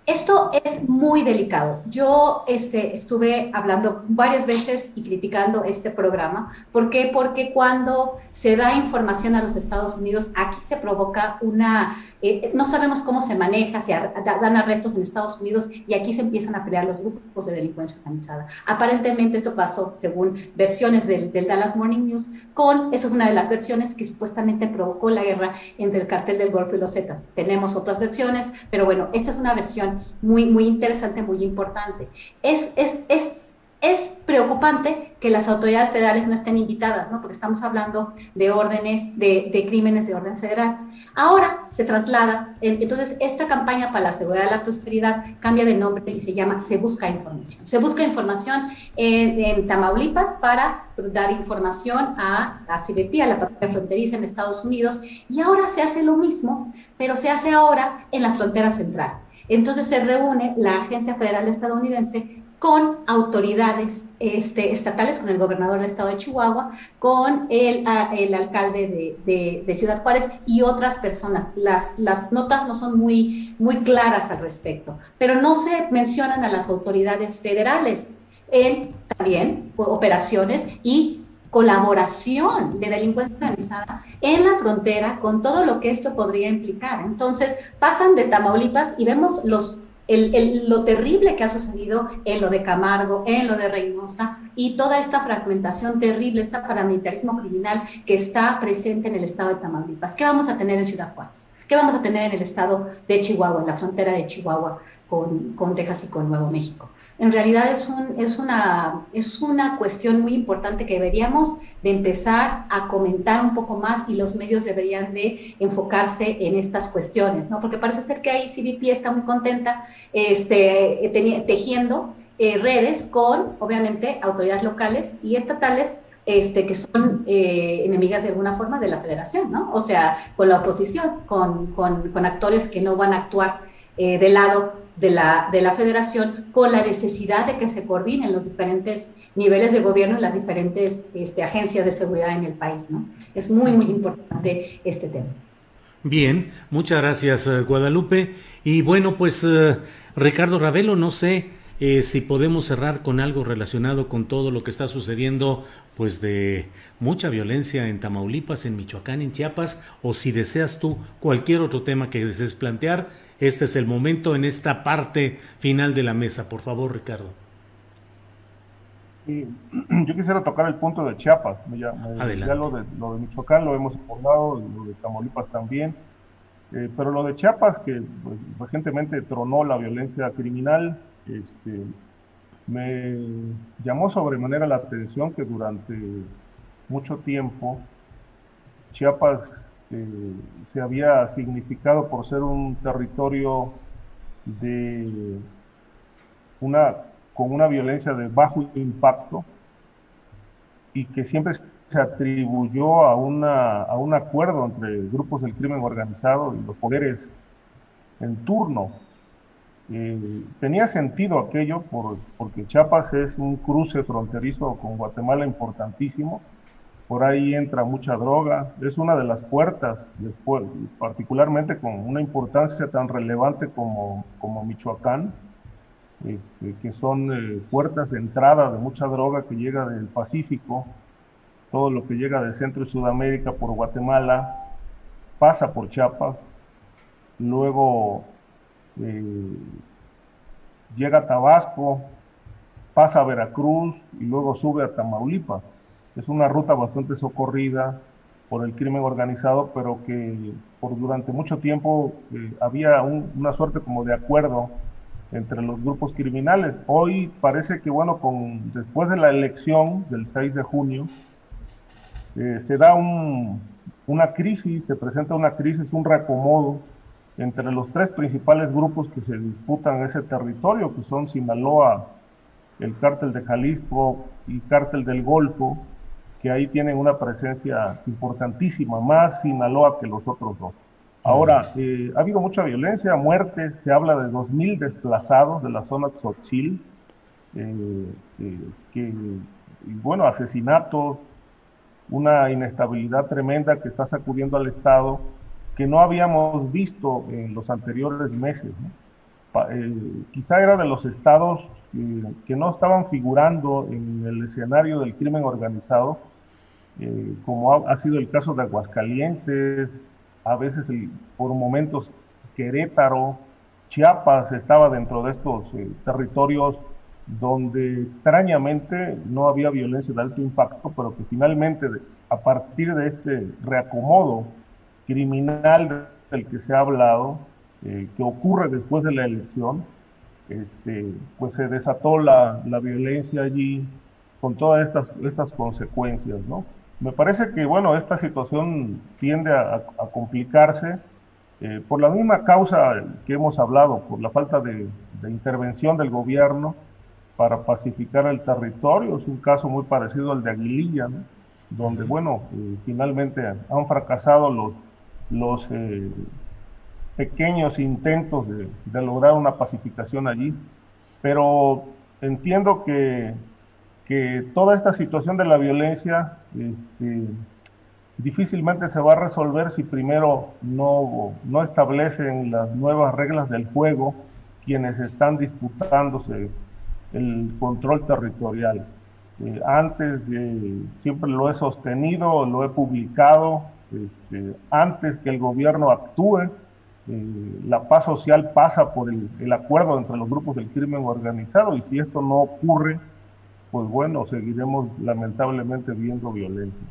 Esto es muy delicado. Yo este, estuve hablando varias veces y criticando este programa. ¿Por qué? Porque cuando se da información a los Estados Unidos, aquí se provoca una... Eh, no sabemos cómo se maneja, se dan arrestos en Estados Unidos y aquí se empiezan a pelear los grupos de delincuencia organizada. Aparentemente esto pasó, según versiones del, del Dallas Morning News, con, eso es una de las versiones que supuestamente provocó la guerra entre el cartel del Golfo y los Zetas. Tenemos otras versiones, pero bueno, esta es una versión muy, muy interesante, muy importante. Es, es, es, es preocupante que las autoridades federales no estén invitadas, ¿no? porque estamos hablando de órdenes, de, de, crímenes de orden federal. Ahora se traslada, entonces esta campaña para la seguridad y la prosperidad cambia de nombre y se llama Se Busca Información. Se busca información en, en Tamaulipas para dar información a la CBP, a la patrulla fronteriza en Estados Unidos, y ahora se hace lo mismo, pero se hace ahora en la frontera central. Entonces se reúne la Agencia Federal Estadounidense con autoridades este, estatales, con el gobernador del estado de Chihuahua, con el, el alcalde de, Ciudad Juárez y otras personas. Las, las notas no son muy, muy claras al respecto, pero no se mencionan a las autoridades federales en también operaciones y colaboración de delincuencia organizada en la frontera con todo lo que esto podría implicar. Entonces, pasan de Tamaulipas y vemos los, lo terrible que ha sucedido en lo de Camargo, en lo de Reynosa y toda esta fragmentación terrible, este paramilitarismo criminal que está presente en el estado de Tamaulipas. ¿Qué vamos a tener en Ciudad Juárez? ¿Qué vamos a tener en el estado de Chihuahua, en la frontera de Chihuahua con, Texas y con Nuevo México? en realidad es, un, es, una, es una cuestión muy importante que deberíamos de empezar a comentar un poco más y los medios deberían de enfocarse en estas cuestiones, ¿no? Porque parece ser que ahí CBP está muy contenta este, tejiendo eh, redes con, obviamente, autoridades locales y estatales este, que son eh, enemigas de alguna forma de la federación, ¿no? O sea, con la oposición, con, con, con actores que no van a actuar eh, del lado de la, de la federación con la necesidad de que se coordinen los diferentes niveles de gobierno y las diferentes este, agencias de seguridad en el país. ¿no? Es muy, muy importante este tema. Bien, muchas gracias eh, Guadalupe. Y bueno, pues eh, Ricardo Ravelo, no sé eh, si podemos cerrar con algo relacionado con todo lo que está sucediendo, pues de mucha violencia en Tamaulipas, en Michoacán, en Chiapas, o si deseas tú cualquier otro tema que desees plantear este es el momento en esta parte final de la mesa. Por favor, Ricardo. (clears throat) yo quisiera tocar el punto de Chiapas. Ya, lo, de, lo de Michoacán lo hemos abordado, lo de Tamaulipas también. Eh, pero lo de Chiapas, que pues, recientemente tronó la violencia criminal, este, me llamó sobremanera la atención que durante mucho tiempo Chiapas se había significado por ser un territorio de una, con una violencia de bajo impacto y que siempre se atribuyó a, una, a un acuerdo entre grupos del crimen organizado y los poderes en turno. Eh, tenía sentido aquello por, porque Chiapas es un cruce fronterizo con Guatemala importantísimo por ahí entra mucha droga, es una de las puertas, después, particularmente con una importancia tan relevante como, Michoacán, este, que son eh, puertas de entrada de mucha droga que llega del Pacífico, todo lo que llega de Centro y Sudamérica por Guatemala, pasa por Chiapas, luego eh, llega a Tabasco, pasa a Veracruz y luego sube a Tamaulipas. Es una ruta bastante socorrida por el crimen organizado, pero que por durante mucho tiempo eh, había una suerte como de acuerdo entre los grupos criminales. Hoy parece que, bueno, con, después de la elección del 6 de junio, eh, se da una crisis, se presenta una crisis, un reacomodo entre los tres principales grupos que se disputan ese territorio, que son Sinaloa, el cártel de Jalisco y cártel del Golfo, que ahí tienen una presencia importantísima, más Sinaloa que los otros dos. Ahora, eh, ha habido mucha violencia, muerte, se habla de 2.000 desplazados de la zona Tzotzil, eh, eh, que, bueno, asesinatos, una inestabilidad tremenda que está sacudiendo al Estado que no habíamos visto en los anteriores meses. quizá era de los estados que no estaban figurando en el escenario del crimen organizado, como ha, ha, sido el caso de Aguascalientes, a veces por momentos Querétaro, Chiapas estaba dentro de estos eh, territorios donde extrañamente no había violencia de alto impacto, pero que finalmente a partir de este reacomodo criminal del que se ha hablado, eh, que ocurre después de la elección, este, pues se desató la, la violencia allí con todas estas, estas consecuencias, ¿no? Me parece que, bueno, esta situación tiende a, complicarse eh, por la misma causa que hemos hablado, por la falta de, intervención del gobierno para pacificar el territorio. Es un caso muy parecido al de Aguililla, donde, bueno, eh, finalmente han fracasado los, los eh, pequeños intentos de, lograr una pacificación allí. Pero entiendo que que toda esta situación de la violencia este, difícilmente se va a resolver si primero no, no establecen las nuevas reglas del juego quienes están disputándose el control territorial. Eh, antes siempre lo he sostenido, lo he publicado, este, antes que el gobierno actúe, eh, la paz social pasa por el, acuerdo entre los grupos del crimen organizado y si esto no ocurre, pues bueno, seguiremos lamentablemente viendo violencia.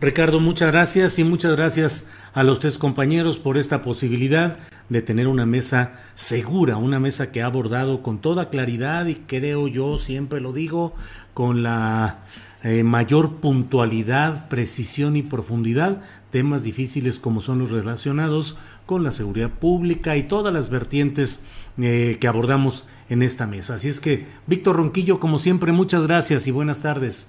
Ricardo, muchas gracias y muchas gracias a los tres compañeros por esta posibilidad de tener una mesa segura, una mesa que ha abordado con toda claridad y creo yo, siempre lo digo, con la eh, mayor puntualidad, precisión y profundidad, temas difíciles como son los relacionados con la seguridad pública y todas las vertientes eh, que abordamos en esta mesa. Así es que, Víctor Ronquillo, como siempre, muchas gracias y buenas tardes.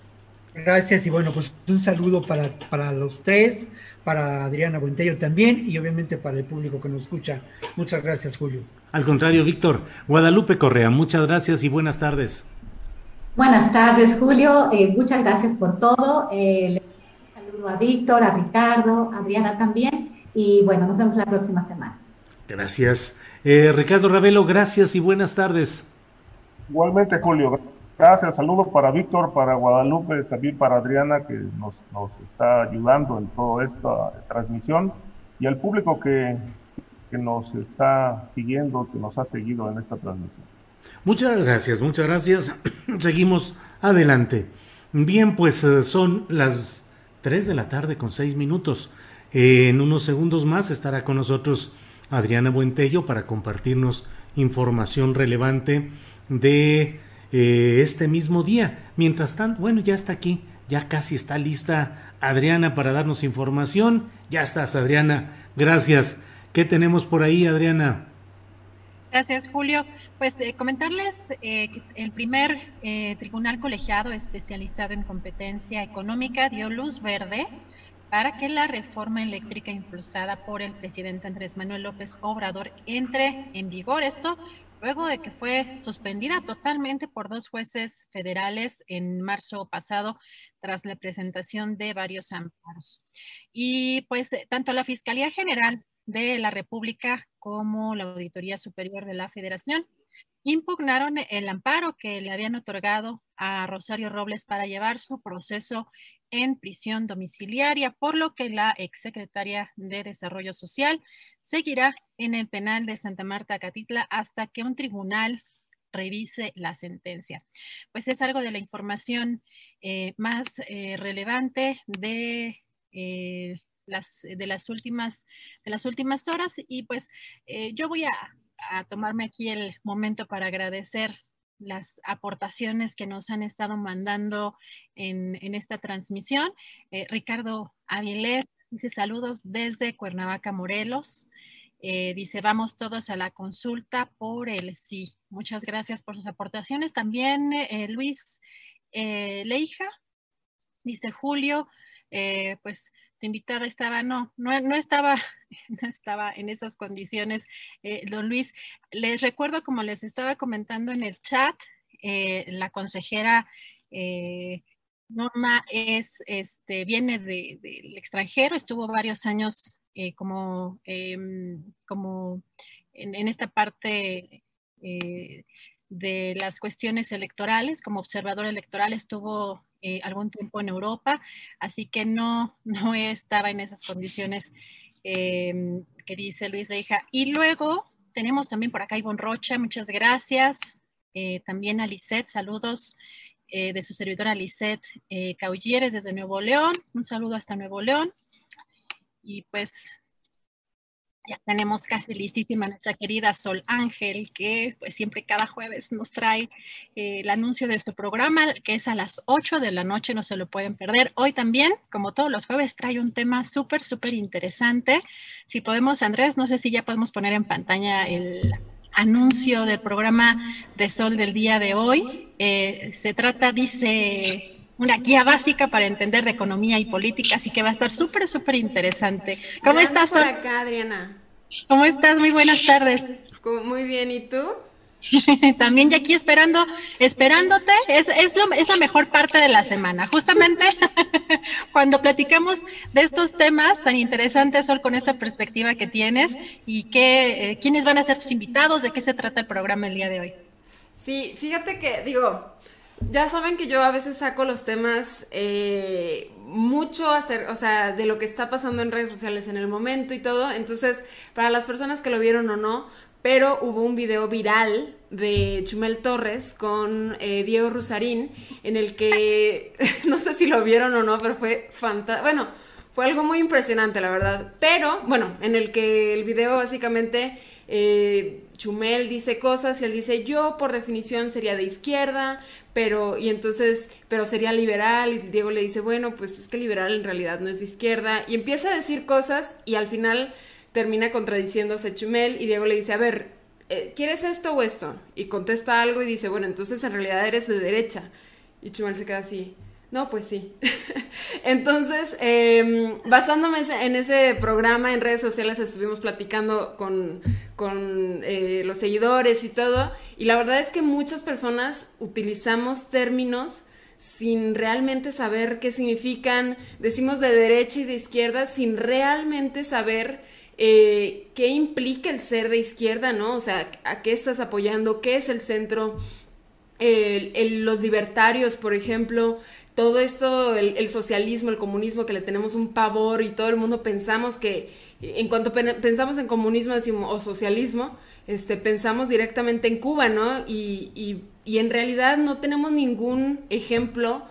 Gracias y bueno, pues un saludo para, para los tres, para Adriana Buentello también y obviamente para el público que nos escucha. Muchas gracias, Julio. Al contrario, Víctor. Guadalupe Correa, muchas gracias y buenas tardes. Buenas tardes, Julio. Eh, muchas gracias por todo. Eh, un saludo a Víctor, a Ricardo, a Adriana también. Y bueno, nos vemos la próxima semana. Gracias. Eh, Ricardo Ravelo, gracias y buenas tardes. Igualmente, Julio. Gracias. Saludos para Víctor, para Guadalupe, también para Adriana, que nos, está ayudando en toda esta transmisión, y al público que, que nos está siguiendo, que nos ha seguido en esta transmisión. Muchas gracias, muchas gracias. (clears throat) Seguimos adelante. Bien, pues eh, son las 3 de la tarde con 6 minutos. En unos segundos más estará con nosotros Adriana Buentello para compartirnos información relevante de eh, este mismo día. Mientras tanto, bueno, ya está aquí, ya casi está lista Adriana para darnos información. Ya estás, Adriana. Gracias. ¿Qué tenemos por ahí, Adriana? Gracias, Julio. Pues eh, comentarles eh, que el primer tribunal colegiado especializado en competencia económica dio luz verde para que la reforma eléctrica impulsada por el presidente Andrés Manuel López Obrador entre en vigor. Esto luego de que fue suspendida totalmente por dos jueces federales en marzo pasado tras la presentación de varios amparos. Y pues tanto la Fiscalía General de la República como la Auditoría Superior de la Federación impugnaron el amparo que le habían otorgado a Rosario Robles para llevar su proceso en prisión domiciliaria, por lo que la exsecretaria de Desarrollo Social seguirá en el penal de Santa Marta Catitla hasta que un tribunal revise la sentencia. Pues es algo de la información eh, más eh, relevante de, eh, las, de, las últimas, de las últimas horas y pues yo voy a tomarme aquí el momento para agradecer las aportaciones que nos han estado mandando en, esta transmisión. Eh, Ricardo Aguilera dice saludos desde Cuernavaca, Morelos. Eh, dice, vamos todos a la consulta por el sí. Muchas gracias por sus aportaciones. También eh, Luis Leija, dice Julio, pues tu invitada estaba, no, no, no estaba, (laughs) no estaba en esas condiciones, eh, don Luis. Les recuerdo, como les estaba comentando en el chat, eh, la consejera eh, Norma es, este, viene del extranjero, estuvo varios años como, em, como en, esta parte de las cuestiones electorales, como observador electoral estuvo eh, algún tiempo en Europa, así que no, (laughs) no estaba en esas condiciones em, que dice Luis Leija. Y luego tenemos también por acá Ivonne Rocha, muchas gracias. Eh, también a Lisette, saludos eh, de su servidora Lisette Caulleres desde Nuevo León, un saludo hasta Nuevo León. Y pues ya tenemos casi listísima nuestra querida Sol Ángel, que pues siempre cada jueves nos trae eh, el anuncio de su programa, que es a las 8 de la noche, no se lo pueden perder. Hoy también, como todos los jueves, trae un tema súper, súper interesante. Si podemos, Andrés, no sé si ya podemos poner en pantalla el anuncio del programa de Sol del día de hoy. Eh, se trata, dice, una guía básica para entender de economía y política, así que va a estar súper, súper interesante. ¿Cómo estás? por acá, Adriana. ¿Cómo estás? Muy buenas tardes. Muy bien, ¿y tú? (laughs) También ya aquí esperando, esperándote, es, es, lo, es la mejor parte de la semana. Justamente (laughs) cuando platicamos de estos temas tan interesantes, Sol, con esta perspectiva que tienes y qué, eh, quiénes van a ser tus invitados, de qué se trata el programa el día de hoy. Sí, fíjate que, digo, ya saben que yo a veces saco los temas eh, mucho hacer, o sea, de lo que está pasando en redes sociales en el momento y todo. Entonces, para las personas que lo vieron o no, pero hubo un video viral de Chumel Torres con eh, Diego Rusarín en el que (laughs) no sé si lo vieron o no, pero fue fantástico. Bueno, fue algo muy impresionante, la verdad. Pero, bueno, en el que el video básicamente eh, Chumel dice cosas y él dice yo por definición sería de izquierda, pero y entonces, pero sería liberal y Diego le dice, bueno, pues es que liberal en realidad no es de izquierda y empieza a decir cosas y al final termina contradiciéndose Chumel y Diego le dice, a ver, eh, ¿quieres esto o esto? Y contesta algo y dice, bueno, entonces en realidad eres de derecha. Y Chumel se queda así, no, pues sí. (laughs) Entonces, em, basándome en ese programa en redes sociales, estuvimos platicando con, eh, los seguidores y todo, y la verdad es que muchas personas utilizamos términos sin realmente saber qué significan, decimos de derecha y de izquierda, sin realmente saber eh, qué implica el ser de izquierda, ¿no? O sea, a qué estás apoyando, qué es el centro, los libertarios, por ejemplo, todo esto, el, socialismo, el comunismo, que le tenemos un pavor y todo el mundo pensamos que, en cuanto pensamos en comunismo o socialismo, este, pensamos directamente en Cuba, ¿no? Y, y, y en realidad no tenemos ningún ejemplo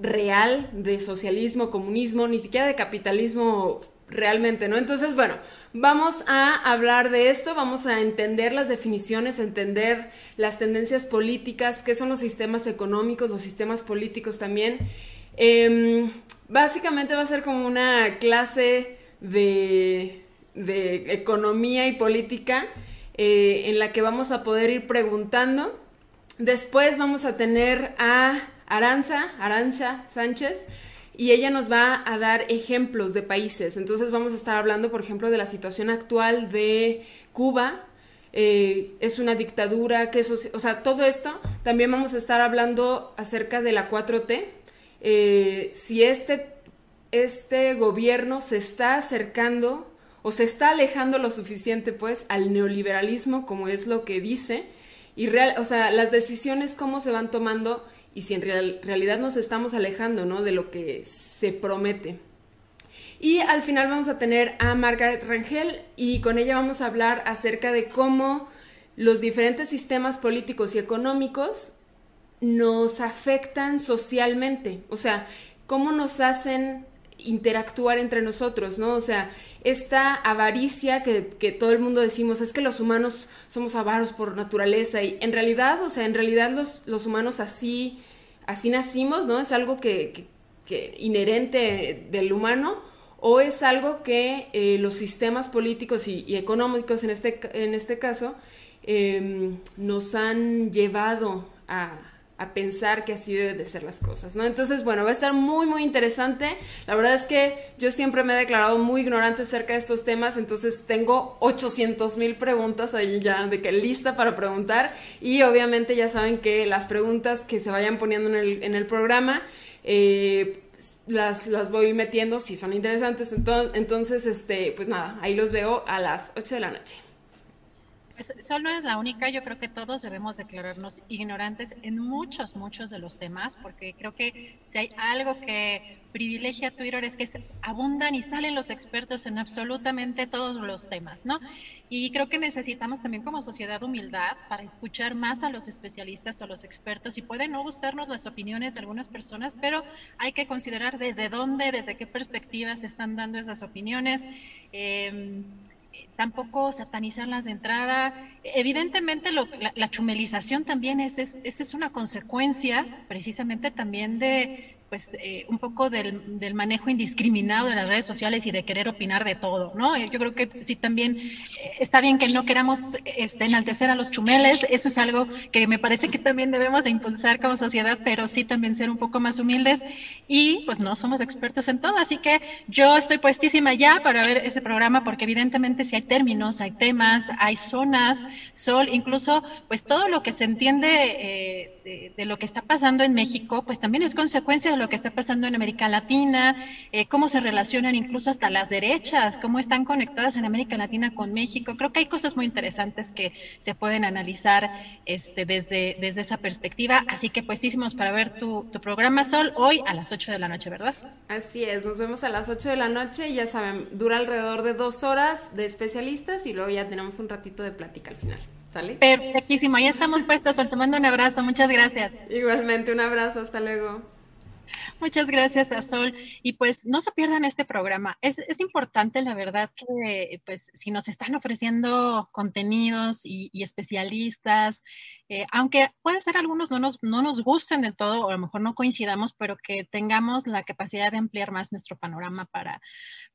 real de socialismo, comunismo, ni siquiera de capitalismo realmente, ¿no? Entonces, bueno, vamos a hablar de esto, vamos a entender las definiciones, entender las tendencias políticas, qué son los sistemas económicos, los sistemas políticos también. Em, básicamente va a ser como una clase de, economía y política eh, en la que vamos a poder ir preguntando. Después vamos a tener a Aranza, Arancha Sánchez, y ella nos va a dar ejemplos de países. Entonces vamos a estar hablando, por ejemplo, de la situación actual de Cuba. Eh, es una dictadura, que eso, o sea, todo esto. También vamos a estar hablando acerca de la 4T. Eh, si este, este gobierno se está acercando o se está alejando lo suficiente, pues, al neoliberalismo, como es lo que dice, y real, o sea, las decisiones cómo se van tomando y si en realidad nos estamos alejando, ¿no? De lo que se promete. Y al final vamos a tener a Margaret Rangel y con ella vamos a hablar acerca de cómo los diferentes sistemas políticos y económicos nos afectan socialmente, o sea, cómo nos hacen interactuar entre nosotros, ¿no? O sea, esta avaricia que, todo el mundo decimos es que los humanos somos avaros por naturaleza y en realidad, o sea, en realidad los, los humanos así, así nacimos, ¿no? Es algo que, que, inherente del humano o es algo que eh, los sistemas políticos y, económicos en este, en este caso em, nos han llevado a, a pensar que así deben de ser las cosas, ¿no? Entonces, bueno, va a estar muy, muy interesante. La verdad es que yo siempre me he declarado muy ignorante acerca de estos temas, entonces tengo 800 mil preguntas ahí ya de que lista para preguntar y obviamente ya saben que las preguntas que se vayan poniendo en el, en el programa, eh, las, las voy metiendo si son interesantes. Entonces, este, pues nada, ahí los veo a las 8 de la noche. Pues Sol no es la única, yo creo que todos debemos declararnos ignorantes en muchos, muchos de los temas, porque creo que si hay algo que privilegia Twitter es que abundan y salen los expertos en absolutamente todos los temas, ¿no? Y creo que necesitamos también como sociedad humildad para escuchar más a los especialistas o los expertos y puede no gustarnos las opiniones de algunas personas, pero hay que considerar desde dónde, desde qué perspectiva se están dando esas opiniones. Eh, tampoco satanizarlas de entrada. Evidentemente la, chumelización también es, es, es, una consecuencia precisamente también de, pues eh, un poco del, del, manejo indiscriminado de las redes sociales y de querer opinar de todo, ¿no? Eh, yo creo que sí también eh, está bien que no queramos este, enaltecer a los chumeles, eso es algo que me parece que también debemos de impulsar como sociedad, pero sí también ser un poco más humildes y pues no somos expertos en todo, así que yo estoy puestísima ya para ver ese programa porque evidentemente si hay términos, hay temas, hay zonas, sol, incluso pues todo lo que se entiende de, de, lo que está pasando en México, pues también es consecuencia de lo que está pasando en América Latina, eh, cómo se relacionan incluso hasta las derechas, cómo están conectadas en América Latina con México. Creo que hay cosas muy interesantes que se pueden analizar este, desde, desde esa perspectiva. Así que puestísimos para ver tu, tu programa Sol hoy a las 8 de la noche, ¿verdad? Así es, nos vemos a las 8 de la noche. Ya saben, dura alrededor de dos horas de especialistas y luego ya tenemos un ratito de plática al final. ¿Sale? Perfectísimo, ya estamos puestos. Te mando un abrazo, muchas gracias. Igualmente, un abrazo, hasta luego. Muchas gracias a Sol. Y pues no se pierdan este programa. Es, importante, la verdad, que pues si nos están ofreciendo contenidos y, especialistas, eh, aunque puede ser algunos no nos, no nos gusten del todo o a lo mejor no coincidamos, pero que tengamos la capacidad de ampliar más nuestro panorama para,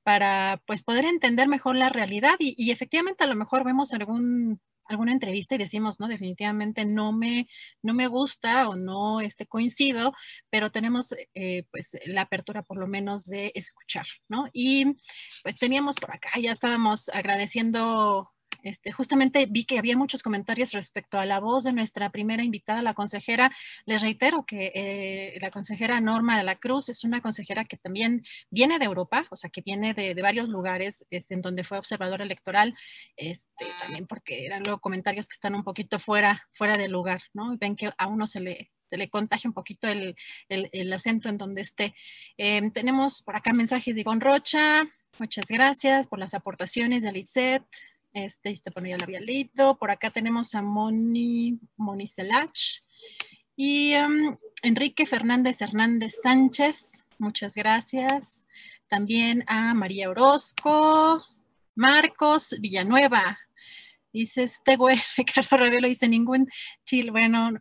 para pues poder entender mejor la realidad y efectivamente a lo mejor vemos algún alguna entrevista y decimos, no, definitivamente no me, no me gusta o no este, coincido, pero tenemos eh, pues la apertura por lo menos de escuchar, ¿no? Y pues teníamos por acá, ya estábamos agradeciendo este, justamente vi que había muchos comentarios respecto a la voz de nuestra primera invitada, la consejera. Les reitero que eh, la consejera Norma de la Cruz es una consejera que también viene de Europa, o sea, que viene de, varios lugares este, en donde fue observadora electoral, este, también porque eran luego comentarios que están un poquito fuera, fuera del lugar, ¿no? Ven que a uno se le, se contagia un poquito el, acento en donde esté. Em, tenemos por acá mensajes de Ivonne Rocha, muchas gracias por las aportaciones de Lisette, este, había leído. Por acá tenemos a Moni, Moni Selach y um, Enrique Fernández Hernández Sánchez. Muchas gracias. También a María Orozco, Marcos Villanueva. Dice este güey, (laughs) Ricardo Revelo dice ningún chile. Bueno,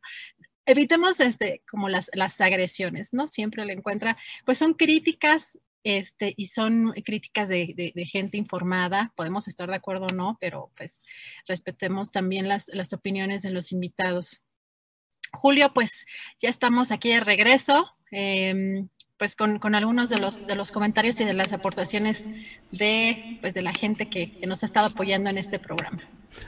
evitemos este, como las, las agresiones, ¿no? Siempre le encuentra, pues son críticas este, y son críticas de, gente informada, podemos estar de acuerdo o no, pero pues respetemos también las, opiniones de los invitados. Julio, pues ya estamos aquí de regreso, em, pues con, algunos de los, comentarios y de las aportaciones de, pues, de la gente que, que nos ha estado apoyando en este programa.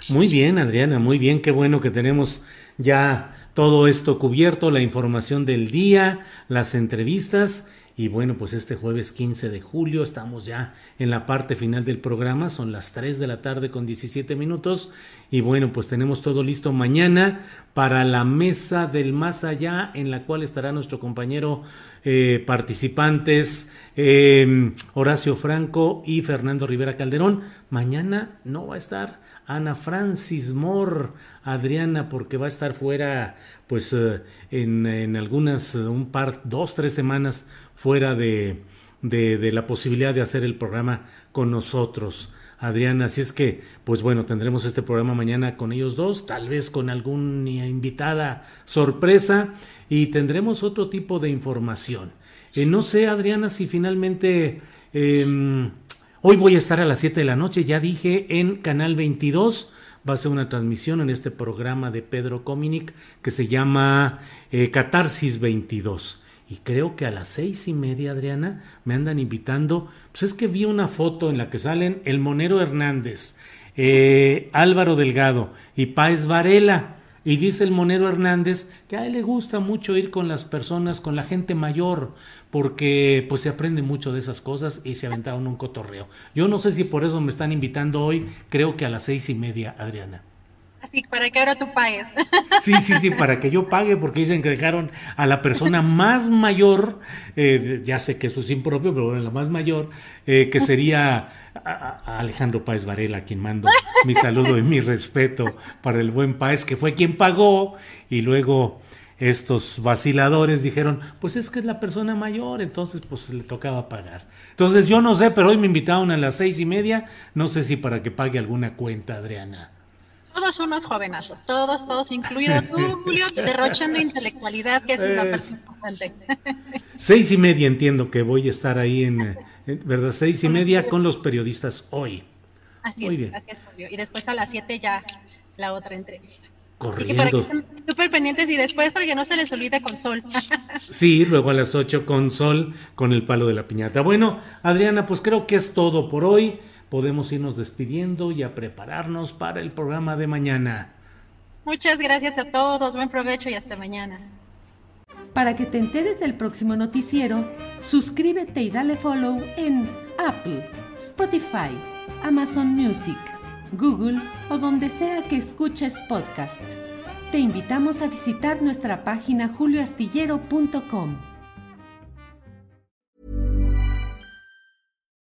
Muy bien, Adriana, muy bien, qué bueno que tenemos ya todo esto cubierto, la información del día, las entrevistas Y bueno, pues este jueves 15 de julio estamos ya en la parte final del programa, son las 3 de la tarde con 17 minutos. Y bueno, pues tenemos todo listo mañana para la mesa del más allá, en la cual estará nuestro compañero eh, participantes eh, Horacio Franco y Fernando Rivera Calderón. Mañana no va a estar Ana Francis Moore, Adriana, porque va a estar fuera, pues eh, en, en, algunas, un par, dos, tres semanas fuera de, de, la posibilidad de hacer el programa con nosotros. Adriana, así es que, pues bueno, tendremos este programa mañana con ellos dos, tal vez con alguna invitada sorpresa y tendremos otro tipo de información. Eh, no sé, Adriana, si finalmente em, hoy voy a estar a las 7 de la noche, ya dije, en Canal 22. Va a ser una transmisión en este programa de Pedro Cominic que se llama eh, Catarsis 22 y creo que a las seis y media, Adriana, me andan invitando. Pues es que vi una foto en la que salen el Monero Hernández, eh, Álvaro Delgado y Páez Varela. Y dice el Monero Hernández que a él le gusta mucho ir con las personas, con la gente mayor, porque pues se aprende mucho de esas cosas y se aventaron un cotorreo. Yo no sé si por eso me están invitando hoy, creo que a las seis y media, Adriana. Así, para que ahora tú pagues. Sí, sí, sí, para que yo pague, porque dicen que dejaron a la persona más mayor, eh, ya sé que eso es impropio, pero bueno, la más mayor, eh, que sería Alejandro Páez Varela, quien mando mi saludo y mi respeto para el buen Páez, que fue quien pagó, y luego estos vaciladores dijeron, pues es que es la persona mayor, entonces pues le tocaba pagar. Entonces yo no sé, pero hoy me invitaron a las seis y media, no sé si para que pague alguna cuenta, Adriana. Todos unos jovenazos, todos, todos, incluido tú, (laughs) Julio, derrochando intelectualidad, que es la parte importante. (laughs) Seis y media entiendo que voy a estar ahí en, ¿verdad? Seis y media con los periodistas hoy. Así es, así es, Julio. Y después a las siete ya la otra entrevista. Corriendo. Así que para que estén súper pendientes y después para que no se les olvide con sol. (laughs) sí, luego a las ocho con sol, con el palo de la piñata. Bueno, Adriana, pues creo que es todo por hoy podemos irnos despidiendo y a prepararnos para el programa de mañana. Muchas gracias a todos, buen provecho y hasta mañana. Para que te enteres del próximo noticiero, suscríbete y dale follow en Apple, Spotify, Amazon Music, Google o donde sea que escuches podcast. Te invitamos a visitar nuestra página julioastillero.com.